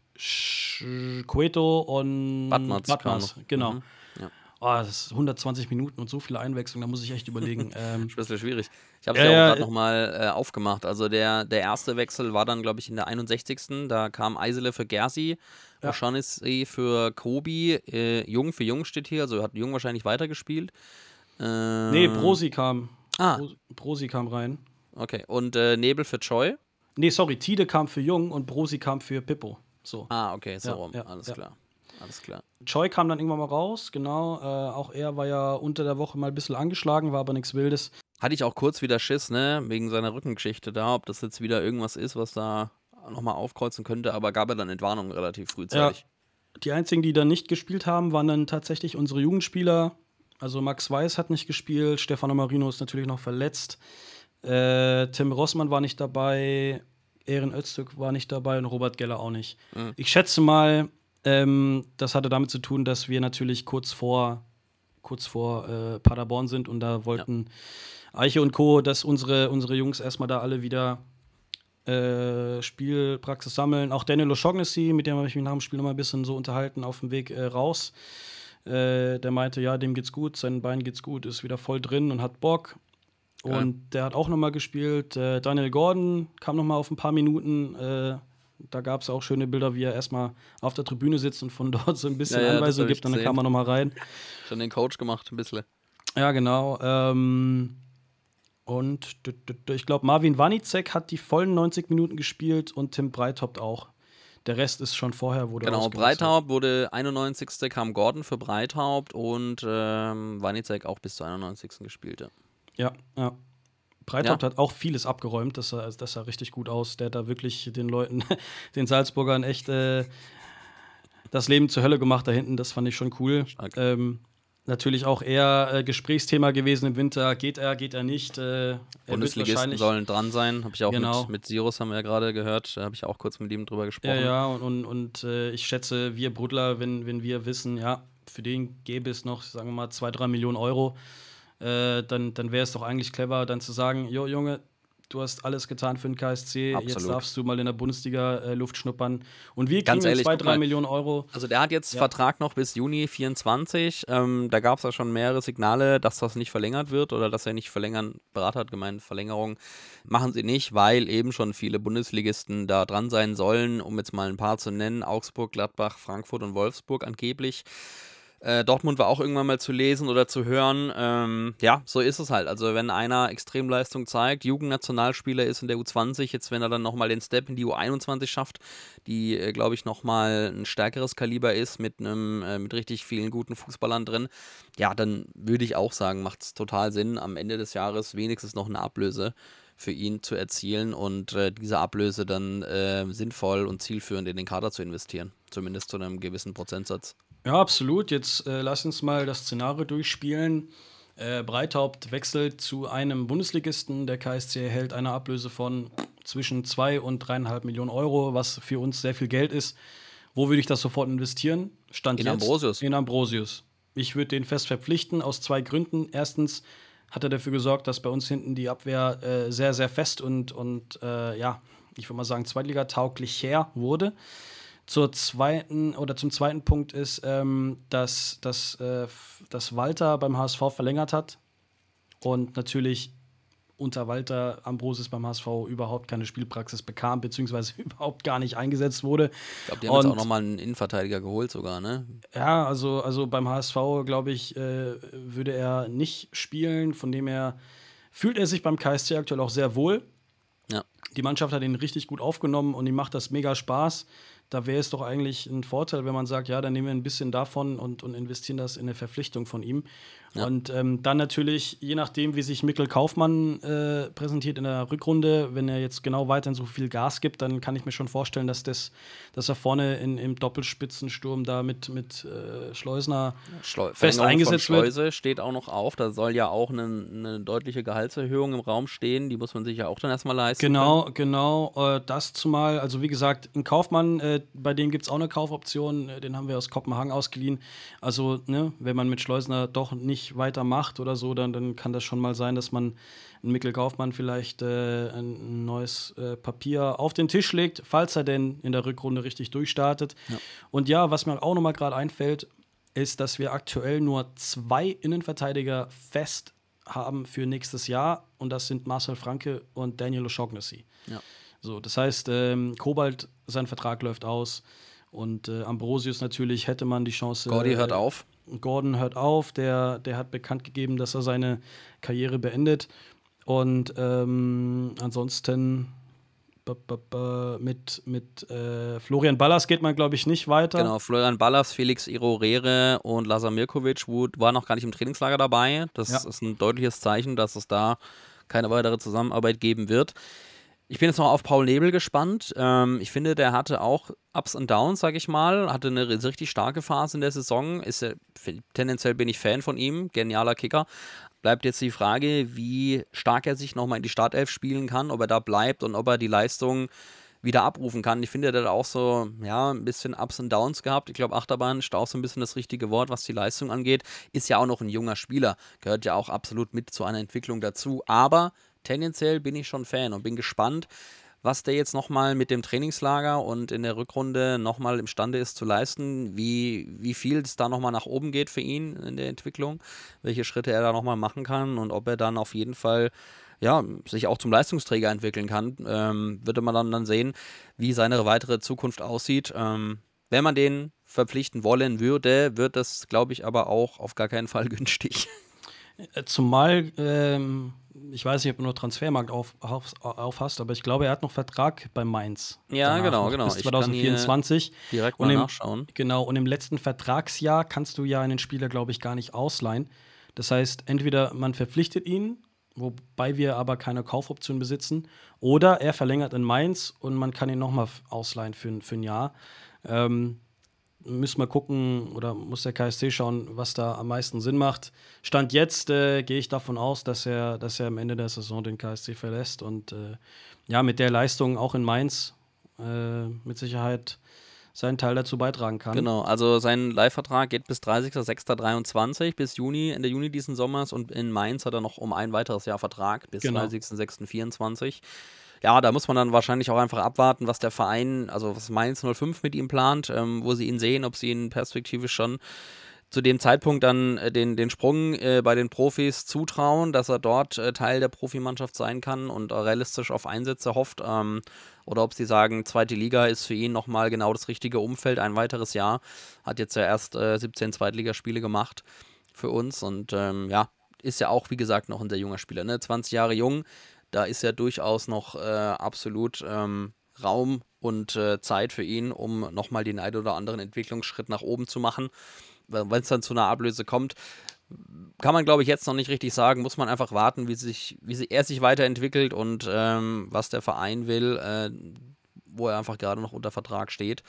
Cueto und Batmatz. Batmatz genau. Mhm. Ja. Oh, das ist 120 Minuten und so viele Einwechslungen, da muss ich echt überlegen. ähm, ein bisschen schwierig. Ich habe es äh, ja auch gerade nochmal äh, aufgemacht. Also der, der erste Wechsel war dann, glaube ich, in der 61. Da kam Eisele für Gersi, ja. O'Shaughnessy für Kobi, äh, Jung für Jung steht hier, also hat Jung wahrscheinlich weitergespielt. Äh, nee, Brosi kam. Ah. Brosi kam rein. Okay, und äh, Nebel für Choi? Nee, sorry, Tide kam für Jung und Brosi kam für Pippo. So. Ah, okay, so ja, rum. Ja, Alles klar. Alles klar. Choi kam dann irgendwann mal raus, genau. Äh, auch er war ja unter der Woche mal ein bisschen angeschlagen, war aber nichts Wildes. Hatte ich auch kurz wieder Schiss, ne, wegen seiner Rückengeschichte da, ob das jetzt wieder irgendwas ist, was da nochmal aufkreuzen könnte, aber gab er dann Entwarnung relativ frühzeitig. Ja. Die einzigen, die dann nicht gespielt haben, waren dann tatsächlich unsere Jugendspieler. Also Max Weiß hat nicht gespielt, Stefano Marino ist natürlich noch verletzt. Äh, Tim Rossmann war nicht dabei, Ehren Öztürk war nicht dabei und Robert Geller auch nicht. Mhm. Ich schätze mal, ähm, das hatte damit zu tun, dass wir natürlich kurz vor, kurz vor äh, Paderborn sind und da wollten ja. Eiche und Co., dass unsere, unsere Jungs erstmal da alle wieder äh, Spielpraxis sammeln. Auch Daniel O'Shaughnessy, mit dem habe ich mich nach dem Spiel noch mal ein bisschen so unterhalten, auf dem Weg äh, raus. Äh, der meinte, ja, dem geht's gut, sein Bein geht's gut, ist wieder voll drin und hat Bock. Und der hat auch noch mal gespielt. Äh, Daniel Gordon kam noch mal auf ein paar Minuten. Äh, da gab es auch schöne Bilder, wie er erstmal auf der Tribüne sitzt und von dort so ein bisschen ja, ja, Anweisung gibt. Dann kam er noch mal rein. Schon den Coach gemacht, ein bisschen. Ja, genau. Ähm, und ich glaube, Marvin Wanicek hat die vollen 90 Minuten gespielt und Tim Breithaupt auch. Der Rest ist schon vorher, wurde Genau, Breithaupt wurde 91. kam Gordon für Breithaupt und ähm, Wanicek auch bis zur 91. gespielte. Ja, ja. Breithaupt ja. hat auch vieles abgeräumt, das sah, das sah richtig gut aus. Der hat da wirklich den Leuten, den Salzburgern echt äh, das Leben zur Hölle gemacht da hinten. Das fand ich schon cool. Ähm, natürlich auch eher äh, Gesprächsthema gewesen im Winter. Geht er, geht er nicht? Äh, Bundesligisten sollen dran sein. Habe ich auch genau. mit, mit Sirus haben wir ja gerade gehört. Da habe ich auch kurz mit ihm drüber gesprochen. Ja, ja, und, und, und äh, ich schätze, wir Brudler, wenn, wenn wir wissen, ja, für den gäbe es noch, sagen wir mal, zwei, drei Millionen Euro äh, dann, dann wäre es doch eigentlich clever, dann zu sagen, jo Junge, du hast alles getan für den KSC, Absolut. jetzt darfst du mal in der Bundesliga äh, Luft schnuppern. Und wir kriegen ehrlich, zwei, drei Millionen Euro. Also der hat jetzt ja. Vertrag noch bis Juni 24. Ähm, da gab es ja schon mehrere Signale, dass das nicht verlängert wird oder dass er nicht verlängern. Berater hat gemeint, Verlängerung machen sie nicht, weil eben schon viele Bundesligisten da dran sein sollen, um jetzt mal ein paar zu nennen. Augsburg, Gladbach, Frankfurt und Wolfsburg angeblich. Äh, Dortmund war auch irgendwann mal zu lesen oder zu hören. Ähm, ja, so ist es halt. Also wenn einer Extremleistung zeigt, Jugendnationalspieler ist in der U20, jetzt wenn er dann nochmal den Step in die U21 schafft, die, äh, glaube ich, nochmal ein stärkeres Kaliber ist mit einem, äh, mit richtig vielen guten Fußballern drin, ja, dann würde ich auch sagen, macht es total Sinn, am Ende des Jahres wenigstens noch eine Ablöse für ihn zu erzielen und äh, diese Ablöse dann äh, sinnvoll und zielführend in den Kader zu investieren. Zumindest zu einem gewissen Prozentsatz. Ja, absolut. Jetzt äh, lass uns mal das Szenario durchspielen. Äh, Breithaupt wechselt zu einem Bundesligisten. Der KSC erhält eine Ablöse von zwischen 2 und 3,5 Millionen Euro, was für uns sehr viel Geld ist. Wo würde ich das sofort investieren? Stand in jetzt Ambrosius. In Ambrosius. Ich würde den fest verpflichten aus zwei Gründen. Erstens hat er dafür gesorgt, dass bei uns hinten die Abwehr äh, sehr, sehr fest und, und äh, ja, ich würde mal sagen, zweitligatauglich her wurde. Zur zweiten oder zum zweiten Punkt ist, ähm, dass, dass, äh, dass Walter beim HSV verlängert hat und natürlich unter Walter Ambrosius beim HSV überhaupt keine Spielpraxis bekam, beziehungsweise überhaupt gar nicht eingesetzt wurde. Ich glaube, die haben und, jetzt auch nochmal einen Innenverteidiger geholt sogar, ne? Ja, also, also beim HSV, glaube ich, äh, würde er nicht spielen, von dem her fühlt er sich beim KSC aktuell auch sehr wohl. Ja. Die Mannschaft hat ihn richtig gut aufgenommen und ihm macht das mega Spaß da wäre es doch eigentlich ein Vorteil, wenn man sagt, ja, dann nehmen wir ein bisschen davon und, und investieren das in eine Verpflichtung von ihm. Ja. Und ähm, dann natürlich, je nachdem, wie sich Mikkel Kaufmann äh, präsentiert in der Rückrunde, wenn er jetzt genau weiterhin so viel Gas gibt, dann kann ich mir schon vorstellen, dass, das, dass er vorne in, im Doppelspitzensturm da mit, mit äh, Schleusner Schleu fest eingesetzt von Schleuse wird. steht auch noch auf. Da soll ja auch eine, eine, deutliche Gehaltserhöhung im Raum stehen. Die muss man sich ja auch dann erstmal leisten. Genau, können. genau. Äh, das zumal, also wie gesagt, in Kaufmann, äh, bei dem gibt es auch eine Kaufoption. Äh, den haben wir aus Kopenhagen ausgeliehen. Also, ne, wenn man mit Schleusner doch nicht nicht weitermacht oder so, dann, dann kann das schon mal sein, dass man ein Mikkel Kaufmann vielleicht äh, ein neues äh, Papier auf den Tisch legt, falls er denn in der Rückrunde richtig durchstartet. Ja. Und ja, was mir auch nochmal gerade einfällt, ist, dass wir aktuell nur zwei Innenverteidiger fest haben für nächstes Jahr und das sind Marcel Franke und Daniel O'Shaughnessy. Ja. So, das heißt, ähm, Kobalt, sein Vertrag läuft aus und äh, Ambrosius natürlich hätte man die Chance. Gordy hört äh, auf. Gordon hört auf, der, der hat bekannt gegeben, dass er seine Karriere beendet. Und ähm, ansonsten mit, mit äh, Florian Ballas geht man, glaube ich, nicht weiter. Genau, Florian Ballas, Felix Irorere und Lazar Mirkovic waren noch gar nicht im Trainingslager dabei. Das ja. ist ein deutliches Zeichen, dass es da keine weitere Zusammenarbeit geben wird. Ich bin jetzt noch auf Paul Nebel gespannt. Ähm, ich finde, der hatte auch Ups und Downs, sag ich mal. Hatte eine richtig starke Phase in der Saison. Ist, tendenziell bin ich Fan von ihm. Genialer Kicker. Bleibt jetzt die Frage, wie stark er sich nochmal in die Startelf spielen kann, ob er da bleibt und ob er die Leistung wieder abrufen kann. Ich finde, er hat auch so, ja, ein bisschen Ups und Downs gehabt. Ich glaube, Achterbahn ist auch so ein bisschen das richtige Wort, was die Leistung angeht. Ist ja auch noch ein junger Spieler. Gehört ja auch absolut mit zu einer Entwicklung dazu. Aber tendenziell bin ich schon Fan und bin gespannt, was der jetzt nochmal mit dem Trainingslager und in der Rückrunde nochmal imstande ist zu leisten, wie, wie viel es da nochmal nach oben geht für ihn in der Entwicklung, welche Schritte er da nochmal machen kann und ob er dann auf jeden Fall ja, sich auch zum Leistungsträger entwickeln kann, ähm, würde man dann, dann sehen, wie seine weitere Zukunft aussieht. Ähm, wenn man den verpflichten wollen würde, wird das, glaube ich, aber auch auf gar keinen Fall günstig. Zumal ähm, ich weiß nicht, ob du nur Transfermarkt auf, auf, aufhast, aber ich glaube, er hat noch Vertrag bei Mainz. Ja, genau, genau. Bis 2024. direkt mal im, nachschauen. Genau, und im letzten Vertragsjahr kannst du ja einen Spieler, glaube ich, gar nicht ausleihen. Das heißt, entweder man verpflichtet ihn, wobei wir aber keine Kaufoption besitzen, oder er verlängert in Mainz und man kann ihn nochmal ausleihen für, für ein Jahr. Ähm, müssen wir gucken oder muss der KSC schauen, was da am meisten Sinn macht. Stand jetzt äh, gehe ich davon aus, dass er, dass er am Ende der Saison den KSC verlässt und äh, ja, mit der Leistung auch in Mainz äh, mit Sicherheit seinen Teil dazu beitragen kann. Genau, also sein Leihvertrag geht bis 30.06.23, bis Juni, Ende Juni diesen Sommers und in Mainz hat er noch um ein weiteres Jahr Vertrag bis genau. 30.06.24 ja, da muss man dann wahrscheinlich auch einfach abwarten, was der Verein, also was Mainz 05 mit ihm plant, ähm, wo sie ihn sehen, ob sie ihn perspektivisch schon zu dem Zeitpunkt dann äh, den, den Sprung äh, bei den Profis zutrauen, dass er dort äh, Teil der Profimannschaft sein kann und realistisch auf Einsätze hofft. Ähm, oder ob sie sagen, zweite Liga ist für ihn nochmal genau das richtige Umfeld, ein weiteres Jahr. Hat jetzt ja erst 17 äh, Zweitligaspiele gemacht für uns und ähm, ja, ist ja auch, wie gesagt, noch ein sehr junger Spieler. Ne? 20 Jahre jung, da ist ja durchaus noch äh, absolut ähm, Raum und äh, Zeit für ihn, um nochmal den ein oder anderen Entwicklungsschritt nach oben zu machen. Wenn es dann zu einer Ablöse kommt, kann man, glaube ich, jetzt noch nicht richtig sagen. Muss man einfach warten, wie, sich, wie er sich weiterentwickelt und ähm, was der Verein will, äh, wo er einfach gerade noch unter Vertrag steht.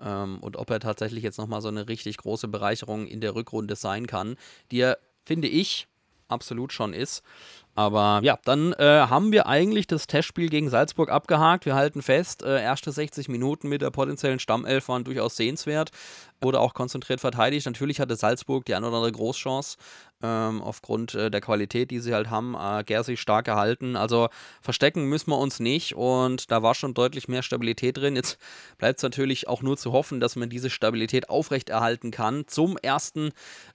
Ähm, und ob er tatsächlich jetzt nochmal so eine richtig große Bereicherung in der Rückrunde sein kann, die er, finde ich, absolut schon ist. Aber ja, dann äh, haben wir eigentlich das Testspiel gegen Salzburg abgehakt. Wir halten fest, äh, erste 60 Minuten mit der potenziellen Stammelf waren durchaus sehenswert. Wurde auch konzentriert verteidigt. Natürlich hatte Salzburg die ein oder andere Großchance ähm, aufgrund äh, der Qualität, die sie halt haben. Äh, Gersi stark gehalten. Also verstecken müssen wir uns nicht und da war schon deutlich mehr Stabilität drin. Jetzt bleibt es natürlich auch nur zu hoffen, dass man diese Stabilität aufrechterhalten kann zum ersten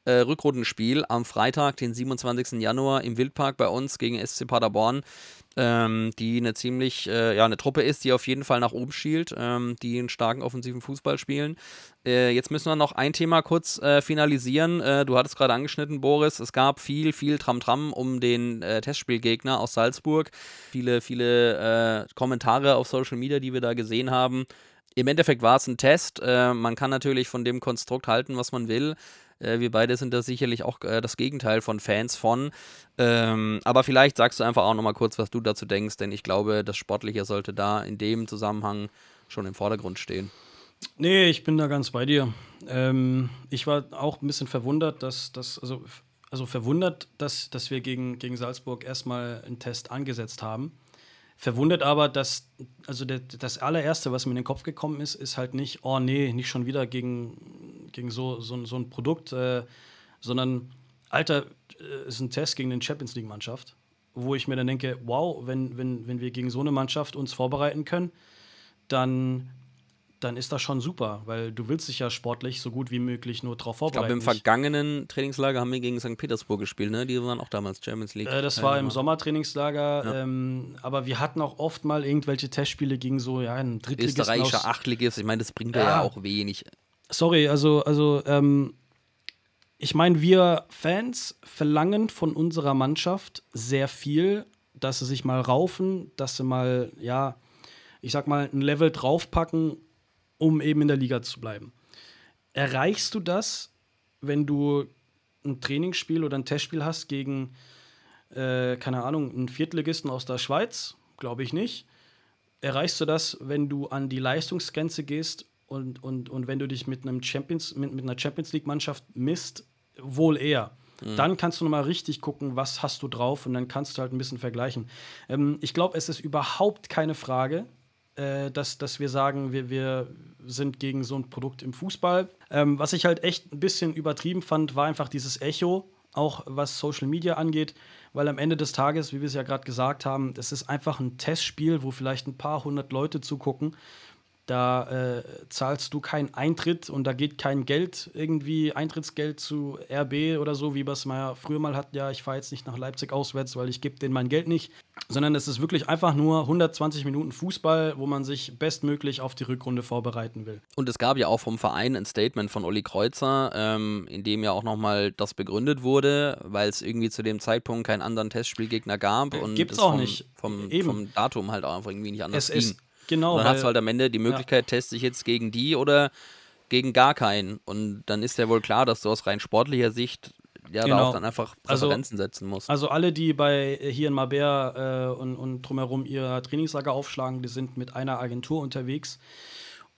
äh, Rückrundenspiel am Freitag, den 27. Januar im Wildpark bei uns gegen SC Paderborn ähm, die eine ziemlich, äh, ja, eine Truppe ist, die auf jeden Fall nach oben schielt, ähm, die einen starken offensiven Fußball spielen. Äh, jetzt müssen wir noch ein Thema kurz äh, finalisieren. Äh, du hattest gerade angeschnitten, Boris. Es gab viel, viel Tramtram um den äh, Testspielgegner aus Salzburg. Viele, viele äh, Kommentare auf Social Media, die wir da gesehen haben. Im Endeffekt war es ein Test. man kann natürlich von dem Konstrukt halten, was man will. Äh, wir beide sind da sicherlich auch äh, das Gegenteil von Fans von. Ähm, aber vielleicht sagst du einfach auch nochmal kurz, was du dazu denkst, denn ich glaube, das Sportliche sollte da in dem Zusammenhang schon im Vordergrund stehen. Nee, ich bin da ganz bei dir. Ähm, ich war auch ein bisschen verwundert, dass das, also, also verwundert, dass, dass wir gegen, gegen Salzburg erstmal einen Test angesetzt haben. Verwundert aber, dass, also der, das allererste, was mir in den Kopf gekommen ist, ist halt nicht, oh nee, nicht schon wieder gegen, gegen so, so, so ein Produkt, äh, sondern, Alter, äh, ist ein Test gegen eine Champions League-Mannschaft, wo ich mir dann denke, wow, wenn, wenn, wenn wir gegen so eine Mannschaft uns vorbereiten können, dann dann ist das schon super, weil du willst dich ja sportlich so gut wie möglich nur drauf vorbereiten. Ich glaube, im vergangenen Trainingslager haben wir gegen St. Petersburg gespielt, ne? Die waren auch damals Champions League. Äh, das war im Sommertrainingslager, ja. ähm, aber wir hatten auch oft mal irgendwelche Testspiele gegen so, ja, ein Drittligist. Österreichischer Achtligist, ich meine, das bringt ja. ja auch wenig. Sorry, also, also, ähm, ich meine, wir Fans verlangen von unserer Mannschaft sehr viel, dass sie sich mal raufen, dass sie mal, ja, ich sag mal, ein Level draufpacken um eben in der Liga zu bleiben. Erreichst du das, wenn du ein Trainingsspiel oder ein Testspiel hast gegen, äh, keine Ahnung, einen Viertligisten aus der Schweiz? Glaube ich nicht. Erreichst du das, wenn du an die Leistungsgrenze gehst und, und, und wenn du dich mit, einem Champions, mit, mit einer Champions League-Mannschaft misst? Wohl eher. Mhm. Dann kannst du nochmal richtig gucken, was hast du drauf und dann kannst du halt ein bisschen vergleichen. Ähm, ich glaube, es ist überhaupt keine Frage, äh, dass, dass wir sagen, wir, wir sind gegen so ein Produkt im Fußball. Ähm, was ich halt echt ein bisschen übertrieben fand, war einfach dieses Echo, auch was Social Media angeht, weil am Ende des Tages, wie wir es ja gerade gesagt haben, das ist einfach ein Testspiel, wo vielleicht ein paar hundert Leute zugucken. Da äh, zahlst du keinen Eintritt und da geht kein Geld, irgendwie Eintrittsgeld zu RB oder so, wie es mal früher mal hatten. Ja, ich fahre jetzt nicht nach Leipzig auswärts, weil ich gebe denen mein Geld nicht. Sondern es ist wirklich einfach nur 120 Minuten Fußball, wo man sich bestmöglich auf die Rückrunde vorbereiten will. Und es gab ja auch vom Verein ein Statement von Olli Kreuzer, ähm, in dem ja auch nochmal das begründet wurde, weil es irgendwie zu dem Zeitpunkt keinen anderen Testspielgegner gab. Äh, Gibt es auch vom, nicht. Vom, vom, Datum halt auch einfach irgendwie nicht anders es ging. Ist Genau. Und dann hast du halt am Ende die Möglichkeit, ja. teste ich jetzt gegen die oder gegen gar keinen. Und dann ist ja wohl klar, dass du aus rein sportlicher Sicht ja genau. da auch dann einfach also Präferenzen also, setzen musst. Also alle, die bei äh, hier in Mabert äh, und, und drumherum ihr Trainingslager aufschlagen, die sind mit einer Agentur unterwegs.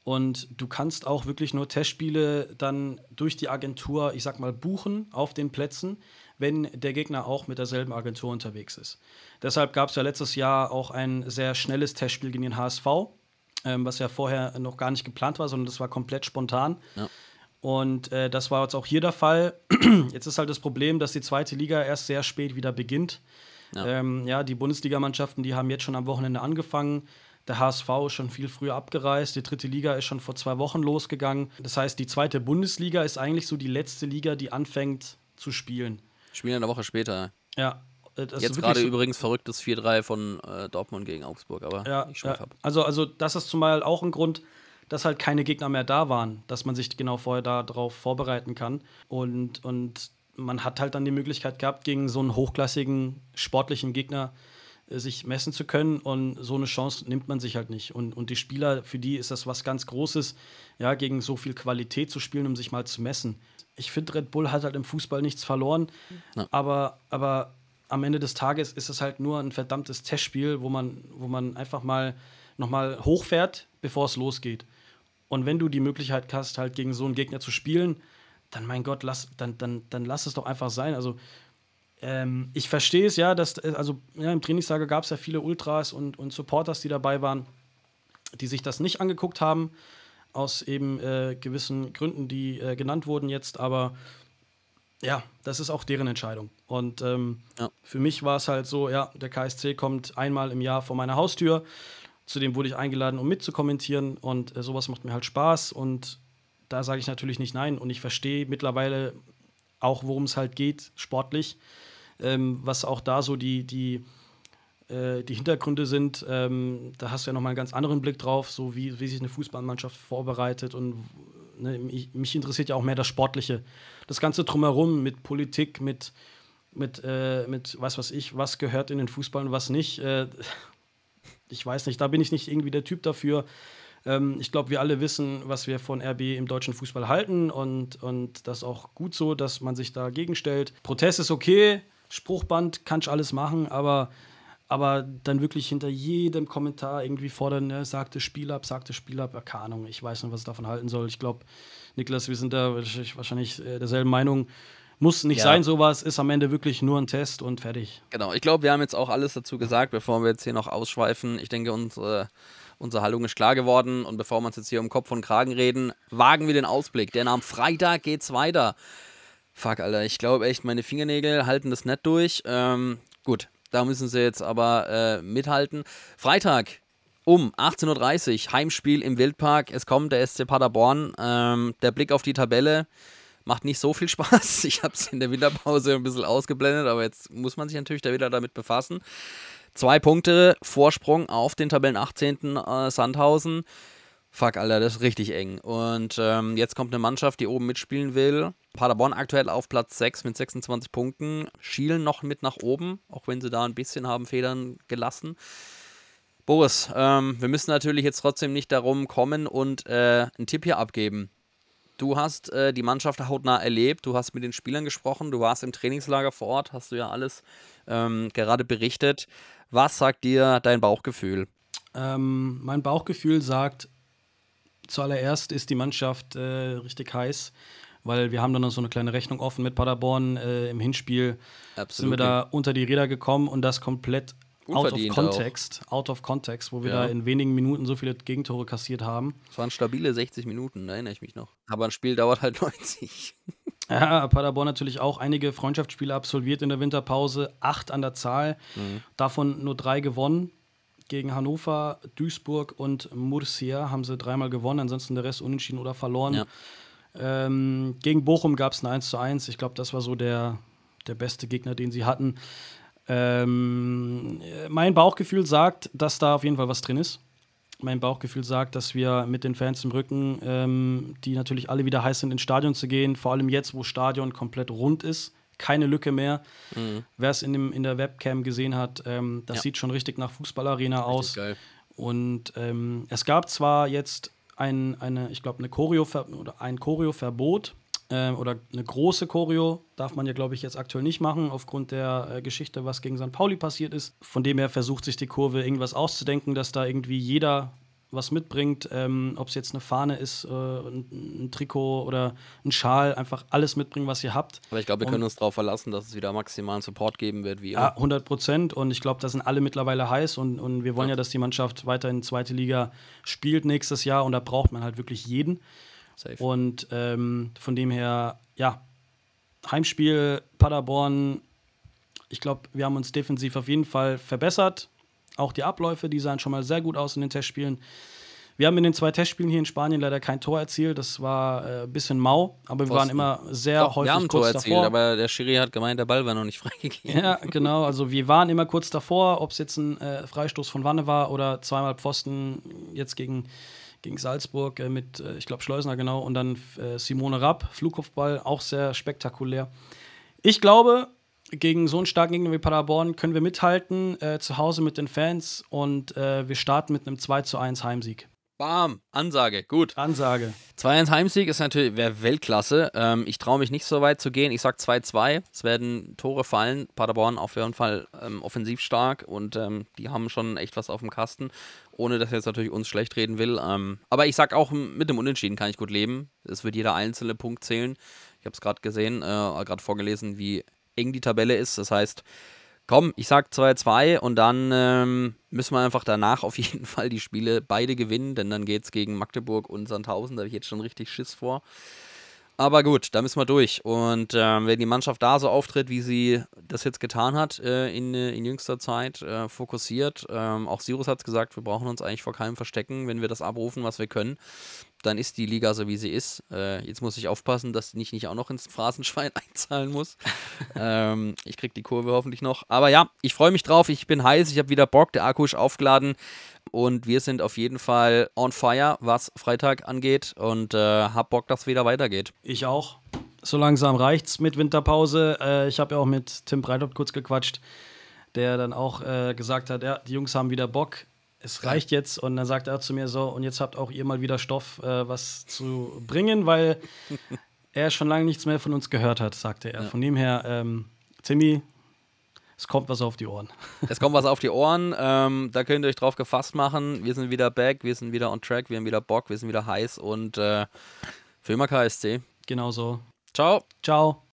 Und du kannst auch wirklich nur Testspiele dann durch die Agentur, ich sag mal, buchen auf den Plätzen, wenn der Gegner auch mit derselben Agentur unterwegs ist. Deshalb gab es ja letztes Jahr auch ein sehr schnelles Testspiel gegen den HSV, ähm, was ja vorher noch gar nicht geplant war, sondern das war komplett spontan. Ja. Und äh, das war jetzt auch hier der Fall. jetzt ist halt das Problem, dass die zweite Liga erst sehr spät wieder beginnt. Ja, ähm, ja die Bundesligamannschaften, die haben jetzt schon am Wochenende angefangen. Der HSV ist schon viel früher abgereist. Die dritte Liga ist schon vor zwei Wochen losgegangen. Das heißt, die zweite Bundesliga ist eigentlich so die letzte Liga, die anfängt zu spielen. Spielen eine Woche später. Ja. Jetzt gerade so übrigens verrücktes 4-3 von äh, Dortmund gegen Augsburg, aber ja, ich ja. Also, also das ist zumal auch ein Grund, dass halt keine Gegner mehr da waren, dass man sich genau vorher darauf vorbereiten kann. Und, und man hat halt dann die Möglichkeit gehabt, gegen so einen hochklassigen sportlichen Gegner äh, sich messen zu können. Und so eine Chance nimmt man sich halt nicht. Und, und die Spieler, für die ist das was ganz Großes, ja, gegen so viel Qualität zu spielen, um sich mal zu messen. Ich finde, Red Bull hat halt im Fußball nichts verloren, ja. aber, aber am Ende des Tages ist es halt nur ein verdammtes Testspiel, wo man, wo man einfach mal nochmal hochfährt, bevor es losgeht. Und wenn du die Möglichkeit hast, halt gegen so einen Gegner zu spielen, dann mein Gott, lass, dann, dann, dann lass es doch einfach sein. Also ähm, ich verstehe es ja, dass, äh, also ja, im Trainingslager gab es ja viele Ultras und, und Supporters, die dabei waren, die sich das nicht angeguckt haben, aus eben äh, gewissen Gründen, die äh, genannt wurden jetzt, aber ja, das ist auch deren Entscheidung. Und ähm, ja. für mich war es halt so, ja, der KSC kommt einmal im Jahr vor meiner Haustür. Zudem wurde ich eingeladen, um mitzukommentieren und äh, sowas macht mir halt Spaß und da sage ich natürlich nicht nein und ich verstehe mittlerweile auch, worum es halt geht, sportlich ähm, was auch da so die, die, äh, die Hintergründe sind. Ähm, da hast du ja nochmal einen ganz anderen Blick drauf, so wie, wie sich eine Fußballmannschaft vorbereitet und ne, mich, mich, interessiert ja auch mehr das Sportliche. Das Ganze drumherum mit Politik, mit, mit, äh, mit was weiß ich, was gehört in den Fußball und was nicht. Äh, ich weiß nicht, da bin ich nicht irgendwie der Typ dafür. Ähm, ich glaube, wir alle wissen, was wir von RB im deutschen Fußball halten und, und das ist auch gut so, dass man sich dagegen stellt. Protest ist okay, Spruchband kannst alles machen, aber, aber dann wirklich hinter jedem Kommentar irgendwie fordern, ne, sagte Spiel ab, sagte Spiel ab, keine Ahnung, ich weiß nicht, was ich davon halten soll. Ich glaube, Niklas, wir sind da wahrscheinlich äh, derselben Meinung. Muss nicht ja. sein, sowas, ist am Ende wirklich nur ein Test und fertig. Genau, ich glaube, wir haben jetzt auch alles dazu gesagt, bevor wir jetzt hier noch ausschweifen. Ich denke, unsere, unsere Haltung ist klar geworden und bevor wir uns jetzt hier um Kopf und Kragen reden, wagen wir den Ausblick, denn am Freitag geht's weiter. Fuck, Alter, ich glaube echt, meine Fingernägel halten das nicht durch. Ähm, gut, da müssen sie jetzt aber äh, mithalten. Freitag um 18.30 Uhr, Heimspiel im Wildpark. Es kommt der SC Paderborn. Ähm, der Blick auf die Tabelle macht nicht so viel Spaß. Ich habe es in der Winterpause ein bisschen ausgeblendet, aber jetzt muss man sich natürlich da wieder damit befassen. Zwei Punkte Vorsprung auf den Tabellen 18. Äh, Sandhausen. Fuck, Alter, das ist richtig eng. Und ähm, jetzt kommt eine Mannschaft, die oben mitspielen will. Paderborn aktuell auf Platz 6 mit 26 Punkten. Schielen noch mit nach oben, auch wenn sie da ein bisschen haben Federn gelassen. Boris, ähm, wir müssen natürlich jetzt trotzdem nicht darum kommen und äh, einen Tipp hier abgeben. Du hast äh, die Mannschaft hautnah erlebt, du hast mit den Spielern gesprochen, du warst im Trainingslager vor Ort, hast du ja alles ähm, gerade berichtet. Was sagt dir dein Bauchgefühl? Ähm, mein Bauchgefühl sagt, zuallererst ist die Mannschaft äh, richtig heiß, weil wir haben dann noch so eine kleine Rechnung offen mit Paderborn. Äh, Im Hinspiel Absolut. sind wir da unter die Räder gekommen und das komplett out of context, auch. out of context, wo wir ja. da in wenigen Minuten so viele Gegentore kassiert haben. Es waren stabile 60 Minuten, da erinnere ich mich noch. Aber ein Spiel dauert halt 90. Ja, Paderborn natürlich auch einige Freundschaftsspiele absolviert in der Winterpause, acht an der Zahl, mhm. davon nur drei gewonnen gegen Hannover, Duisburg und Murcia haben sie dreimal gewonnen, ansonsten der Rest unentschieden oder verloren. Ja. Ähm, gegen Bochum gab es ein 1 zu 1. Ich glaube, das war so der, der beste Gegner, den sie hatten. Ähm, mein Bauchgefühl sagt, dass da auf jeden Fall was drin ist. Mein Bauchgefühl sagt, dass wir mit den Fans im Rücken, ähm, die natürlich alle wieder heiß sind, ins Stadion zu gehen, vor allem jetzt, wo Stadion komplett rund ist, keine Lücke mehr. Mhm. Wer es in, in der Webcam gesehen hat, ähm, das ja. sieht schon richtig nach Fußballarena aus. Geil. Und ähm, es gab zwar jetzt ein, eine, ich glaube, eine Choreo oder ein Choreo-Verbot äh, oder eine große Choreo darf man ja, glaube ich, jetzt aktuell nicht machen, aufgrund der äh, Geschichte, was gegen St. Pauli passiert ist. Von dem her versucht sich die Kurve irgendwas auszudenken, dass da irgendwie jeder was mitbringt, ähm, ob es jetzt eine Fahne ist, äh, ein, ein, Trikot oder ein Schal, einfach alles mitbringen, was ihr habt. Aber ich glaube, wir und, können uns darauf verlassen, dass es wieder maximalen Support geben wird. Wie ja, 100 Prozent und ich glaube, da sind alle mittlerweile heiß und, und wir wollen ja. ja, dass die Mannschaft weiter in zweite Liga spielt nächstes Jahr und da braucht man halt wirklich jeden. Safe. Und ähm, von dem her, ja, Heimspiel Paderborn, ich glaube, wir haben uns defensiv auf jeden Fall verbessert auch die Abläufe, die sahen schon mal sehr gut aus in den Testspielen. Wir haben in den zwei Testspielen hier in Spanien leider kein Tor erzielt. Das war äh, ein bisschen mau, aber wir waren immer sehr Doch, häufig wir haben kurz Tor erzielt, davor. aber der Schiri hat gemeint, der Ball war noch nicht freigegeben. Ja, genau. Also wir waren immer kurz davor, ob es jetzt ein äh, Freistoß von Wanne war oder zweimal Pfosten jetzt gegen, gegen Salzburg äh, mit, äh, ich glaube, Schleusner genau und dann äh, Simone Rapp, Flugkopfball, auch sehr spektakulär. Ich glaube, gegen so einen starken Gegner wie Paderborn können wir mithalten, äh, zu Hause mit den Fans und äh, wir starten mit einem 2 zu 1 Heimsieg. Bam, Ansage, gut. Ansage. 2-1 Heimsieg ist natürlich wäre Weltklasse. Ähm, ich traue mich nicht so weit zu gehen. Ich sag 2-2. Es werden Tore fallen. Paderborn auf jeden Fall ähm, offensiv stark und ähm, die haben schon echt was auf dem Kasten. Ohne dass ich jetzt natürlich uns schlecht reden will. Ähm, aber ich sag auch, mit dem Unentschieden kann ich gut leben. Es wird jeder einzelne Punkt zählen. Ich habe es gerade gesehen, äh, gerade vorgelesen, wie eng die Tabelle ist. Das heißt, Komm, ich sag 2-2 und dann ähm, müssen wir einfach danach auf jeden Fall die Spiele beide gewinnen, denn dann geht es gegen Magdeburg und Sandhausen. Da habe ich jetzt schon richtig Schiss vor. Aber gut, da müssen wir durch. Und ähm, wenn die Mannschaft da so auftritt, wie sie das jetzt getan hat äh, in, in jüngster Zeit, äh, fokussiert, ähm, auch Sirus hat es gesagt, wir brauchen uns eigentlich vor keinem verstecken, wenn wir das abrufen, was wir können dann ist die Liga so, wie sie ist. Äh, jetzt muss ich aufpassen, dass ich nicht auch noch ins Phrasenschwein einzahlen muss. ähm, ich kriege die Kurve hoffentlich noch. Aber ja, ich freue mich drauf. Ich bin heiß. Ich habe wieder Bock. Der Akku ist aufgeladen. Und wir sind auf jeden Fall on fire, was Freitag angeht. Und äh, hab Bock, dass es wieder weitergeht. Ich auch. So langsam reicht's mit Winterpause. Äh, ich habe ja auch mit Tim Breithaupt kurz gequatscht, der dann auch äh, gesagt hat, ja, die Jungs haben wieder Bock es reicht jetzt. Und dann sagt er zu mir so, und jetzt habt auch ihr mal wieder Stoff, äh, was zu bringen, weil er schon lange nichts mehr von uns gehört hat, sagte er. Ja. Von dem her, ähm, Timmy, es kommt was auf die Ohren. Es kommt was auf die Ohren. Ähm, da könnt ihr euch drauf gefasst machen. Wir sind wieder back, wir sind wieder on track, wir haben wieder Bock, wir sind wieder heiß und äh, für immer KSC. Genau so. Ciao. Ciao.